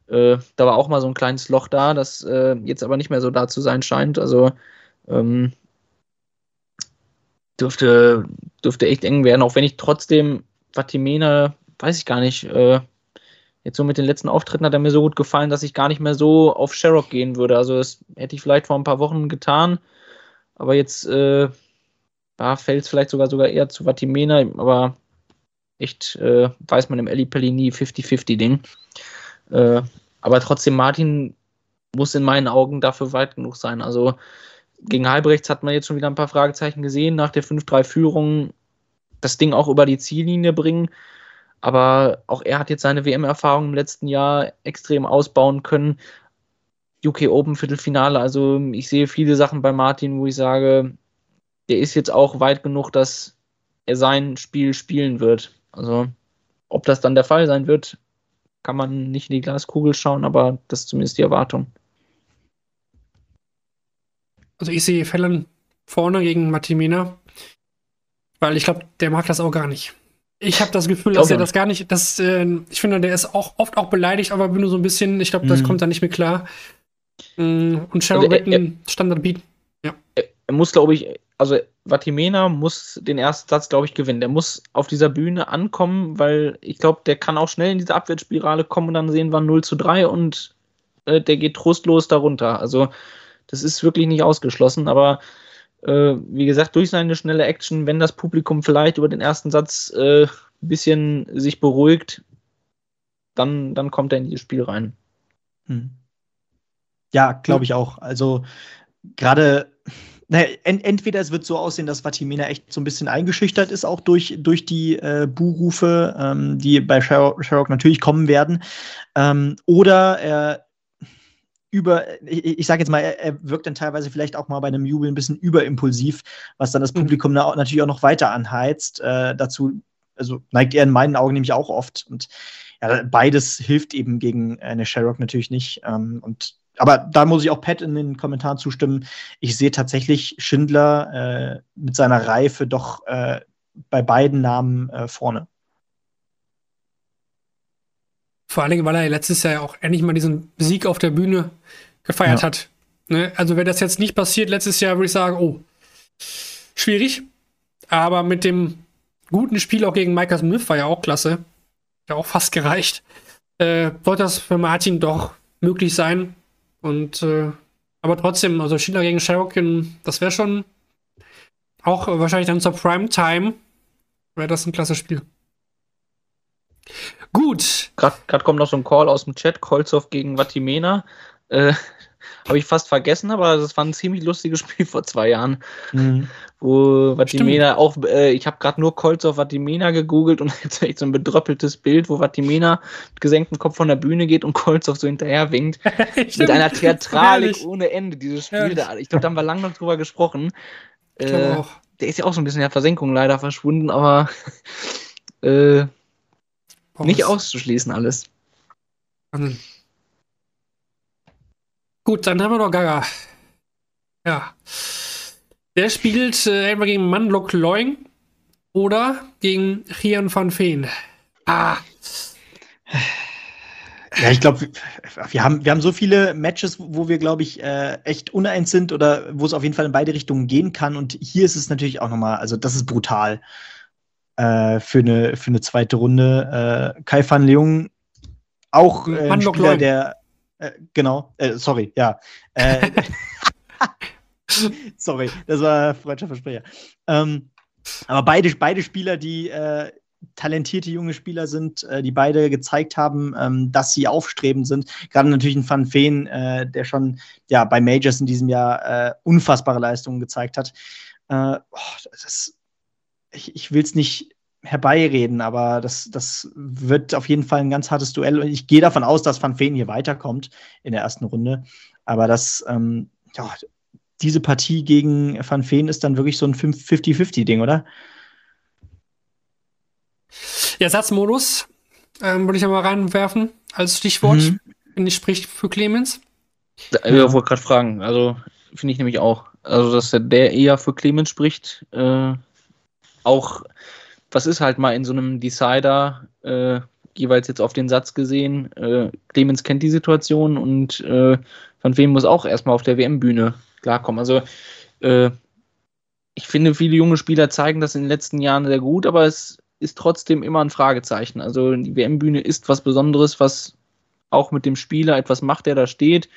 äh, da war auch mal so ein kleines Loch da, das äh, jetzt aber nicht mehr so da zu sein scheint. Also ähm, dürfte, dürfte echt eng werden, auch wenn ich trotzdem Vatimena, weiß ich gar nicht, äh, jetzt so mit den letzten Auftritten hat er mir so gut gefallen, dass ich gar nicht mehr so auf Sherrock gehen würde. Also das hätte ich vielleicht vor ein paar Wochen getan, aber jetzt äh, fällt es vielleicht sogar sogar eher zu Vatimena, aber echt, äh, weiß man im Ellipelli nie 50-50-Ding. Äh, aber trotzdem, Martin muss in meinen Augen dafür weit genug sein. Also gegen Halbrechts hat man jetzt schon wieder ein paar Fragezeichen gesehen, nach der 5-3-Führung das Ding auch über die Ziellinie bringen. Aber auch er hat jetzt seine WM-Erfahrung im letzten Jahr extrem ausbauen können. UK Open Viertelfinale, also ich sehe viele Sachen bei Martin, wo ich sage, der ist jetzt auch weit genug, dass er sein Spiel spielen wird. Also, ob das dann der Fall sein wird, kann man nicht in die Glaskugel schauen, aber das ist zumindest die Erwartung.
Also, ich sehe Fallon vorne gegen Matimena, weil ich glaube, der mag das auch gar nicht. Ich habe das Gefühl, dass er das gar nicht, dass, äh, ich finde, der ist auch oft auch beleidigt aber bin nur so ein bisschen, ich glaube, das mhm. kommt da nicht mehr klar. Mm, und Shadow also, einen Standard bieten.
Ja. Er muss, glaube ich, also Vatimena muss den ersten Satz, glaube ich, gewinnen. Der muss auf dieser Bühne ankommen, weil ich glaube, der kann auch schnell in diese Abwärtsspirale kommen und dann sehen wir 0 zu 3 und äh, der geht trostlos darunter. Also das ist wirklich nicht ausgeschlossen, aber äh, wie gesagt, durch seine schnelle Action, wenn das Publikum vielleicht über den ersten Satz äh, ein bisschen sich beruhigt, dann, dann kommt er in dieses Spiel rein. Hm.
Ja, glaube ich auch. Also gerade naja, ent entweder es wird so aussehen, dass Vatimena echt so ein bisschen eingeschüchtert ist, auch durch, durch die äh, Buhrufe, ähm, die bei Sherrock natürlich kommen werden. Ähm, oder er über, ich, ich sage jetzt mal, er, er, wirkt dann teilweise vielleicht auch mal bei einem Jubel ein bisschen überimpulsiv, was dann das mhm. Publikum mhm. natürlich auch noch weiter anheizt. Äh, dazu, also neigt er in meinen Augen nämlich auch oft. Und ja, beides hilft eben gegen eine Sherrock natürlich nicht. Ähm, und aber da muss ich auch Pat in den Kommentaren zustimmen. Ich sehe tatsächlich Schindler äh, mit seiner Reife doch äh, bei beiden Namen äh, vorne.
Vor allen Dingen, weil er letztes Jahr ja auch endlich mal diesen Sieg auf der Bühne gefeiert ja. hat. Ne? Also, wenn das jetzt nicht passiert letztes Jahr, würde ich sagen, oh, schwierig. Aber mit dem guten Spiel auch gegen Micah Smith war ja auch klasse. Ja, auch fast gereicht. Äh, sollte das für Martin doch möglich sein. Und äh, aber trotzdem, also Schindler gegen Sherrockin, das wäre schon auch wahrscheinlich dann zur Prime Time wäre das ein klasse Spiel. Gut.
Gerade kommt noch so ein Call aus dem Chat, Kolzow gegen Vatimena. Äh, habe ich fast vergessen, aber das war ein ziemlich lustiges Spiel vor zwei Jahren. Mhm. Wo Vatimena auch, äh, ich habe gerade nur Colts auf Vatimena gegoogelt und jetzt echt so ein bedröppeltes Bild, wo Vatimena mit gesenktem Kopf von der Bühne geht und Colts auf so hinterher winkt. mit einer Theatralik ohne Ende, dieses Spiel da. Ich glaube, da haben wir lange noch drüber gesprochen. Äh, der ist ja auch so ein bisschen in der Versenkung leider verschwunden, aber äh, nicht auszuschließen alles. Wahnsinn.
Gut, dann haben wir noch Gaga. Ja. Der spielt äh, entweder gegen Manlok Loing oder gegen Rian van Veen. Ah.
Ja, ich glaube, wir haben, wir haben so viele Matches, wo wir, glaube ich, äh, echt uneins sind oder wo es auf jeden Fall in beide Richtungen gehen kann. Und hier ist es natürlich auch nochmal, also das ist brutal äh, für, eine, für eine zweite Runde. Äh, Kai van Leung, auch äh, ein Spieler, der, äh, genau, äh, sorry, ja. Äh, sorry, das war freudscher Versprecher. Ähm, aber beide, beide Spieler, die äh, talentierte junge Spieler sind, äh, die beide gezeigt haben, ähm, dass sie aufstrebend sind. Gerade natürlich ein Van Feen, der schon ja, bei Majors in diesem Jahr unfassbare Leistungen gezeigt hat. Oh, das, ich, ich will es nicht herbeireden, aber das, das wird auf jeden Fall ein ganz hartes Duell. Und ich gehe davon aus, dass Van Feen hier weiterkommt in der ersten Runde. Aber das, ähm, ja, diese Partie gegen Van Feen ist dann wirklich so ein 50-50-Ding, oder?
Ja, Satzmodus ähm, würde ich aber reinwerfen als Stichwort, mhm. wenn ich spricht für Clemens.
Ja, ich wollte gerade fragen, also finde ich nämlich auch. Also, dass der eher für Clemens spricht, äh, auch, was ist halt mal in so einem Decider, äh, jeweils jetzt auf den Satz gesehen, äh, Clemens kennt die Situation und äh, Van wem muss auch erstmal auf der WM-Bühne klarkommen. Also, äh, ich finde, viele junge Spieler zeigen das in den letzten Jahren sehr gut, aber es ist trotzdem immer ein Fragezeichen. Also die WM-Bühne ist was Besonderes, was auch mit dem Spieler etwas macht, der da steht.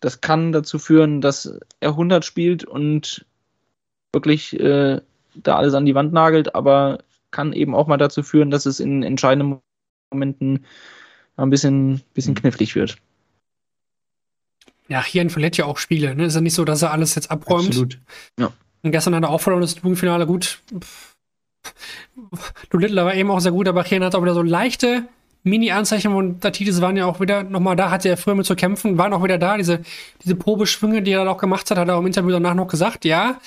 Das kann dazu führen, dass er 100 spielt und wirklich äh, da alles an die Wand nagelt, aber kann eben auch mal dazu führen, dass es in entscheidenden Momenten ein bisschen, bisschen knifflig wird.
Ja, hier verliert ja auch Spiele. Ne? Ist ja nicht so, dass er alles jetzt abräumt.
Absolut.
Ja. Und gestern hat er auch verloren das Jugendfinale gut. Pff Littler war eben auch sehr gut, aber Chian hat auch wieder so leichte Mini-Anzeichen und Datitis waren ja auch wieder nochmal da, hatte er früher mit zu kämpfen, waren auch wieder da. Diese, diese Probeschwünge, die er dann auch gemacht hat, hat er auch im Interview danach noch gesagt. Ja,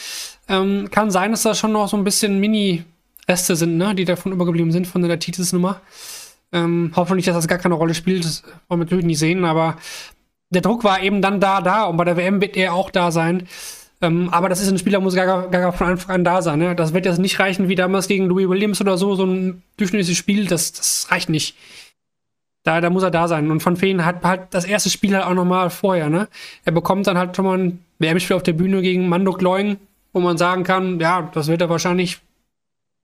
ähm, kann sein, dass da schon noch so ein bisschen Mini-Reste sind, ne, die davon übergeblieben sind von der Datitis-Nummer. Ähm, hoffentlich, dass das gar keine Rolle spielt, das wollen wir natürlich nicht sehen, aber der Druck war eben dann da, da und bei der WM wird er auch da sein. Ähm, aber das ist ein Spieler, muss gar, gar von Anfang an da sein. Ne? Das wird jetzt nicht reichen wie damals gegen Louis Williams oder so, so ein durchschnittliches Spiel, das, das reicht nicht. Da, da muss er da sein. Und von Feen hat halt das erste Spiel halt auch nochmal vorher, ne? Er bekommt dann halt schon mal ein WM-Spiel auf der Bühne gegen Mando Gloing, wo man sagen kann, ja, das wird er wahrscheinlich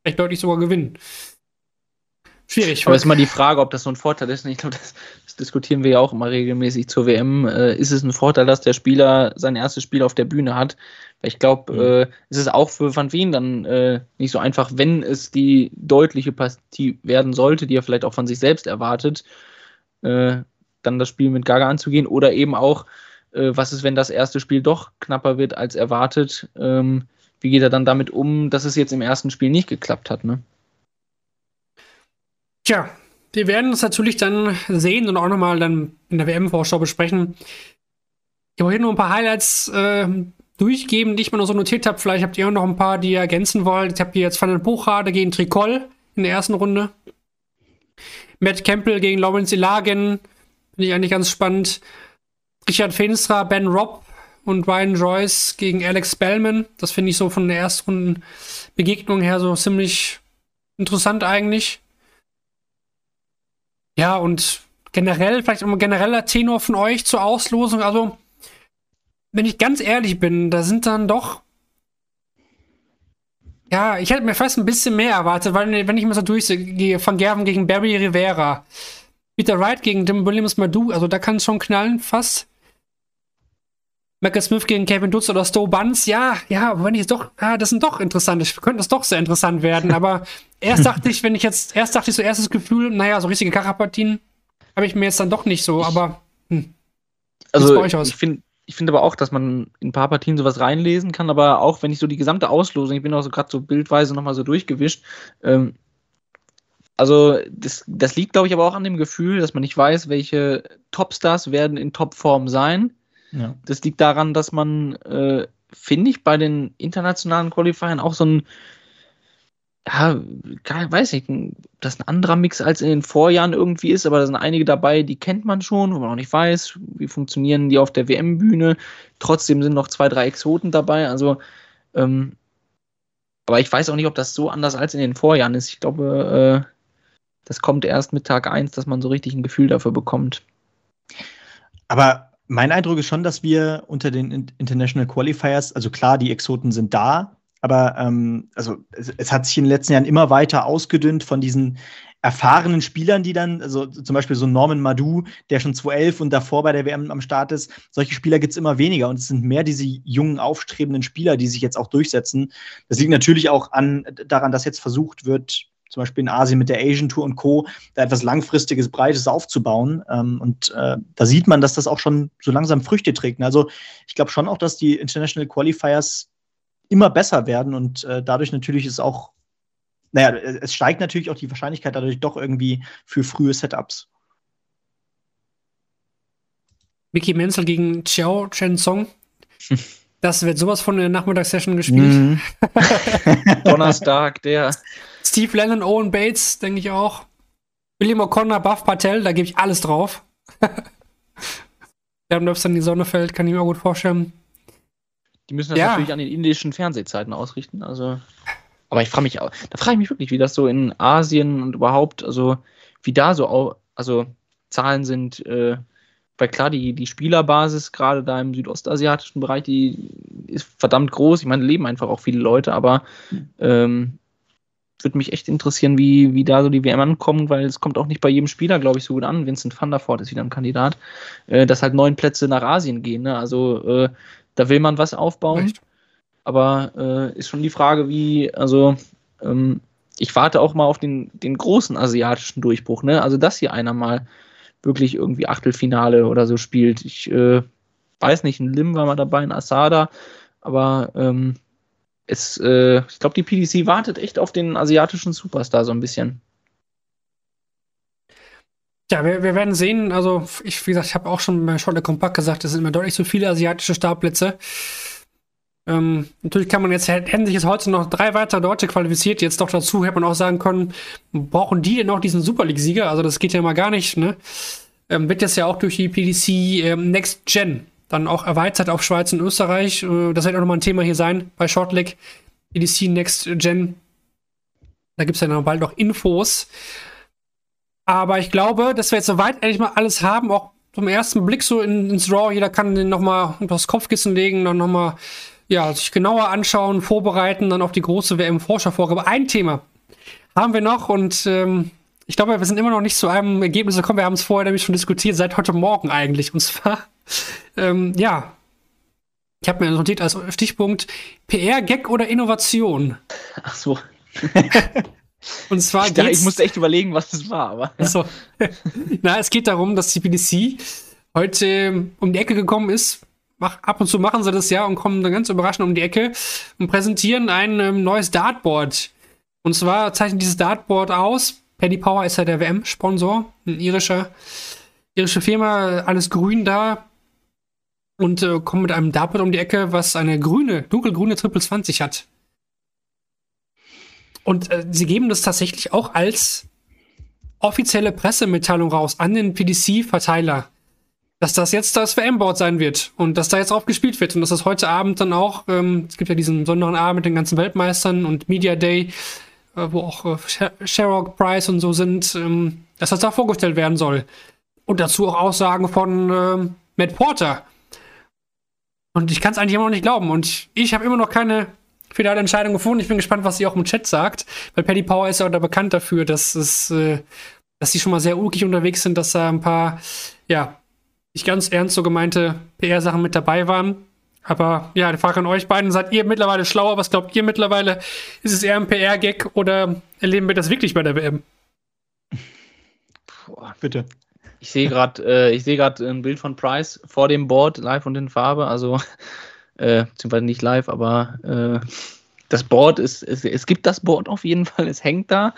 recht deutlich sogar gewinnen.
Schwierig. Aber ist mal die Frage, ob das so ein Vorteil ist. Ich glaube, das, das, diskutieren wir ja auch immer regelmäßig zur WM. Äh, ist es ein Vorteil, dass der Spieler sein erstes Spiel auf der Bühne hat? Weil ich glaube, mhm. äh, ist es auch für Van Wien dann äh, nicht so einfach, wenn es die deutliche Partie werden sollte, die er vielleicht auch von sich selbst erwartet, äh, dann das Spiel mit Gaga anzugehen. Oder eben auch, äh, was ist, wenn das erste Spiel doch knapper wird als erwartet? Ähm, wie geht er dann damit um, dass es jetzt im ersten Spiel nicht geklappt hat? Ne?
Tja, wir werden es natürlich dann sehen und auch nochmal dann in der WM-Vorschau besprechen. Ich wollte nur ein paar Highlights äh, durchgeben, die ich mir noch so notiert habe. Vielleicht habt ihr auch noch ein paar, die ihr ergänzen wollt. Ich habe hier jetzt Van den Buchade gegen Tricol in der ersten Runde. Matt Campbell gegen Lawrence Ilagen. Finde ich eigentlich ganz spannend. Richard Feenstra, Ben Robb und Ryan Joyce gegen Alex Bellman. Das finde ich so von der ersten Begegnung her so ziemlich interessant eigentlich. Ja, und generell, vielleicht ein genereller Tenor von euch zur Auslosung. Also, wenn ich ganz ehrlich bin, da sind dann doch. Ja, ich hätte mir fast ein bisschen mehr erwartet, weil, wenn ich mal so durchgehe, Van Gerven gegen Barry Rivera, Peter Wright gegen Tim Williams Madu, also da kann es schon knallen, fast. Michael Smith gegen Kevin Dutz oder Stowe Buns, ja, ja, wenn ich es doch, ja, das sind doch interessant, könnte das doch sehr interessant werden, aber erst dachte ich, wenn ich jetzt, erst dachte ich so erstes Gefühl, naja, so richtige Karapartien habe ich mir jetzt dann doch nicht so, aber hm.
Also, ich finde ich finde aber auch, dass man in ein paar Partien sowas reinlesen kann, aber auch wenn ich so die gesamte Auslosung, ich bin auch so gerade so bildweise nochmal so durchgewischt, ähm, also das, das liegt, glaube ich, aber auch an dem Gefühl, dass man nicht weiß, welche Topstars werden in Topform sein ja. Das liegt daran, dass man, äh, finde ich, bei den internationalen Qualifiern auch so ein, ja, weiß ich, das ein anderer Mix als in den Vorjahren irgendwie ist, aber da sind einige dabei, die kennt man schon, wo man auch nicht weiß, wie funktionieren die auf der WM-Bühne. Trotzdem sind noch zwei, drei Exoten dabei. Also Ähm, aber ich weiß auch nicht, ob das so anders als in den Vorjahren ist. Ich glaube, äh, das kommt erst mit Tag 1, dass man so richtig ein Gefühl dafür bekommt.
Aber mein Eindruck ist schon, dass wir unter den International Qualifiers, also klar, die Exoten sind da, aber ähm, also es, es, hat sich in den letzten Jahren immer weiter ausgedünnt von diesen erfahrenen Spielern, die dann, also zum Beispiel so Norman Madu, der schon 2011 und davor bei der WM am Start ist, solche Spieler gibt es immer weniger und es sind mehr diese jungen, aufstrebenden Spieler, die sich jetzt auch durchsetzen. Das liegt natürlich auch an, daran, dass jetzt versucht wird, zum Beispiel in Asien mit der Asian Tour und Co., da etwas langfristiges, breites aufzubauen. Ähm, und äh, da sieht man, dass das auch schon so langsam Früchte trägt. Also ich glaube schon auch, dass die International Qualifiers immer besser werden und äh, dadurch natürlich ist auch, naja, es steigt natürlich auch die Wahrscheinlichkeit dadurch doch irgendwie für frühe Setups.
Mickey Menzel gegen Xiao Chen Song. Das wird sowas von der Nachmittagssession gespielt.
Mhm. Donnerstag, der.
Steve Lennon, Owen Bates, denke ich auch. William O'Connor, Buff Patel, da gebe ich alles drauf. ja, ob es dann die Sonne fällt, kann ich mir gut vorstellen.
Die müssen das ja. natürlich an den indischen Fernsehzeiten ausrichten. Also, aber ich frage mich, da frage ich mich wirklich, wie das so in Asien und überhaupt, also wie da so, also Zahlen sind. Äh, weil klar, die, die Spielerbasis gerade da im südostasiatischen Bereich, die ist verdammt groß. Ich meine, leben einfach auch viele Leute, aber ähm, würde mich echt interessieren, wie, wie da so die WM ankommen, weil es kommt auch nicht bei jedem Spieler, glaube ich, so gut an. Vincent van der Voort ist wieder ein Kandidat, äh, dass halt neun Plätze nach Asien gehen. Ne? Also äh, da will man was aufbauen. Echt? Aber äh, ist schon die Frage, wie, also ähm, ich warte auch mal auf den, den großen asiatischen Durchbruch. Ne? Also dass hier einer mal wirklich irgendwie Achtelfinale oder so spielt. Ich äh, weiß nicht, ein Lim war mal dabei, ein Asada, aber ähm, es, äh, ich glaube, die PDC wartet echt auf den asiatischen Superstar so ein bisschen.
Ja, wir, wir werden sehen. Also, ich, wie gesagt, ich habe auch schon bei Scholle Kompakt gesagt, es sind immer deutlich zu viele asiatische Startplätze. Ähm, natürlich kann man jetzt, hätten sich jetzt heute noch drei weitere Deutsche qualifiziert, jetzt doch dazu, hätte man auch sagen können, brauchen die denn noch diesen Super League-Sieger? Also das geht ja mal gar nicht, ne? Ähm, wird jetzt ja auch durch die PDC ähm, Next Gen dann auch erweitert auf Schweiz und Österreich. Äh, das wird auch nochmal ein Thema hier sein bei Shortleg. PDC Next Gen. Da gibt es ja dann bald noch Infos. Aber ich glaube, dass wir jetzt soweit endlich mal alles haben, auch zum ersten Blick so in, ins Raw. Jeder kann den nochmal unter das Kopfkissen legen, dann nochmal ja, sich genauer anschauen, vorbereiten, dann auf die große WM-Forschervorgabe. Ein Thema haben wir noch und ähm, ich glaube, wir sind immer noch nicht zu einem Ergebnis gekommen. Wir haben es vorher nämlich schon diskutiert, seit heute Morgen eigentlich. Und zwar, ähm, ja, ich habe mir notiert als Stichpunkt PR, Gag oder Innovation.
Ach so.
Und zwar
ich, ich musste echt überlegen, was das war, aber.
Ja. So. Na, es geht darum, dass die PDC heute um die Ecke gekommen ist ab und zu machen sie das ja und kommen dann ganz überraschend um die Ecke und präsentieren ein ähm, neues Dartboard. Und zwar zeichnet dieses Dartboard aus. Paddy Power ist ja der WM-Sponsor, ein irischer, irische Firma, alles grün da. Und äh, kommen mit einem Dartboard um die Ecke, was eine grüne, dunkelgrüne Triple 20 hat. Und äh, sie geben das tatsächlich auch als offizielle Pressemitteilung raus an den PDC-Verteiler dass das jetzt das WM-Board sein wird und dass da jetzt drauf gespielt wird und dass das heute Abend dann auch, ähm, es gibt ja diesen besonderen Abend mit den ganzen Weltmeistern und Media Day, wo auch äh, Sherrock Price und so sind, ähm, dass das da vorgestellt werden soll. Und dazu auch Aussagen von ähm, Matt Porter. Und ich kann es eigentlich immer noch nicht glauben. Und ich, ich habe immer noch keine finale Entscheidung gefunden. Ich bin gespannt, was sie auch im Chat sagt, weil Paddy Power ist ja da bekannt dafür, dass es, äh, dass sie schon mal sehr ulkig unterwegs sind, dass da ein paar, ja, nicht ganz ernst so gemeinte PR-Sachen mit dabei waren. Aber ja, die Frage an euch beiden, seid ihr mittlerweile schlauer? Was glaubt ihr mittlerweile? Ist es eher ein PR-Gag oder erleben wir das wirklich bei der WM?
Boah, bitte. Ich sehe gerade äh, ich ein Bild von Price vor dem Board, live und in Farbe. Also, äh, beziehungsweise nicht live, aber äh, das Board ist, es, es gibt das Board auf jeden Fall, es hängt da.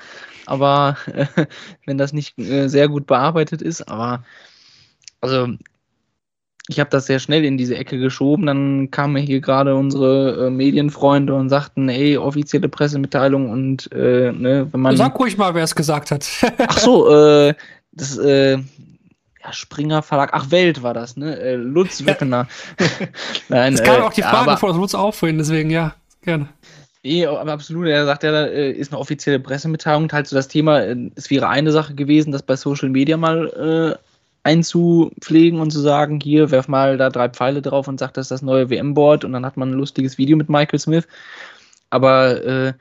Aber äh, wenn das nicht äh, sehr gut bearbeitet ist, aber also ich habe das sehr schnell in diese Ecke geschoben. Dann kamen hier gerade unsere äh, Medienfreunde und sagten, ey, offizielle Pressemitteilung und äh, ne, wenn man.
Sag ruhig mal, wer es gesagt hat.
ach so, äh, das, äh, ja, Springer Verlag, ach Welt war das, ne? Äh, Lutz Weppener.
Nein, es kam äh, auch die Frage aber, vor Lutz aufhören, deswegen ja. gerne.
Nee, aber absolut. Er sagt ja, äh, ist eine offizielle Pressemitteilung. Halt so das Thema, es wäre eine Sache gewesen, das bei Social Media mal äh, einzupflegen und zu sagen, hier, werf mal da drei Pfeile drauf und sag, das ist das neue WM-Board und dann hat man ein lustiges Video mit Michael Smith. Aber äh,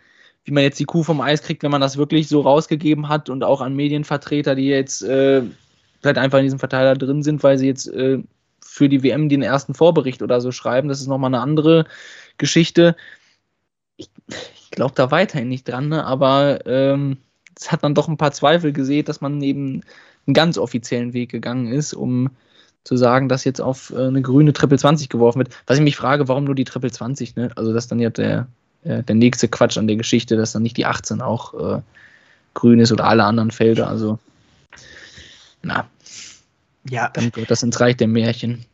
wie man jetzt die Kuh vom Eis kriegt, wenn man das wirklich so rausgegeben hat und auch an Medienvertreter, die jetzt äh, vielleicht einfach in diesem Verteiler drin sind, weil sie jetzt äh, für die WM den ersten Vorbericht oder so schreiben, das ist nochmal eine andere Geschichte. Ich, ich glaube da weiterhin nicht dran, ne? aber ähm, es hat dann doch ein paar Zweifel gesehen, dass man neben einen ganz offiziellen Weg gegangen ist, um zu sagen, dass jetzt auf äh, eine grüne Triple 20 geworfen wird. Was ich mich frage, warum nur die Triple 20, ne? Also das ist dann ja der, äh, der nächste Quatsch an der Geschichte, dass dann nicht die 18 auch äh, grün ist oder alle anderen Felder. Also, na. Ja. Dann wird das ins Reich der Märchen.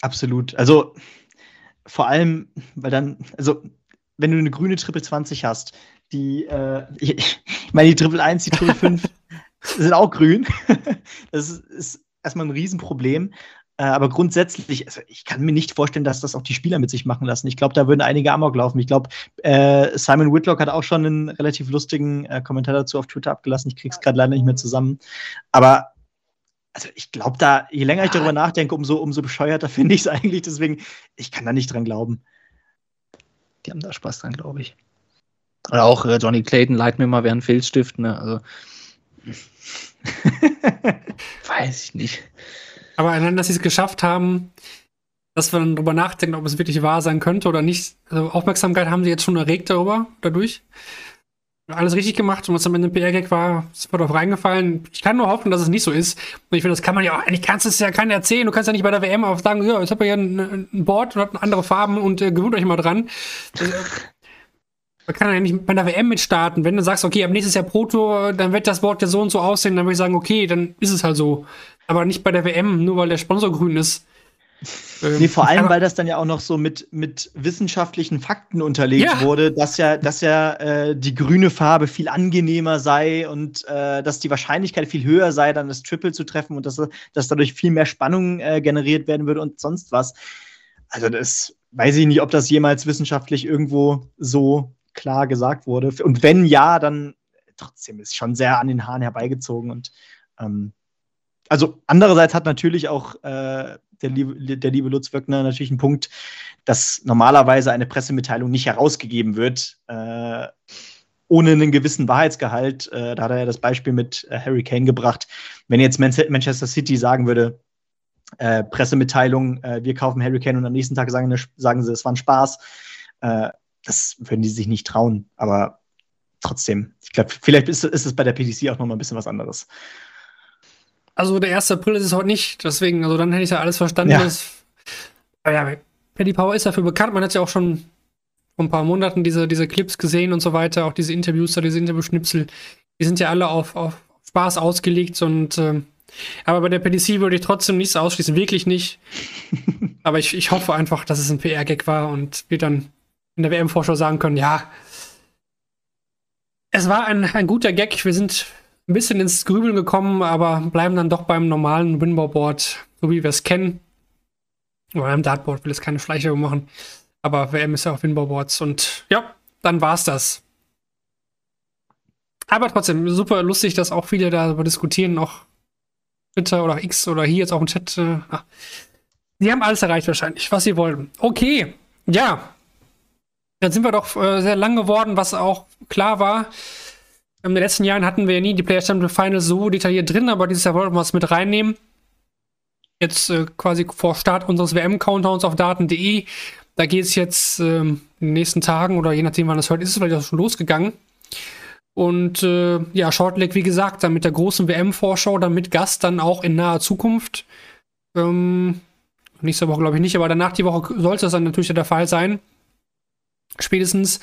Absolut. Also, vor allem, weil dann, also, wenn du eine grüne Triple 20 hast, die, äh, ich, ich meine, die Triple 1, die Triple 5 sind auch grün. das ist, ist erstmal ein Riesenproblem. Äh, aber grundsätzlich, also ich kann mir nicht vorstellen, dass das auch die Spieler mit sich machen lassen. Ich glaube, da würden einige Amok laufen. Ich glaube, äh, Simon Whitlock hat auch schon einen relativ lustigen äh, Kommentar dazu auf Twitter abgelassen. Ich krieg's gerade leider nicht mehr zusammen. Aber also ich glaube da, je länger ich darüber nachdenke, umso, umso bescheuerter finde ich es eigentlich. Deswegen, ich kann da nicht dran glauben.
Die haben da Spaß dran, glaube ich. Oder auch äh, Johnny Clayton leiht mir mal einen Filzstift, ne? Also Weiß ich nicht.
Aber allein, dass sie es geschafft haben, dass wir dann darüber nachdenken, ob es wirklich wahr sein könnte oder nicht. Also Aufmerksamkeit haben sie jetzt schon erregt darüber, dadurch. Alles richtig gemacht und was am Ende ein PR-Gag war, ist mir darauf reingefallen. Ich kann nur hoffen, dass es nicht so ist. Und ich finde, das kann man ja auch, eigentlich kannst du es ja keiner erzählen. Du kannst ja nicht bei der WM auch sagen, ja, jetzt habt ihr ja ein, ein Board und habt andere Farben und äh, gewöhnt euch mal dran. Also, man kann ja nicht bei der WM mitstarten. Wenn du sagst, okay, am nächsten Jahr Proto, dann wird das Board ja so und so aussehen, dann würde ich sagen, okay, dann ist es halt so. Aber nicht bei der WM, nur weil der Sponsor grün ist.
Ähm, nee, vor allem, weil das dann ja auch noch so mit, mit wissenschaftlichen Fakten unterlegt ja. wurde, dass ja, dass ja äh, die grüne Farbe viel angenehmer sei und äh, dass die Wahrscheinlichkeit viel höher sei, dann das Triple zu treffen und dass, dass dadurch viel mehr Spannung äh, generiert werden würde und sonst was. Also das weiß ich nicht, ob das jemals wissenschaftlich irgendwo so klar gesagt wurde. Und wenn ja, dann trotzdem ist schon sehr an den Haaren herbeigezogen. Und ähm, also andererseits hat natürlich auch äh, der, liebe, der liebe Lutz Wöckner natürlich einen Punkt, dass normalerweise eine Pressemitteilung nicht herausgegeben wird. Äh, ohne einen gewissen Wahrheitsgehalt. Äh, da hat er ja das Beispiel mit äh, Harry Kane gebracht. Wenn jetzt Man Manchester City sagen würde, äh, Pressemitteilung, äh, wir kaufen Harry Kane und am nächsten Tag sagen, sagen sie, es war ein Spaß, äh, das würden die sich nicht trauen. Aber trotzdem, ich glaube, vielleicht ist, ist es bei der PDC auch noch mal ein bisschen was anderes.
Also der 1. April ist es heute nicht, deswegen, also dann hätte ich ja alles verstanden. Ja. Dass, aber ja, Paddy Power ist dafür bekannt, man hat ja auch schon vor ein paar Monaten diese, diese Clips gesehen und so weiter, auch diese Interviews, diese Interviewschnipsel, die sind ja alle auf, auf Spaß ausgelegt und äh, aber bei der PDC würde ich trotzdem nichts ausschließen, wirklich nicht. aber ich, ich hoffe einfach, dass es ein PR-Gag war und wir dann in der WM-Vorschau sagen können, ja, es war ein, ein guter Gag. Wir sind ein bisschen ins Grübeln gekommen, aber bleiben dann doch beim normalen Winbow-Board, so wie wir es kennen. Oder beim Dartboard will es keine Schleicherung machen. Aber WM ist ja auch Winbow-Boards. Und ja, dann war's das. Aber trotzdem, super lustig, dass auch viele darüber diskutieren, auch Twitter oder X oder hier jetzt auch im Chat. Äh, die haben alles erreicht wahrscheinlich, was sie wollen. Okay, ja, dann sind wir doch äh, sehr lang geworden, was auch klar war. In den letzten Jahren hatten wir ja nie die Player Champion Finals so detailliert drin, aber dieses Jahr wollten wir es mit reinnehmen. Jetzt äh, quasi vor Start unseres WM-Countdowns auf daten.de. Da geht es jetzt ähm, in den nächsten Tagen oder je nachdem, wann es hört, ist es vielleicht auch schon losgegangen. Und äh, ja, Shortleg, wie gesagt, dann mit der großen WM-Vorschau, dann mit Gast dann auch in naher Zukunft. Ähm, nächste Woche glaube ich nicht, aber danach die Woche sollte es dann natürlich der Fall sein spätestens.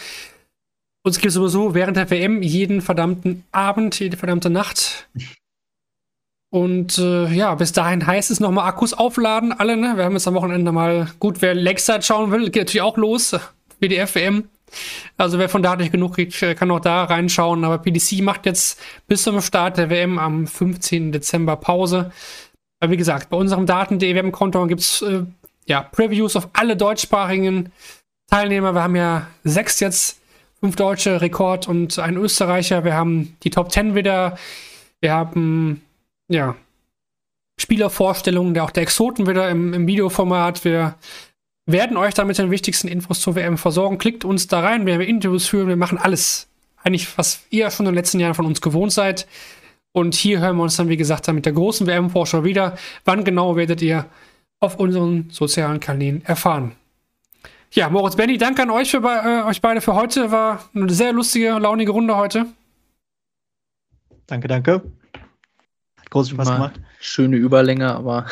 Uns gibt es sowieso während der WM jeden verdammten Abend, jede verdammte Nacht. Und äh, ja, bis dahin heißt es nochmal Akkus aufladen, alle, ne? Wir haben jetzt am Wochenende mal, gut, wer Lakeside schauen will, geht natürlich auch los. WDF WM. Also wer von da nicht genug kriegt, kann auch da reinschauen. Aber PDC macht jetzt bis zum Start der WM am 15. Dezember Pause. Aber wie gesagt, bei unserem Daten.de WM-Konto gibt es äh, ja, Previews auf alle deutschsprachigen Teilnehmer. Wir haben ja sechs jetzt, fünf Deutsche Rekord und ein Österreicher. Wir haben die Top Ten wieder. Wir haben, ja, Spielervorstellungen, auch der Exoten wieder im, im Videoformat. Wir werden euch damit den wichtigsten Infos zur WM versorgen. Klickt uns da rein, wir werden Interviews führen, wir machen alles. Eigentlich, was ihr schon in den letzten Jahren von uns gewohnt seid. Und hier hören wir uns dann, wie gesagt, dann mit der großen WM-Vorschau wieder. Wann genau werdet ihr auf unseren sozialen Kanälen erfahren. Ja, Moritz Benny, danke an euch, für, äh, euch beide für heute. War eine sehr lustige, launige Runde heute.
Danke, danke.
Hat großen Spaß gemacht. Schöne Überlänge, aber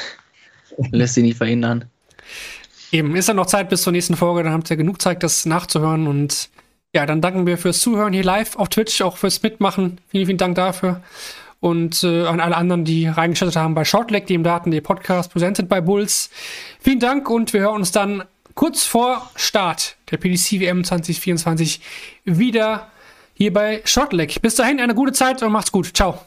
lässt sich nicht verhindern.
Eben, ist ja noch Zeit bis zur nächsten Folge, dann habt ihr genug Zeit, das nachzuhören. Und ja, dann danken wir fürs Zuhören hier live auf Twitch, auch fürs Mitmachen. Vielen, vielen Dank dafür. Und äh, an alle anderen, die reingeschaltet haben bei Shortleg, dem Daten, Podcast, presented by Bulls. Vielen Dank und wir hören uns dann kurz vor Start der PDC WM 2024 wieder hier bei Shortleg. Bis dahin eine gute Zeit und macht's gut. Ciao.